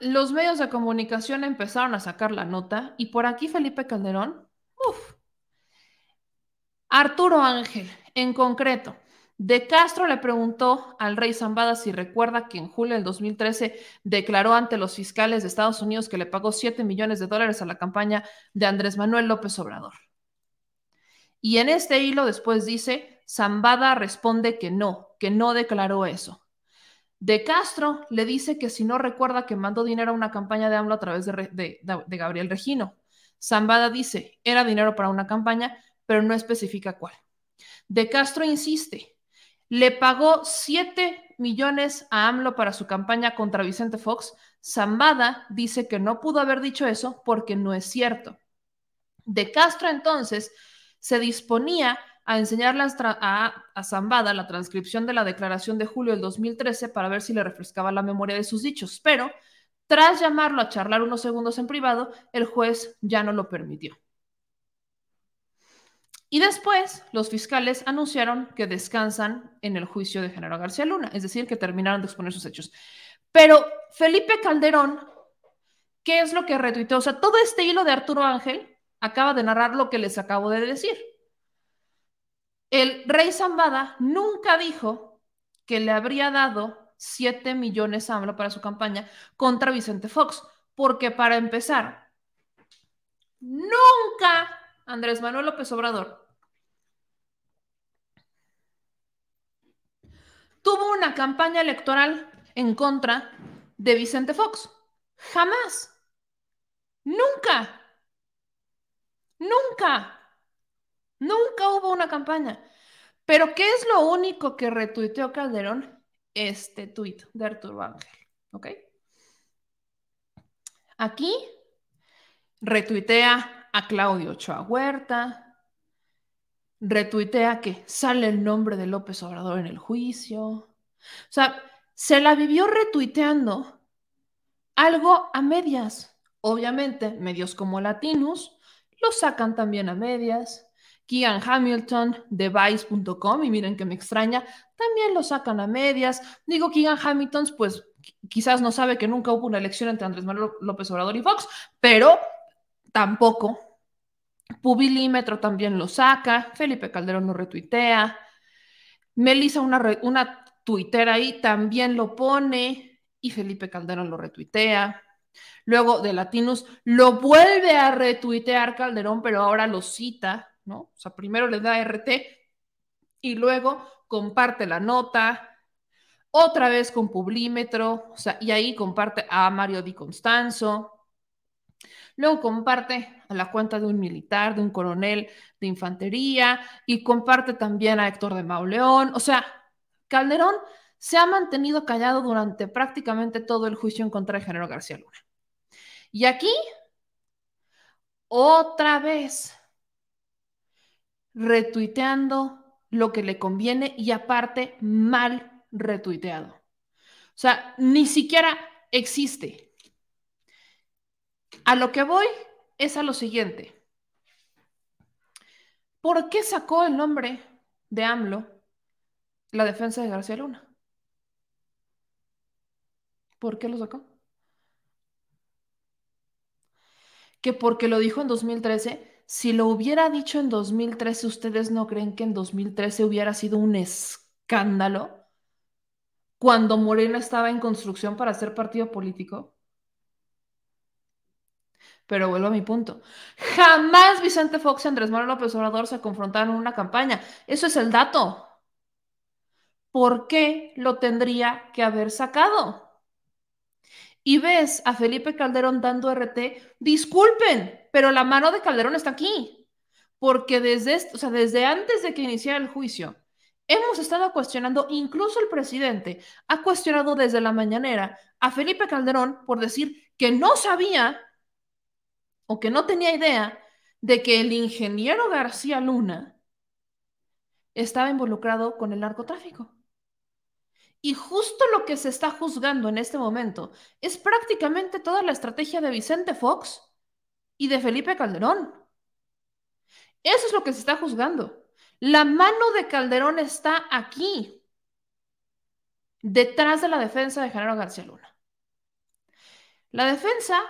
los medios de comunicación empezaron a sacar la nota y por aquí Felipe Calderón, uff, Arturo Ángel, en concreto, de Castro le preguntó al rey Zambada si recuerda que en julio del 2013 declaró ante los fiscales de Estados Unidos que le pagó 7 millones de dólares a la campaña de Andrés Manuel López Obrador. Y en este hilo después dice, Zambada responde que no, que no declaró eso. De Castro le dice que si no recuerda que mandó dinero a una campaña de AMLO a través de, Gabriel Regino. Zambada dice, era dinero para una campaña, pero no especifica cuál. De Castro insiste, le pagó 7 millones a AMLO para su campaña contra Vicente Fox. Zambada dice que no pudo haber dicho eso porque no es cierto. De Castro entonces se disponía a enseñarle a, a Zambada la transcripción de la declaración de julio del 2013 para ver si le refrescaba la memoria de sus dichos, pero tras llamarlo a charlar unos segundos en privado, el juez ya no lo permitió. Y después los fiscales anunciaron que descansan en el juicio de Genaro García Luna, es decir, que terminaron de exponer sus hechos. Pero Felipe Calderón, ¿qué es lo que retuiteó? O sea, todo este hilo de Arturo Ángel acaba de narrar lo que les acabo de decir. El rey Zambada nunca dijo que le habría dado 7 millones a AMLO para su campaña contra Vicente Fox, porque para empezar, nunca Andrés Manuel López Obrador tuvo una campaña electoral en contra de Vicente Fox. Jamás. Nunca. Nunca. Nunca hubo una campaña. Pero ¿qué es lo único que retuiteó Calderón? Este tuit de Arturo Ángel. ¿Ok? Aquí retuitea a Claudio Ochoa Huerta, retuitea que sale el nombre de López Obrador en el juicio. O sea, se la vivió retuiteando algo a medias. Obviamente, medios como Latinos lo sacan también a medias. Keegan Hamilton de Vice.com, y miren que me extraña, también lo sacan a medias. Digo, Keegan Hamilton, pues quizás no sabe que nunca hubo una elección entre Andrés Manuel López Obrador y Fox, pero tampoco. Pubilímetro también lo saca, Felipe Calderón lo retuitea, Melissa, una, una tuitera ahí, también lo pone y Felipe Calderón lo retuitea. Luego de Latinos lo vuelve a retuitear Calderón, pero ahora lo cita, ¿no? O sea, primero le da RT y luego comparte la nota, otra vez con Publímetro, o sea, y ahí comparte a Mario Di Constanzo, Luego comparte a la cuenta de un militar, de un coronel de infantería y comparte también a Héctor de Mauleón. O sea, Calderón se ha mantenido callado durante prácticamente todo el juicio en contra de General García Luna. Y aquí, otra vez, retuiteando lo que le conviene y aparte mal retuiteado. O sea, ni siquiera existe a lo que voy es a lo siguiente. ¿Por qué sacó el nombre de AMLO la defensa de García Luna? ¿Por qué lo sacó? Que porque lo dijo en 2013, si lo hubiera dicho en 2013, ¿ustedes no creen que en 2013 hubiera sido un escándalo? Cuando Morena estaba en construcción para ser partido político. Pero vuelvo a mi punto. Jamás Vicente Fox y Andrés Manuel López Obrador se confrontaron en una campaña. Eso es el dato. ¿Por qué lo tendría que haber sacado? Y ves a Felipe Calderón dando RT, disculpen, pero la mano de Calderón está aquí. Porque desde, o sea, desde antes de que iniciara el juicio, hemos estado cuestionando, incluso el presidente ha cuestionado desde la mañanera a Felipe Calderón por decir que no sabía o que no tenía idea de que el ingeniero García Luna estaba involucrado con el narcotráfico. Y justo lo que se está juzgando en este momento es prácticamente toda la estrategia de Vicente Fox y de Felipe Calderón. Eso es lo que se está juzgando. La mano de Calderón está aquí, detrás de la defensa de Genaro García Luna. La defensa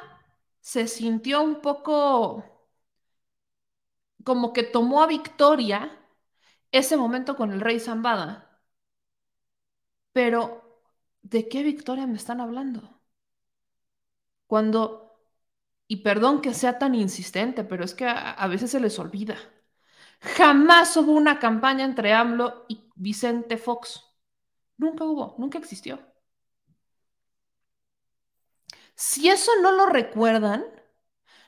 se sintió un poco como que tomó a victoria ese momento con el rey Zambada pero, ¿de qué victoria me están hablando? Cuando, y perdón que sea tan insistente, pero es que a, veces se les olvida. Jamás hubo una campaña entre AMLO y Vicente Fox. Nunca hubo, nunca existió. Si eso no lo recuerdan,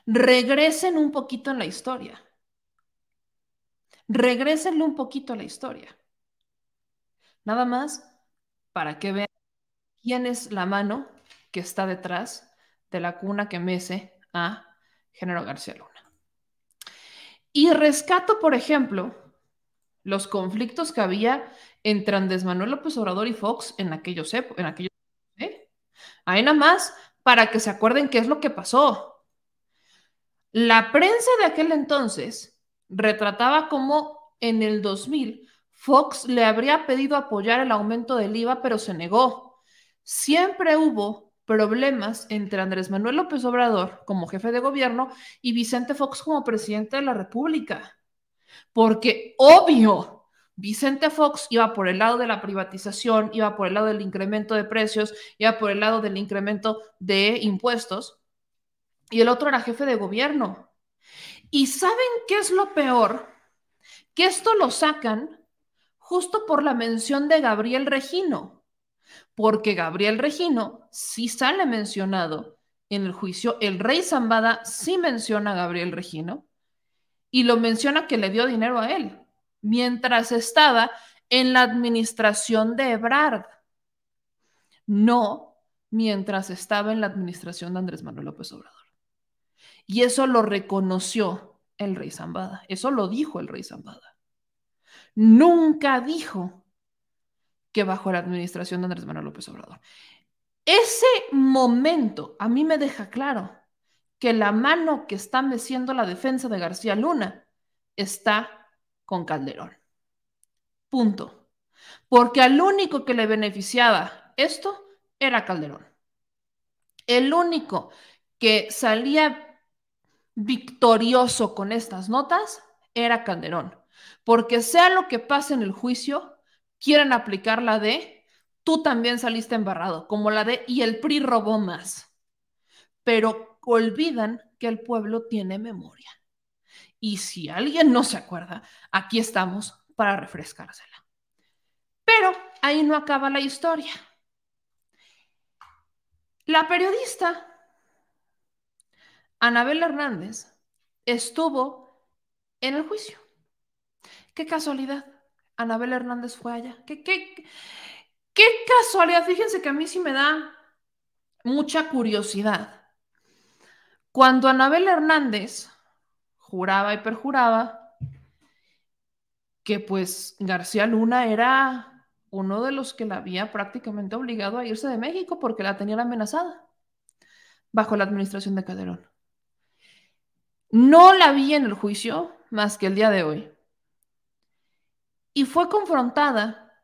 regresen un poquito en la historia. Regrésenle un poquito a la historia. Nada más para que vean quién es la mano que está detrás de la cuna que mece a Género García Luna. Y rescato, por ejemplo, los conflictos que había entre Andrés Manuel López Obrador y Fox en aquellos en aquellos ¿eh? Ahí nada más para que se acuerden qué es lo que pasó. La prensa de aquel entonces retrataba como en el 2000 Fox le habría pedido apoyar el aumento del IVA, pero se negó. Siempre hubo problemas entre Andrés Manuel López Obrador como jefe de gobierno y Vicente Fox como presidente de la República. Porque obvio, Vicente Fox iba por el lado de la privatización, iba por el lado del incremento de precios, iba por el lado del incremento de impuestos, y el otro era jefe de gobierno. ¿Y saben qué es lo peor? Que esto lo sacan justo por la mención de Gabriel Regino, porque Gabriel Regino sí sale mencionado en el juicio, el rey Zambada sí menciona a Gabriel Regino y lo menciona que le dio dinero a él, mientras estaba en la administración de Ebrard, no mientras estaba en la administración de Andrés Manuel López Obrador. Y eso lo reconoció el rey Zambada, eso lo dijo el rey Zambada nunca dijo que bajo la administración de Andrés Manuel López Obrador. Ese momento a mí me deja claro que la mano que está meciendo la defensa de García Luna está con Calderón. Punto. Porque al único que le beneficiaba esto era Calderón. El único que salía victorioso con estas notas era Calderón. Porque sea lo que pase en el juicio, quieren aplicar la de tú también saliste embarrado, como la de y el PRI robó más. Pero olvidan que el pueblo tiene memoria. Y si alguien no se acuerda, aquí estamos para refrescársela. Pero ahí no acaba la historia. La periodista Anabel Hernández estuvo en el juicio. Qué casualidad. Anabel Hernández fue allá. ¿Qué, qué, qué casualidad. Fíjense que a mí sí me da mucha curiosidad. Cuando Anabel Hernández juraba y perjuraba que pues García Luna era uno de los que la había prácticamente obligado a irse de México porque la tenían amenazada bajo la administración de Calderón. No la vi en el juicio más que el día de hoy y fue confrontada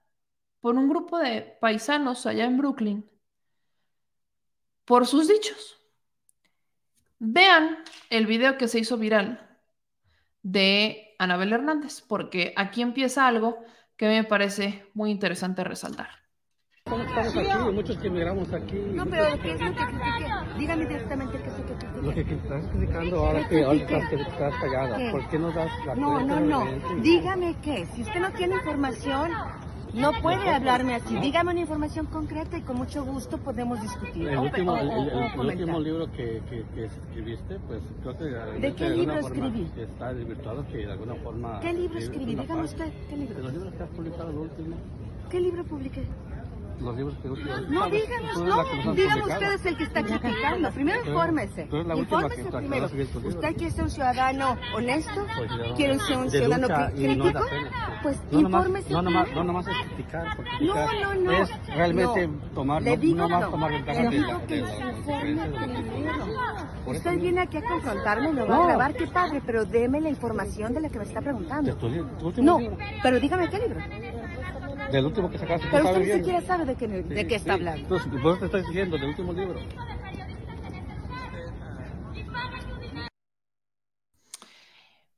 por un grupo de paisanos allá en Brooklyn por sus dichos. Vean el video que se hizo viral de Anabel Hernández, porque aquí empieza algo que me parece muy interesante resaltar. Estamos aquí, muchos que emigramos aquí. No, pero ¿qué es lo que critique? Dígame directamente qué es lo que critique. Lo que estás criticando ahora que ahora estás, que estás callada. ¿Por qué no das la No, no, no. Dígame qué. Si usted no tiene información, no puede hablarme así. Dígame una información concreta y con mucho gusto podemos discutir. El último, o- o- el- el último libro que, que, que escribiste, pues creo que ¿De qué alguna libro escribí? está desvirtuado que de alguna forma... ¿Qué libro es escribí? Dígame usted, ¿qué libro? De los libros que has publicado el último. ¿Qué libro publiqué? Los libros que. No, díganos, no, dígame usted es el que está criticando. Primero infórmese. Infórmese primero. acabas de estos libros. ¿Usted quiere ser un ciudadano honesto? ¿Quiere ser un ciudadano crítico? Pues infórmese. no, nomás, no nomás es criticar, porque No, criticar no, no. es realmente no. tomar, Le no, digo no más no. tomar ventaja Le de la, lo Usted viene aquí a confrontarme, me va a grabar, qué padre, pero deme la información de la que me está preguntando. No, pero dígame qué libro. Del último que sacaste, Pero usted ni bien. siquiera sabe de qué, de qué está Sí, hablando. Entonces, eso te estoy diciendo, del último libro.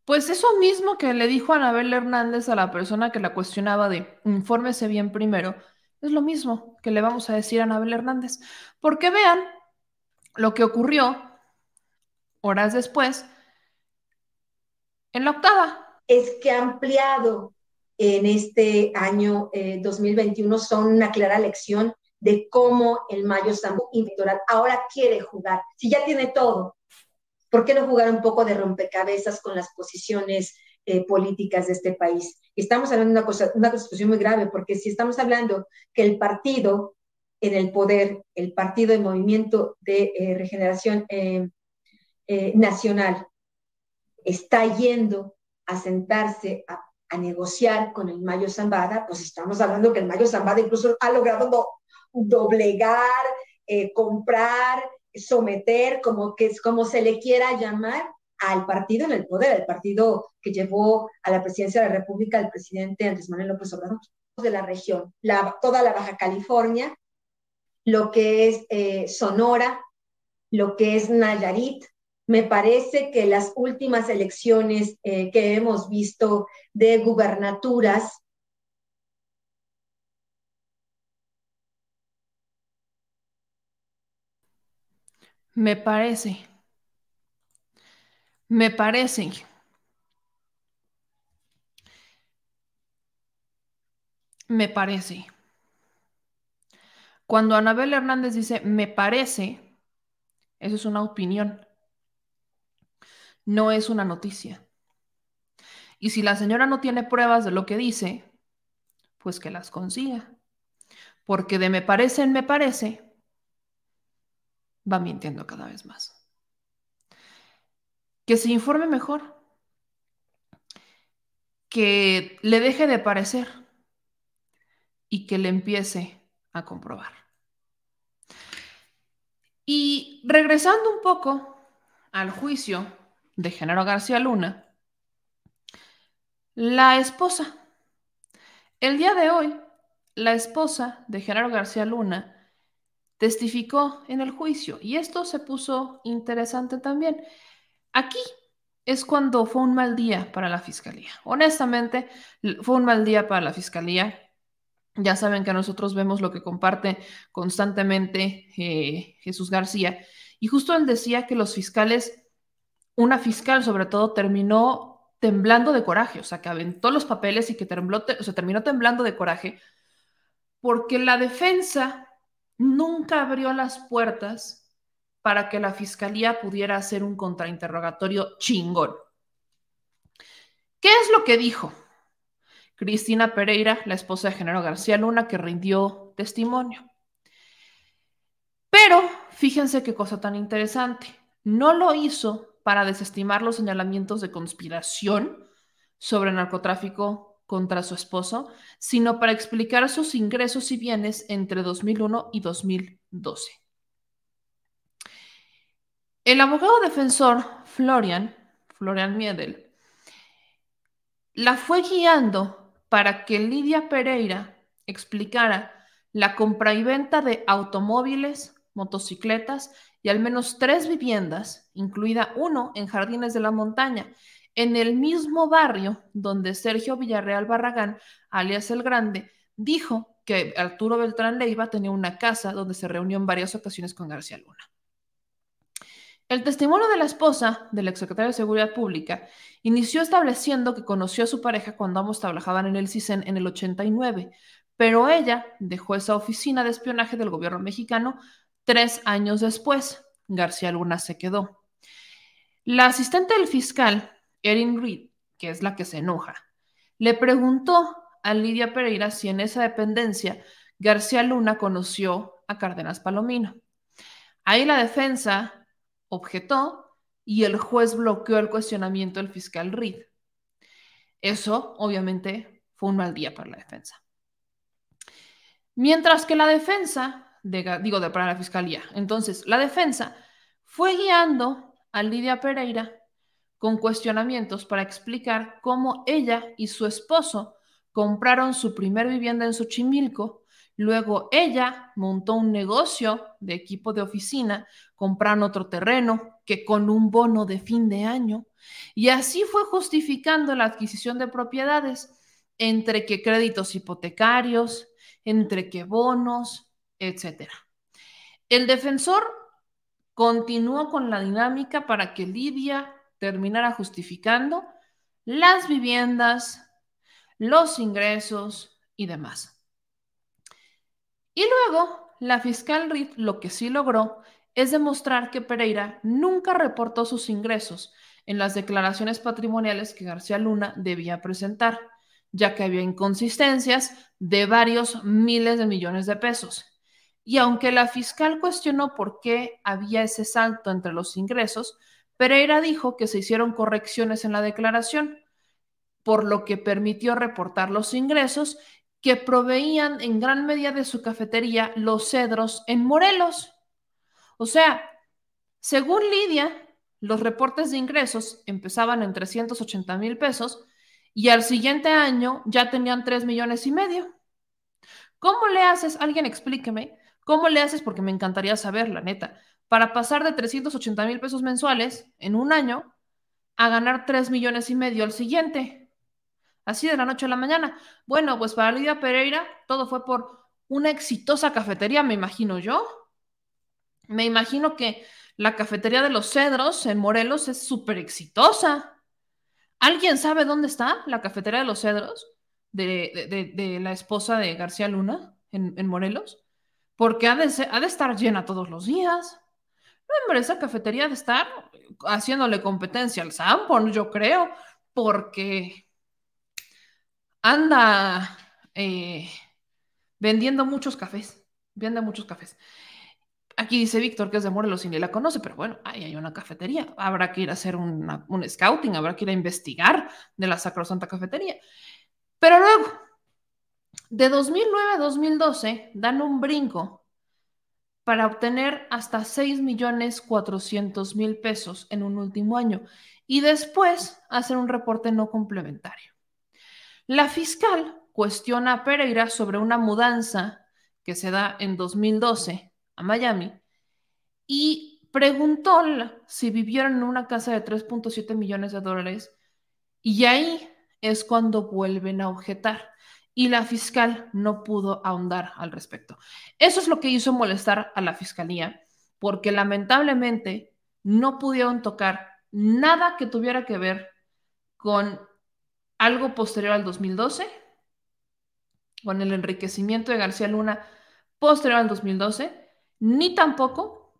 Pues eso mismo que le dijo Anabel Hernández a la persona que la cuestionaba de infórmese bien primero, es lo mismo que le vamos a decir a Anabel Hernández. Porque vean lo que ocurrió horas después en la octava. es que ha ampliado en este año eh, 2021 son una clara lección de cómo el Mayo Zambo electoral ahora quiere jugar. Si ya tiene todo, ¿por qué no jugar un poco de rompecabezas con las posiciones eh, políticas de este país? Estamos hablando de una, cosa, una situación muy grave, porque si estamos hablando que el partido en el poder, el partido de movimiento de eh, regeneración eh, eh, nacional, está yendo a sentarse a, a negociar con el Mayo Zambada, pues estamos hablando que el Mayo Zambada incluso ha logrado do- doblegar, eh, comprar, someter, como, que, como se le quiera llamar, al partido en el poder, el partido que llevó a la presidencia de la República el presidente Andrés Manuel López Obrador de la región, toda la Baja California, lo que es eh, Sonora, lo que es Nayarit. Me parece que las últimas elecciones eh, que hemos visto de gubernaturas Me parece. Me parece. Me parece. Cuando Anabel Hernández dice me parece, eso es una opinión. No es una noticia. Y si la señora no tiene pruebas de lo que dice, pues que las consiga. Porque de me parece en me parece, va mintiendo cada vez más. Que se informe mejor. Que le deje de parecer y que le empiece a comprobar. Y regresando un poco al juicio de Genaro García Luna, la esposa, el día de hoy, la esposa de Genaro García Luna testificó en el juicio y esto se puso interesante también. Aquí es cuando fue un mal día para la fiscalía. Honestamente, fue un mal día para la fiscalía. Ya saben que nosotros vemos lo que comparte constantemente eh, Jesús García. Y justo él decía que los fiscales, una fiscal sobre todo, terminó temblando de coraje, o sea, que aventó los papeles y que terminó temblando de coraje, porque la defensa nunca abrió las puertas para que la fiscalía pudiera hacer un contrainterrogatorio chingón. ¿Qué es lo que dijo? Cristina Pereira, la esposa de Genaro García Luna, que rindió testimonio. Pero fíjense qué cosa tan interesante. No lo hizo para desestimar los señalamientos de conspiración sobre narcotráfico contra su esposo, sino para explicar sus ingresos y bienes entre 2001 y 2012. El abogado defensor Florian, Florian Miedel, la fue guiando para que Lidia Pereira explicara la compra y venta de automóviles, motocicletas y al menos tres viviendas, incluida uno en Jardines de la Montaña, en el mismo barrio donde Sergio Villarreal Barragán, alias El Grande, dijo que Arturo Beltrán Leiva tenía una casa donde se reunió en varias ocasiones con García Luna. El testimonio de la esposa del exsecretario de Seguridad Pública inició estableciendo que conoció a su pareja cuando ambos trabajaban en el CISEN en el 89, pero ella dejó esa oficina de espionaje del gobierno mexicano tres años después. García Luna se quedó. La asistente del fiscal, Erin Reed, que es la que se enoja, le preguntó a Lidia Pereira si en esa dependencia García Luna conoció a Cárdenas Palomino. Ahí la defensa objetó y el juez bloqueó el cuestionamiento del fiscal Reed. Eso, obviamente, fue un mal día para la defensa. Mientras que la defensa, digo, de, para la fiscalía, entonces, la defensa fue guiando a Lidia Pereira con cuestionamientos para explicar cómo ella y su esposo compraron su primer vivienda en Xochimilco, luego ella montó un negocio de equipo de oficina, compraron otro terreno que con un bono de fin de año, y así fue justificando la adquisición de propiedades entre que créditos hipotecarios, entre que bonos, etc. El defensor continuó con la dinámica para que Lidia terminara justificando las viviendas, los ingresos y demás. Y luego, la fiscal Reed lo que sí logró es demostrar que Pereira nunca reportó sus ingresos en las declaraciones patrimoniales que García Luna debía presentar, ya que había inconsistencias de varios miles de millones de pesos. Y aunque la fiscal cuestionó por qué había ese salto entre los ingresos, Pereira dijo que se hicieron correcciones en la declaración, por lo que permitió reportar los ingresos que proveían en gran medida de su cafetería Los Cedros en Morelos. O sea, según Lidia, los reportes de ingresos empezaban en 380 mil pesos y al siguiente año ya tenían 3 millones y medio. ¿Cómo le haces? Alguien explíqueme. ¿Cómo le haces? Porque me encantaría saber, la neta, para pasar de 380 mil pesos mensuales en un año a ganar 3 millones y medio al siguiente. Así de la noche a la mañana. Bueno, pues para Lidia Pereira todo fue por una exitosa cafetería, me imagino yo. Me imagino que la cafetería de los Cedros en Morelos es súper exitosa. ¿Alguien sabe dónde está la cafetería de los Cedros de, la esposa de García Luna en Morelos? Porque ha de, estar llena todos los días. No, hombre, esa cafetería de estar haciéndole competencia al Sanborn, yo creo, porque anda eh, vendiendo muchos cafés, vende muchos cafés. Aquí dice Víctor que es de Morelos y ni la conoce, pero bueno, ahí hay una cafetería. Habrá que ir a hacer un scouting, habrá que ir a investigar de la Sacrosanta Cafetería. Pero luego, de 2009 a 2012 dan un brinco para obtener hasta 6 millones 400 mil pesos en un último año y después hacer un reporte no complementario. La fiscal cuestiona a Pereira sobre una mudanza que se da en 2012 a Miami y preguntó si vivieron en una casa de 3.7 millones de dólares y ahí es cuando vuelven a objetar y la fiscal no pudo ahondar al respecto. Eso es lo que hizo molestar a la fiscalía, porque lamentablemente no pudieron tocar nada que tuviera que ver con algo posterior al 2012, con el enriquecimiento de García Luna posterior al 2012, ni tampoco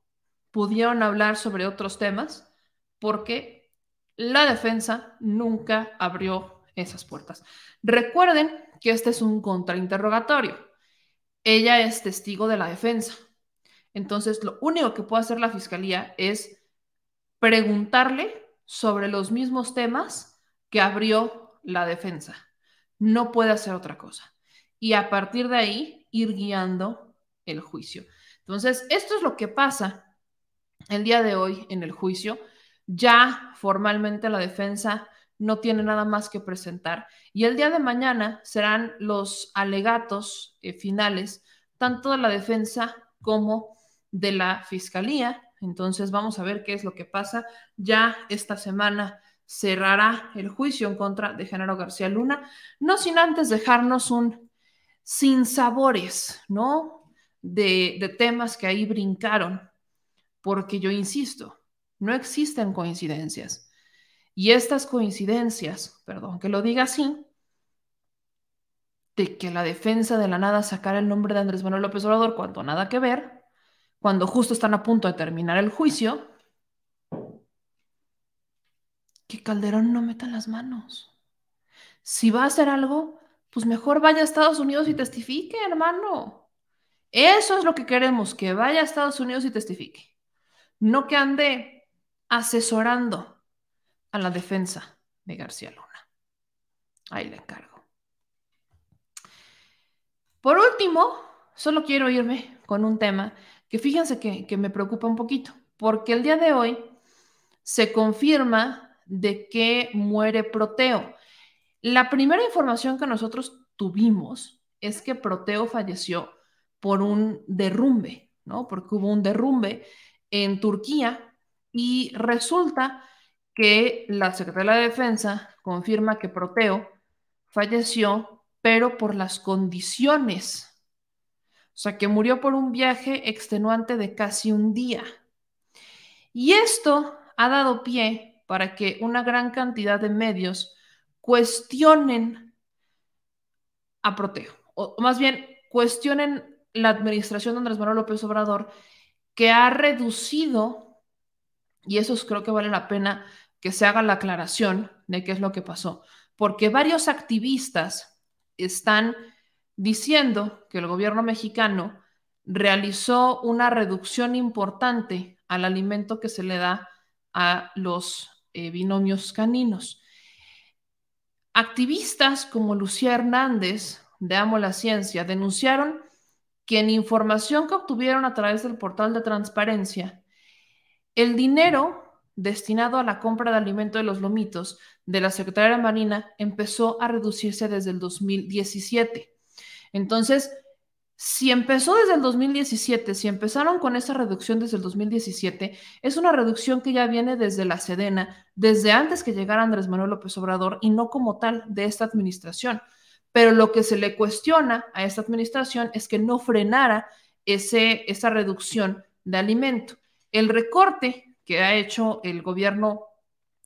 pudieron hablar sobre otros temas, porque la defensa nunca abrió esas puertas. Recuerden que este es un contrainterrogatorio. Ella es testigo de la defensa. Entonces, lo único que puede hacer la fiscalía es preguntarle sobre los mismos temas que abrió la defensa. No puede hacer otra cosa. Y a partir de ahí, ir guiando el juicio. Entonces, esto es lo que pasa el día de hoy en el juicio. Ya formalmente la defensa no tiene nada más que presentar. Y el día de mañana serán los alegatos eh, finales, tanto de la defensa como de la fiscalía. Entonces vamos a ver qué es lo que pasa. Ya esta semana cerrará el juicio en contra de Genaro García Luna, no sin antes dejarnos un sin sabores, ¿no? De, de temas que ahí brincaron, porque yo insisto, no existen coincidencias y estas coincidencias, perdón que lo diga así, de que la defensa de la nada sacara el nombre de Andrés Manuel López Obrador cuando nada que ver, cuando justo están a punto de terminar el juicio, que Calderón no meta las manos. Si va a hacer algo, pues mejor vaya a Estados Unidos y testifique, hermano. Eso es lo que queremos, que vaya a Estados Unidos y testifique. No que ande asesorando a la defensa de García Luna. Ahí le encargo. Por último, solo quiero irme con un tema que fíjense que, que me preocupa un poquito, porque el día de hoy se confirma de que muere Proteo. La primera información que nosotros tuvimos es que Proteo falleció por un derrumbe, ¿no? Porque hubo un derrumbe en Turquía y resulta que la Secretaría de Defensa confirma que Proteo falleció, pero por las condiciones. O sea, que murió por un viaje extenuante de casi un día. Y esto ha dado pie para que una gran cantidad de medios cuestionen a Proteo, o más bien cuestionen la administración de Andrés Manuel López Obrador, que ha reducido, y eso creo que vale la pena que se haga la aclaración de qué es lo que pasó, porque varios activistas están diciendo que el gobierno mexicano realizó una reducción importante al alimento que se le da a los eh, binomios caninos. Activistas como Lucía Hernández de Amo la Ciencia denunciaron que en información que obtuvieron a través del portal de transparencia, el dinero destinado a la compra de alimento de los lomitos de la Secretaría de Marina empezó a reducirse desde el 2017. Entonces, si empezó desde el 2017, si empezaron con esa reducción desde el 2017, es una reducción que ya viene desde la Sedena, desde antes que llegara Andrés Manuel López Obrador y no como tal de esta administración. Pero lo que se le cuestiona a esta administración es que no frenara ese, esa reducción de alimento. El recorte que ha hecho el gobierno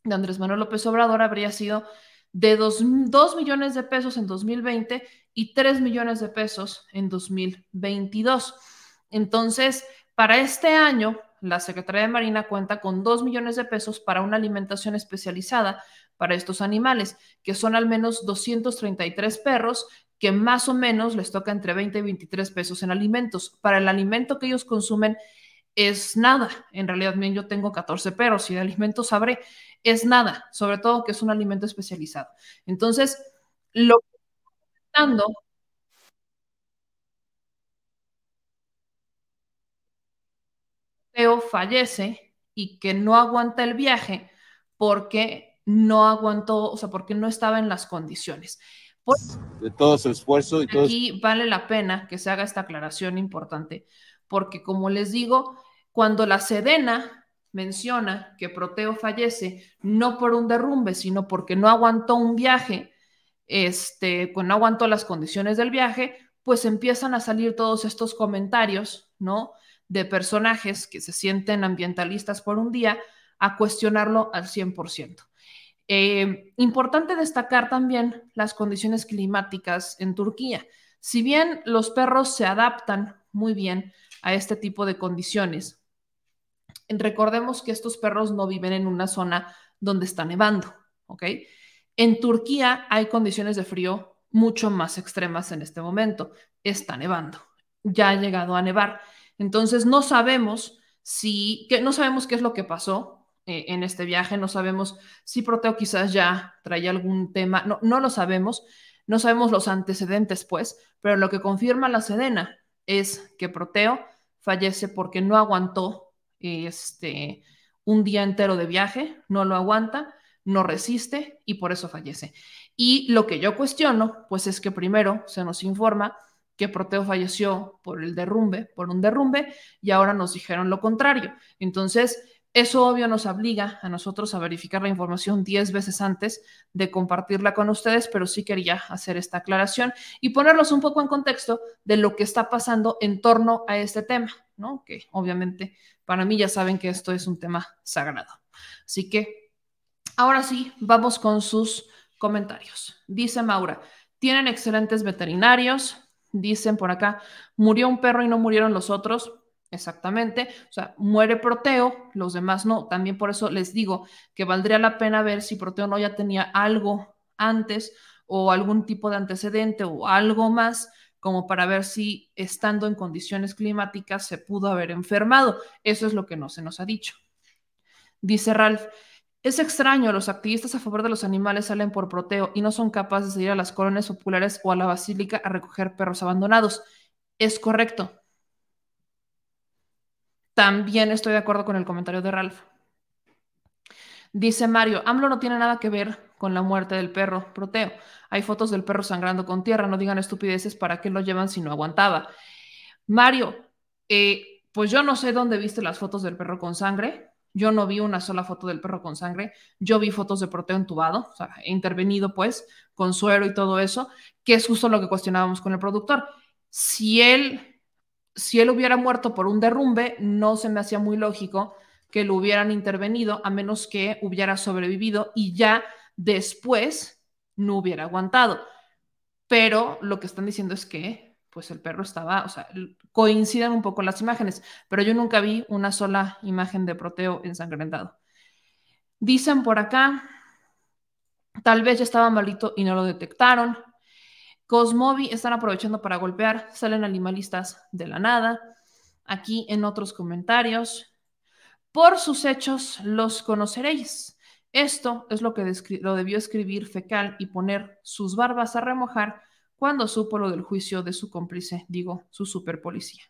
de Andrés Manuel López Obrador habría sido de 2, millones de pesos en 2020 y 3 millones de pesos en 2022. Entonces, para este año, la Secretaría de Marina cuenta con 2 millones de pesos para una alimentación especializada para estos animales, que son al menos 233 perros que más o menos les toca entre 20 y 23 pesos en alimentos. Para el alimento que ellos consumen es nada. En realidad, bien, yo tengo 14 perros y de alimentos sabré, es nada, sobre todo que es un alimento especializado. Entonces, lo que Teo fallece y que no aguanta el viaje porque no aguantó, o sea, porque no estaba en las condiciones. de todo su esfuerzo y todo. Aquí vale la pena que se haga esta aclaración importante, porque como les digo, cuando la Sedena menciona que Proteo fallece no por un derrumbe, sino porque no aguantó un viaje, este, no aguantó las condiciones del viaje, pues empiezan a salir todos estos comentarios, ¿no? De personajes que se sienten ambientalistas por un día a cuestionarlo al 100%. Eh, importante destacar también las condiciones climáticas en Turquía. Si bien los perros se adaptan muy bien a este tipo de condiciones, recordemos que estos perros no viven en una zona donde está nevando, ¿ok? En Turquía hay condiciones de frío mucho más extremas en este momento. Está nevando, ya ha llegado a nevar. Entonces no sabemos si, que no sabemos qué es lo que pasó eh, en este viaje, no sabemos si Proteo quizás ya traía algún tema, no, no lo sabemos, no sabemos los antecedentes, pues, pero lo que confirma la Sedena es que Proteo fallece porque no aguantó este, un día entero de viaje, no lo aguanta, no resiste y por eso fallece. Y lo que yo cuestiono, pues es que primero se nos informa que Proteo falleció por el derrumbe, por un derrumbe, y ahora nos dijeron lo contrario. Entonces, eso obvio nos obliga a nosotros a verificar la información 10 veces antes de compartirla con ustedes, pero sí quería hacer esta aclaración y ponerlos un poco en contexto de lo que está pasando en torno a este tema, ¿no? Que obviamente para mí ya saben que esto es un tema sagrado. Así que ahora sí, vamos con sus comentarios. Dice Maura, tienen excelentes veterinarios. Dicen por acá, murió un perro y no murieron los otros. Exactamente. O sea, muere Proteo, los demás no. También por eso les digo que valdría la pena ver si Proteo no ya tenía algo antes o algún tipo de antecedente o algo más como para ver si estando en condiciones climáticas se pudo haber enfermado. Eso es lo que no se nos ha dicho. Dice Ralph, es extraño, los activistas a favor de los animales salen por proteo y no son capaces de ir a las colonias populares o a la basílica a recoger perros abandonados. Es correcto. También estoy de acuerdo con el comentario de Ralph. Dice Mario, AMLO no tiene nada que ver con la muerte del perro proteo. Hay fotos del perro sangrando con tierra, no digan estupideces, ¿para qué lo llevan si no aguantaba? Mario, eh, pues yo no sé dónde viste las fotos del perro con sangre. Yo no vi una sola foto del perro con sangre. Yo vi fotos de proteo entubado, o sea, intervenido pues con suero y todo eso, que es justo lo que cuestionábamos con el productor. Si él, si él hubiera muerto por un derrumbe, no se me hacía muy lógico que lo hubieran intervenido a menos que hubiera sobrevivido y ya después no hubiera aguantado. Pero lo que están diciendo es que pues el perro estaba, o sea, coinciden un poco las imágenes, pero yo nunca vi una sola imagen de proteo ensangrentado. Dicen por acá, tal vez ya estaba malito y no lo detectaron. Cosmovi están aprovechando para golpear, salen animalistas de la nada. Aquí en otros comentarios, por sus hechos los conoceréis. Esto es lo que lo debió escribir Fecal y poner sus barbas a remojar cuando supo lo del juicio de su cómplice, digo, su superpolicía.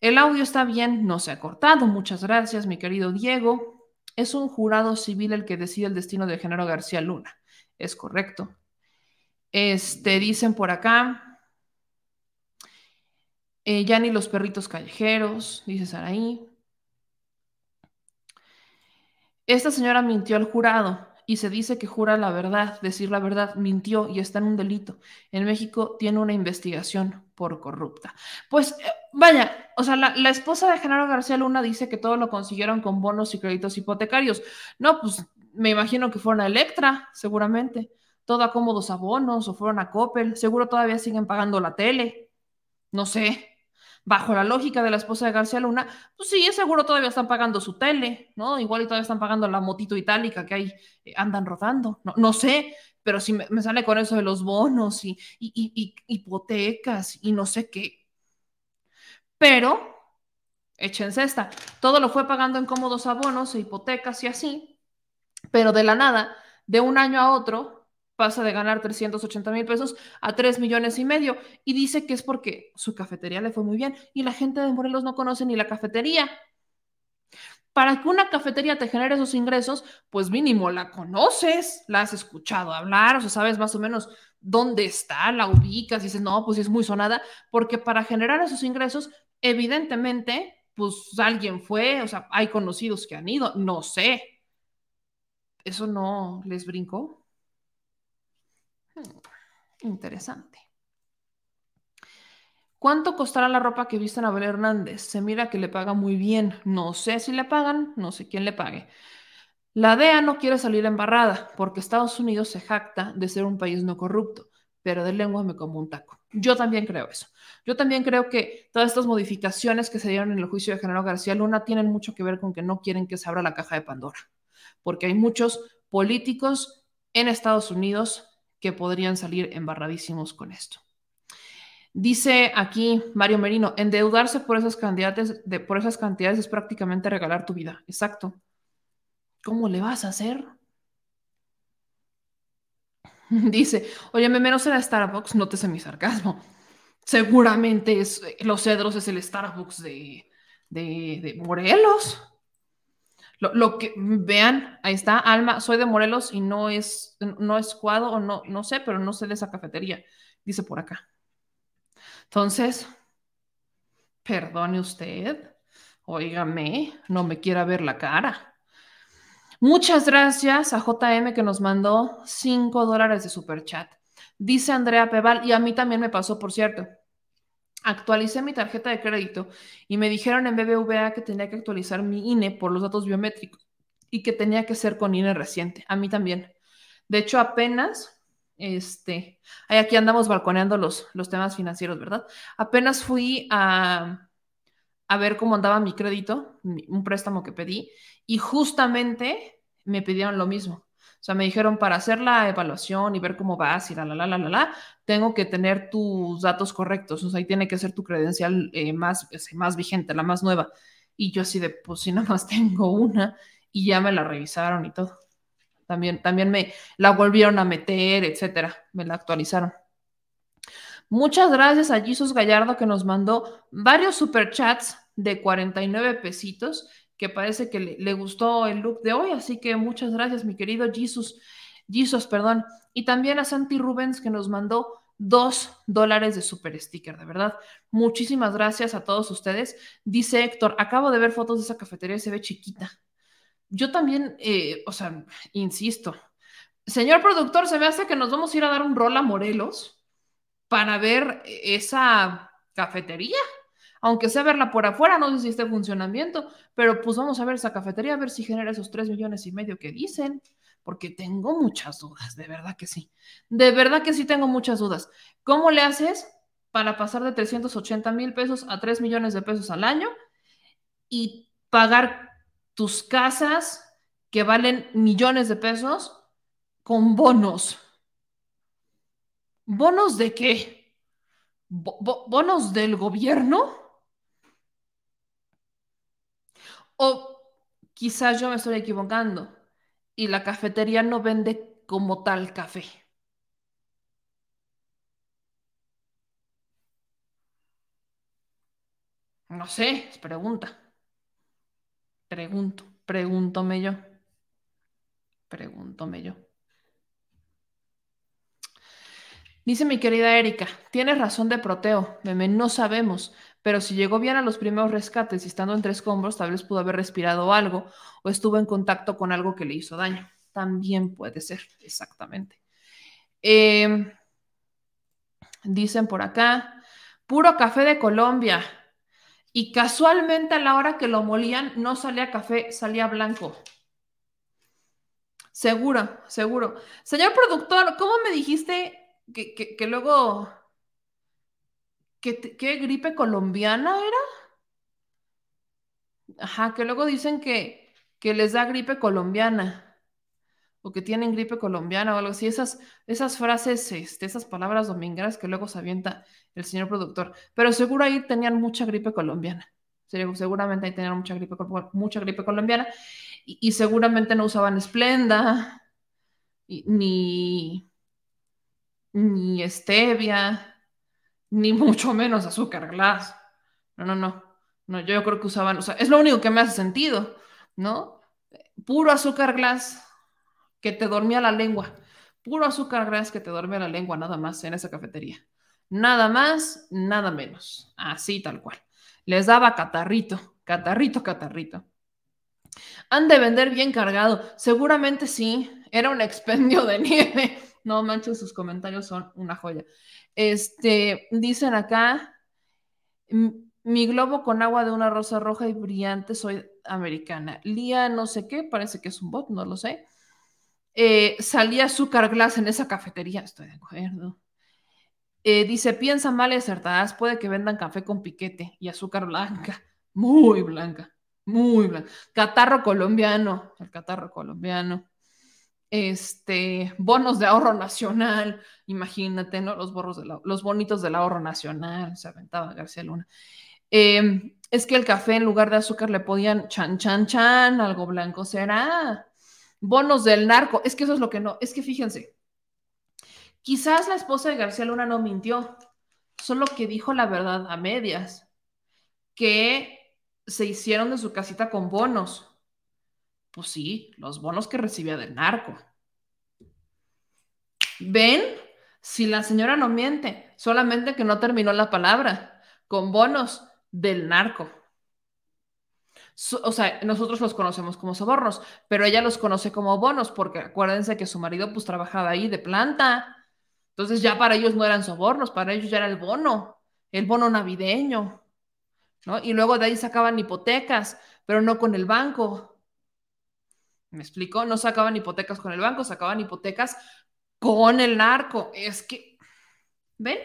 El audio está bien, no se ha cortado. Muchas gracias, mi querido Diego. Es un jurado civil el que decide el destino de Genaro García Luna. Es correcto. Este, dicen por acá. Eh, ya ni los perritos callejeros, dice Saraí. Esta señora mintió al jurado y se dice que jura la verdad, decir la verdad, mintió y está en un delito. En México tiene una investigación por corrupta. Pues eh, vaya, o sea, la, esposa de Genaro García Luna dice que todo lo consiguieron con bonos y créditos hipotecarios. No, pues me imagino que fueron a Electra, seguramente. Todo a cómodos abonos o fueron a Coppel. Seguro todavía siguen pagando la tele. No sé bajo la lógica de la esposa de García Luna, pues sí, seguro todavía están pagando su tele, ¿no? Igual y todavía están pagando la motito itálica que ahí eh, andan rodando, no, no sé, pero si me, sale con eso de los bonos y, hipotecas y no sé qué. Pero, échense esta, todo lo fue pagando en cómodos abonos e hipotecas y así, pero de la nada, de un año a otro, pasa de ganar 380 mil pesos a 3 millones y medio y dice que es porque su cafetería le fue muy bien y la gente de Morelos no conoce ni la cafetería. Para que una cafetería te genere esos ingresos, pues mínimo la conoces, la has escuchado hablar, o sea, sabes más o menos dónde está, la ubicas y dices, no, pues es muy sonada, porque para generar esos ingresos, evidentemente, pues alguien fue, o sea, hay conocidos que han ido, no sé. ¿Eso no les brincó? Interesante. ¿Cuánto costará la ropa que viste Abel Hernández? Se mira que le paga muy bien. No sé si le pagan, no sé quién le pague. La DEA no quiere salir embarrada porque Estados Unidos se jacta de ser un país no corrupto, pero de lengua me como un taco. Yo también creo eso. Yo también creo que todas estas modificaciones que se dieron en el juicio de General García Luna tienen mucho que ver con que no quieren que se abra la caja de Pandora, porque hay muchos políticos en Estados Unidos que podrían salir embarradísimos con esto. Dice aquí Mario Merino, endeudarse por esas, cantidades, de, por esas cantidades es prácticamente regalar tu vida. Exacto. ¿Cómo le vas a hacer? Dice, oye, menos era Starbucks, nótese mi sarcasmo. Seguramente es, Los Cedros es el Starbucks de, de Morelos. Lo, que vean, ahí está, Alma, soy de Morelos y no es, no es cuadro o no, no sé, pero no sé de esa cafetería, dice por acá. Entonces, perdone usted, óigame, no me quiera ver la cara. Muchas gracias a JM que nos mandó 5 dólares de super chat. Dice Andrea Peval, y a mí también me pasó, por cierto actualicé mi tarjeta de crédito y me dijeron en BBVA que tenía que actualizar mi INE por los datos biométricos y que tenía que ser con INE reciente. A mí también. De hecho, apenas, este, aquí andamos balconeando los, los temas financieros, ¿verdad? Apenas fui a, a ver cómo andaba mi crédito, un préstamo que pedí, y justamente me pidieron lo mismo. Sea, me dijeron para hacer la evaluación y ver cómo vas y la, la, la, la, la, la, tengo que tener tus datos correctos. O sea, ahí tiene que ser tu credencial eh, más, más vigente, la más nueva. Y yo así de, pues si nada más tengo una y ya me la revisaron y todo. También, también me la volvieron a meter, etcétera. Me la actualizaron. Muchas gracias a Jesus Gallardo que nos mandó varios superchats de 49 pesitos, que parece que le, gustó el look de hoy, así que muchas gracias, mi querido Jesus, Jesus, perdón. Y también a Santi Rubens que nos mandó dos dólares de super sticker, de verdad. Muchísimas gracias a todos ustedes. Dice Héctor, acabo de ver fotos de esa cafetería y se ve chiquita. Yo también, eh, o sea, insisto, señor productor, se me hace que nos vamos a ir a dar un rol a Morelos para ver esa cafetería. Aunque sea verla por afuera, no sé si esté en funcionamiento, pero pues vamos a ver esa cafetería, a ver si genera esos tres millones y medio que dicen, porque tengo muchas dudas, de verdad que sí. De verdad que sí tengo muchas dudas. ¿Cómo le haces para pasar de 380 mil pesos a 3 millones de pesos al año y pagar tus casas que valen millones de pesos con bonos? ¿Bonos de qué? ¿Bonos del gobierno? O quizás yo me estoy equivocando y la cafetería no vende como tal café. No sé, es pregunta. Pregunto, pregúntome yo. Pregúntome yo. Dice mi querida Erika, tienes razón de proteo, meme, no sabemos, pero si llegó bien a los primeros rescates y estando en tres escombros, tal vez pudo haber respirado algo o estuvo en contacto con algo que le hizo daño. También puede ser, exactamente. Eh, dicen por acá, puro café de Colombia. Y casualmente a la hora que lo molían no salía café, salía blanco. Seguro, seguro. Señor productor, ¿cómo me dijiste que, que, que luego ¿Qué, gripe colombiana era? Ajá, que luego dicen que, que les da gripe colombiana o que tienen gripe colombiana o algo así, esas, esas frases, este, esas palabras domingueras que luego se avienta el señor productor. Pero seguro ahí tenían mucha gripe colombiana. Seguramente ahí tenían mucha gripe, mucha gripe colombiana y, y seguramente no usaban esplenda ni, ni stevia ni mucho menos azúcar glass. No, no, no. No, yo creo que usaban, o sea, es lo único que me hace sentido, ¿no? Puro azúcar glass que te dormía la lengua. Puro azúcar glass que te dormía la lengua, nada más en esa cafetería. Nada más, nada menos. Así tal cual. Les daba catarrito, catarrito, catarrito. Han de vender bien cargado. Seguramente sí. Era un expendio de nieve. No manches, sus comentarios son una joya. Este, dicen acá, mi globo con agua de una rosa roja y brillante, soy americana. Lía, no sé qué, parece que es un bot, no lo sé. Eh, salía azúcar glass en esa cafetería, estoy de acuerdo. Eh, dice, piensa mal y acertadas, puede que vendan café con piquete y azúcar blanca, muy blanca, muy blanca. Catarro colombiano, el catarro colombiano este, bonos de ahorro nacional, imagínate, ¿no? Los, borros de los bonitos del ahorro nacional, se aventaba García Luna. Em, es que el café en lugar de azúcar le podían chan, chan, chan, algo blanco será. Bonos del narco, es que eso es lo que no, es que fíjense, quizás la esposa de García Luna no mintió, solo que dijo la verdad a medias, que se hicieron de su casita con bonos pues sí, los bonos que recibía del narco. ¿Ven? Si la señora no miente, solamente que no terminó la palabra, con bonos del narco. o sea, nosotros los conocemos como sobornos, pero ella los conoce como bonos, porque acuérdense que su marido pues trabajaba ahí de planta. Entonces ya para ellos no eran sobornos, para ellos ya era el bono, el bono navideño, ¿no? Y luego de ahí sacaban hipotecas, pero no con el banco, ¿Me explico? No sacaban hipotecas con el banco, sacaban hipotecas con el narco. Es que, ¿ven?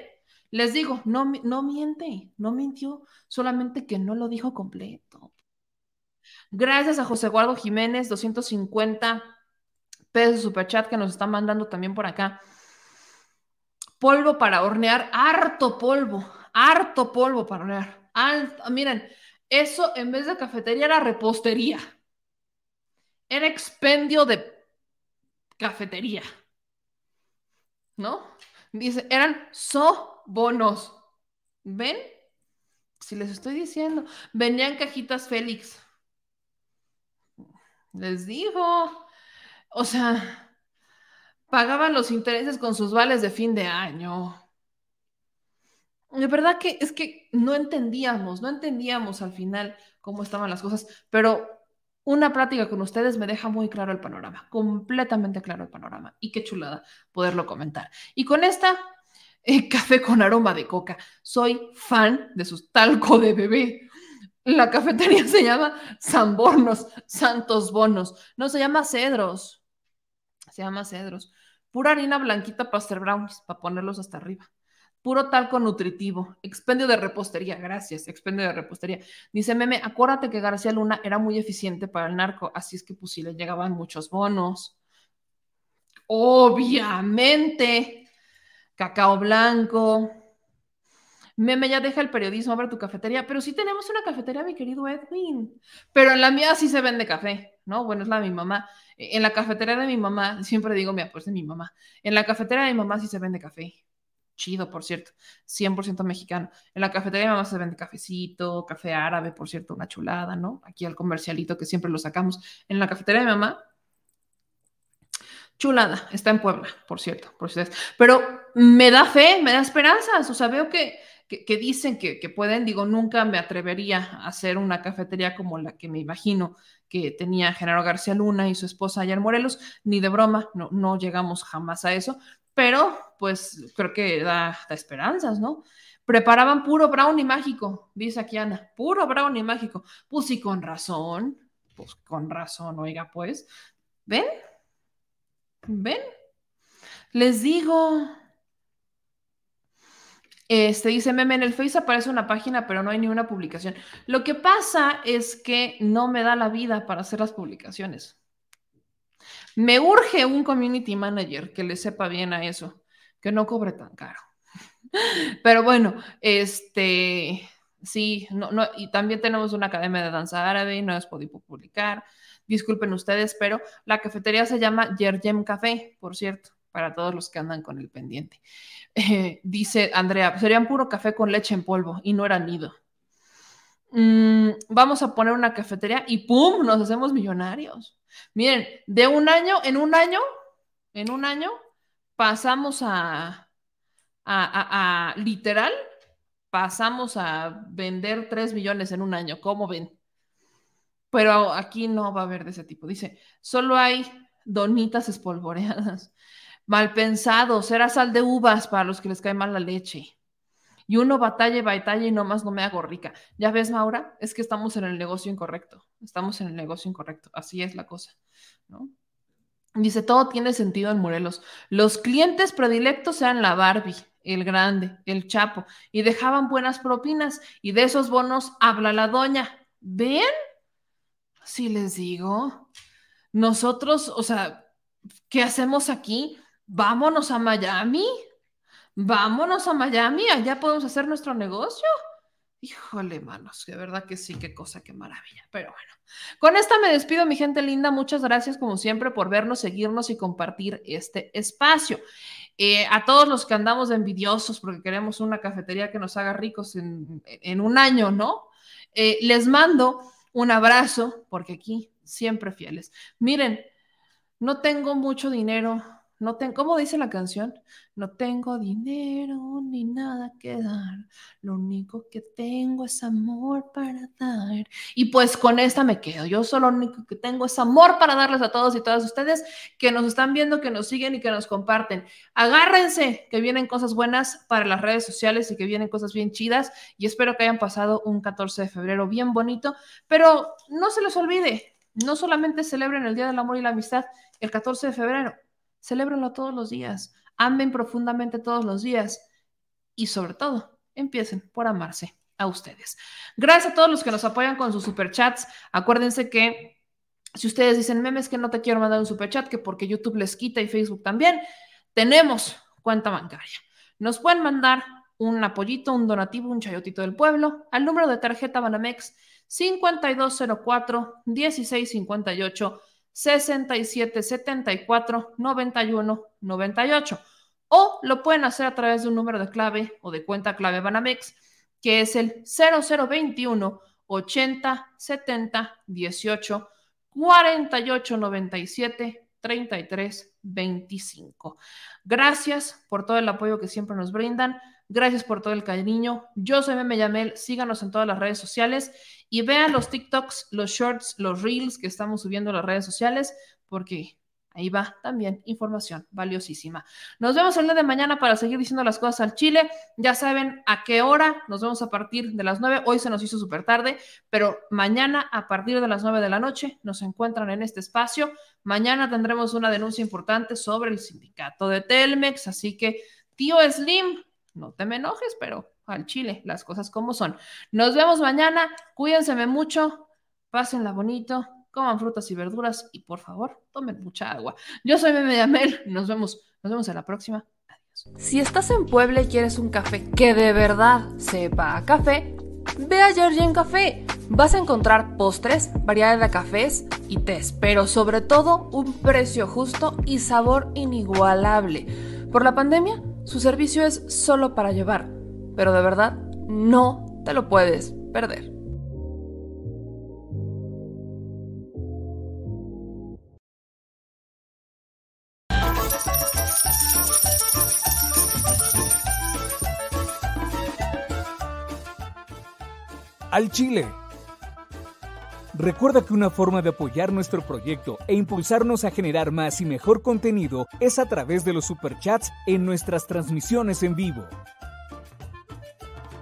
Les digo, no, no miente, no mintió, solamente que no lo dijo completo. Gracias a José Eduardo Jiménez, 250 pesos super chat que nos están mandando también por acá. Polvo para hornear, harto polvo, harto polvo para hornear. Miren, eso en vez de cafetería era repostería. Era expendio de cafetería. ¿No? Dice, eran sobonos. ¿Ven? Si les estoy diciendo, venían cajitas Félix. Les digo. O sea, pagaban los intereses con sus vales de fin de año. De verdad que es que no entendíamos, no entendíamos al final cómo estaban las cosas, pero una plática con ustedes me deja muy claro el panorama, completamente claro el panorama. Y qué chulada poderlo comentar. Y con esta eh, café con aroma de coca, soy fan de sus talco de bebé. La cafetería se llama Sambornos, Santos Bonos. No se llama Cedros. Se llama Cedros. Pura harina blanquita para hacer brownies, para ponerlos hasta arriba. Puro talco nutritivo. Expendio de repostería. Gracias, expendio de repostería. Dice Meme, acuérdate que García Luna era muy eficiente para el narco, así es que pues sí le llegaban muchos bonos. Obviamente. Cacao blanco. Meme, ya deja el periodismo, abre tu cafetería. Pero sí tenemos una cafetería, mi querido Edwin. Pero en la mía sí se vende café, ¿no? Bueno, es la de mi mamá. En la cafetería de mi mamá, siempre digo, mira, pues de mi mamá. En la cafetería de mi mamá sí se vende café. Chido, por cierto. 100% mexicano. En la cafetería mamá se vende cafecito, café árabe, por cierto, una chulada, ¿no? Aquí al comercialito que siempre lo sacamos. En la cafetería de mamá, chulada. Está en Puebla, por cierto. Por ustedes. Pero me da fe, me da esperanzas. O sea, veo que que, dicen que, pueden, digo, nunca me atrevería a hacer una cafetería como la que me imagino que tenía Genaro García Luna y su esposa allá Morelos, ni de broma, no, no llegamos jamás a eso, pero pues creo que da, esperanzas, ¿no? Preparaban puro brownie mágico, dice aquí Ana, puro brownie mágico. Pues sí, con razón, pues con razón, oiga, pues, ¿ven? ¿Ven? Les digo, este dice meme en el Face aparece una página, pero no hay ni una publicación. Lo que pasa es que no me da la vida para hacer las publicaciones. Me urge un community manager que le sepa bien a eso, que no cobre tan caro. Pero bueno, este sí, no, no, y también tenemos una academia de danza árabe y no es podido publicar. Disculpen ustedes, pero la cafetería se llama Yerjem Café, por cierto, para todos los que andan con el pendiente. Eh, dice Andrea, serían puro café con leche en polvo y no era nido. Mm, vamos a poner una cafetería y ¡pum! Nos hacemos millonarios. Miren, de un año, en un año, en un año, pasamos a, a, a, literal, pasamos a vender 3 millones en un año. ¿Cómo ven? Pero aquí no va a haber de ese tipo. Dice, solo hay donitas espolvoreadas mal pensado, será sal de uvas para los que les cae mal la leche. Y uno batalla y batalla y nomás no me hago rica. ¿Ya ves, Maura? Es que estamos en el negocio incorrecto. Estamos en el negocio incorrecto. Así es la cosa, ¿no? Dice, todo tiene sentido en Morelos. Los clientes predilectos eran la Barbie, el grande, el chapo, y dejaban buenas propinas. Y de esos bonos habla la doña. ¿Ven? Si les digo. Nosotros, o sea, ¿qué hacemos aquí? vámonos a Miami, vámonos a Miami, allá podemos hacer nuestro negocio. Híjole, manos, de verdad que sí, qué cosa, qué maravilla. Pero bueno, con esta me despido, mi gente linda. Muchas gracias, como siempre, por vernos, seguirnos y compartir este espacio. Eh, a todos los que andamos envidiosos porque queremos una cafetería que nos haga ricos en, un año, ¿no? Eh, les mando un abrazo porque aquí siempre fieles. Miren, no tengo mucho dinero, no tengo, ¿cómo dice la canción? No tengo dinero ni nada que dar. Lo único que tengo es amor para dar. Y pues con esta me quedo. Yo solo lo único que tengo es amor para darles a todos y todas ustedes que nos están viendo, que nos siguen y que nos comparten. Agárrense que vienen cosas buenas para las redes sociales y que vienen cosas bien chidas. Y espero que hayan pasado un 14 de febrero bien bonito. Pero no se les olvide, no solamente celebren el Día del Amor y la Amistad el 14 de febrero Celébrenlo todos los días, amen profundamente todos los días y sobre todo, empiecen por amarse a ustedes. Gracias a todos los que nos apoyan con sus superchats. Acuérdense que Si ustedes dicen, memes que no te quiero mandar un superchat, que porque YouTube les quita y Facebook también, tenemos cuenta bancaria. Nos pueden mandar un apoyito, un donativo, un chayotito del pueblo al número de tarjeta Banamex 5204 1658 6774 91 98 o lo pueden hacer a través de un número de clave o de cuenta clave Banamex que es el 0021 80 70 18 48 97 33 25. Gracias por todo el apoyo que siempre nos brindan. Gracias por todo el cariño. Yo soy Meme Yamel. Síganos en todas las redes sociales y vean los TikToks, los shorts, los reels que estamos subiendo a las redes sociales porque Ahí va también información valiosísima. Nos vemos el día de mañana para seguir diciendo las cosas al Chile. Ya saben a qué hora. Nos vemos a partir de las 9. Hoy se nos hizo súper tarde, pero mañana a partir de las 9 de la noche nos encuentran en este espacio. Mañana tendremos una denuncia importante sobre el sindicato de Telmex. Así que, tío Slim, no te me enojes, pero al Chile, las cosas como son. Nos vemos mañana. Cuídense mucho. Pásenla bonito coman frutas y verduras y por favor, tomen mucha agua. Yo soy Meme Yamel, nos vemos, nos vemos en la próxima. Adiós. Si estás en Puebla y quieres un café que de verdad sepa a café, ve a Georgian Café. Vas a encontrar postres, variedad de cafés y tés, pero sobre todo un precio justo y sabor inigualable. Por la pandemia, su servicio es solo para llevar, pero de verdad no te lo puedes perder. al Chile. Recuerda que una forma de apoyar nuestro proyecto e impulsarnos a generar más y mejor contenido es a través de los superchats en nuestras transmisiones en vivo.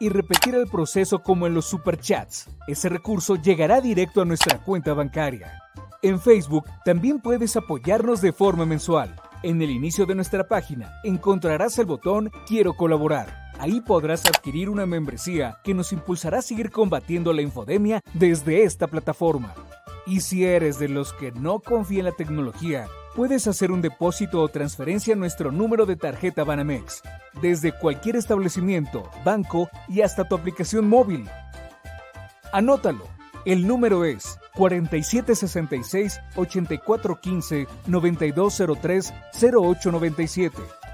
y repetir el proceso como en los superchats. Ese recurso llegará directo a nuestra cuenta bancaria. En Facebook también puedes apoyarnos de forma mensual. En el inicio de nuestra página encontrarás el botón Quiero colaborar. Ahí podrás adquirir una membresía que nos impulsará a seguir combatiendo la infodemia desde esta plataforma. Y si eres de los que no confía en la tecnología, puedes hacer un depósito o transferencia a nuestro número de tarjeta Banamex, desde cualquier establecimiento, banco y hasta tu aplicación móvil. Anótalo. El número es 4766-8415-9203-0897.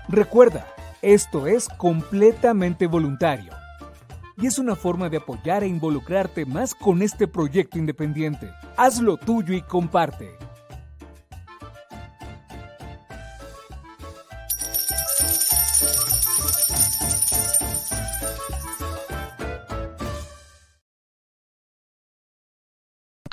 Recuerda, esto es completamente voluntario y es una forma de apoyar e involucrarte más con este proyecto independiente. Hazlo tuyo y comparte.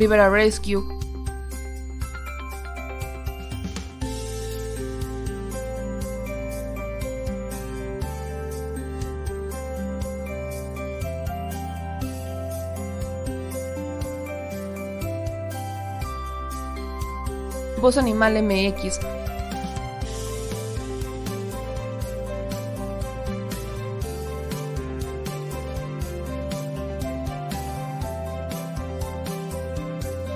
Rivera Rescue, Voz Animal MX,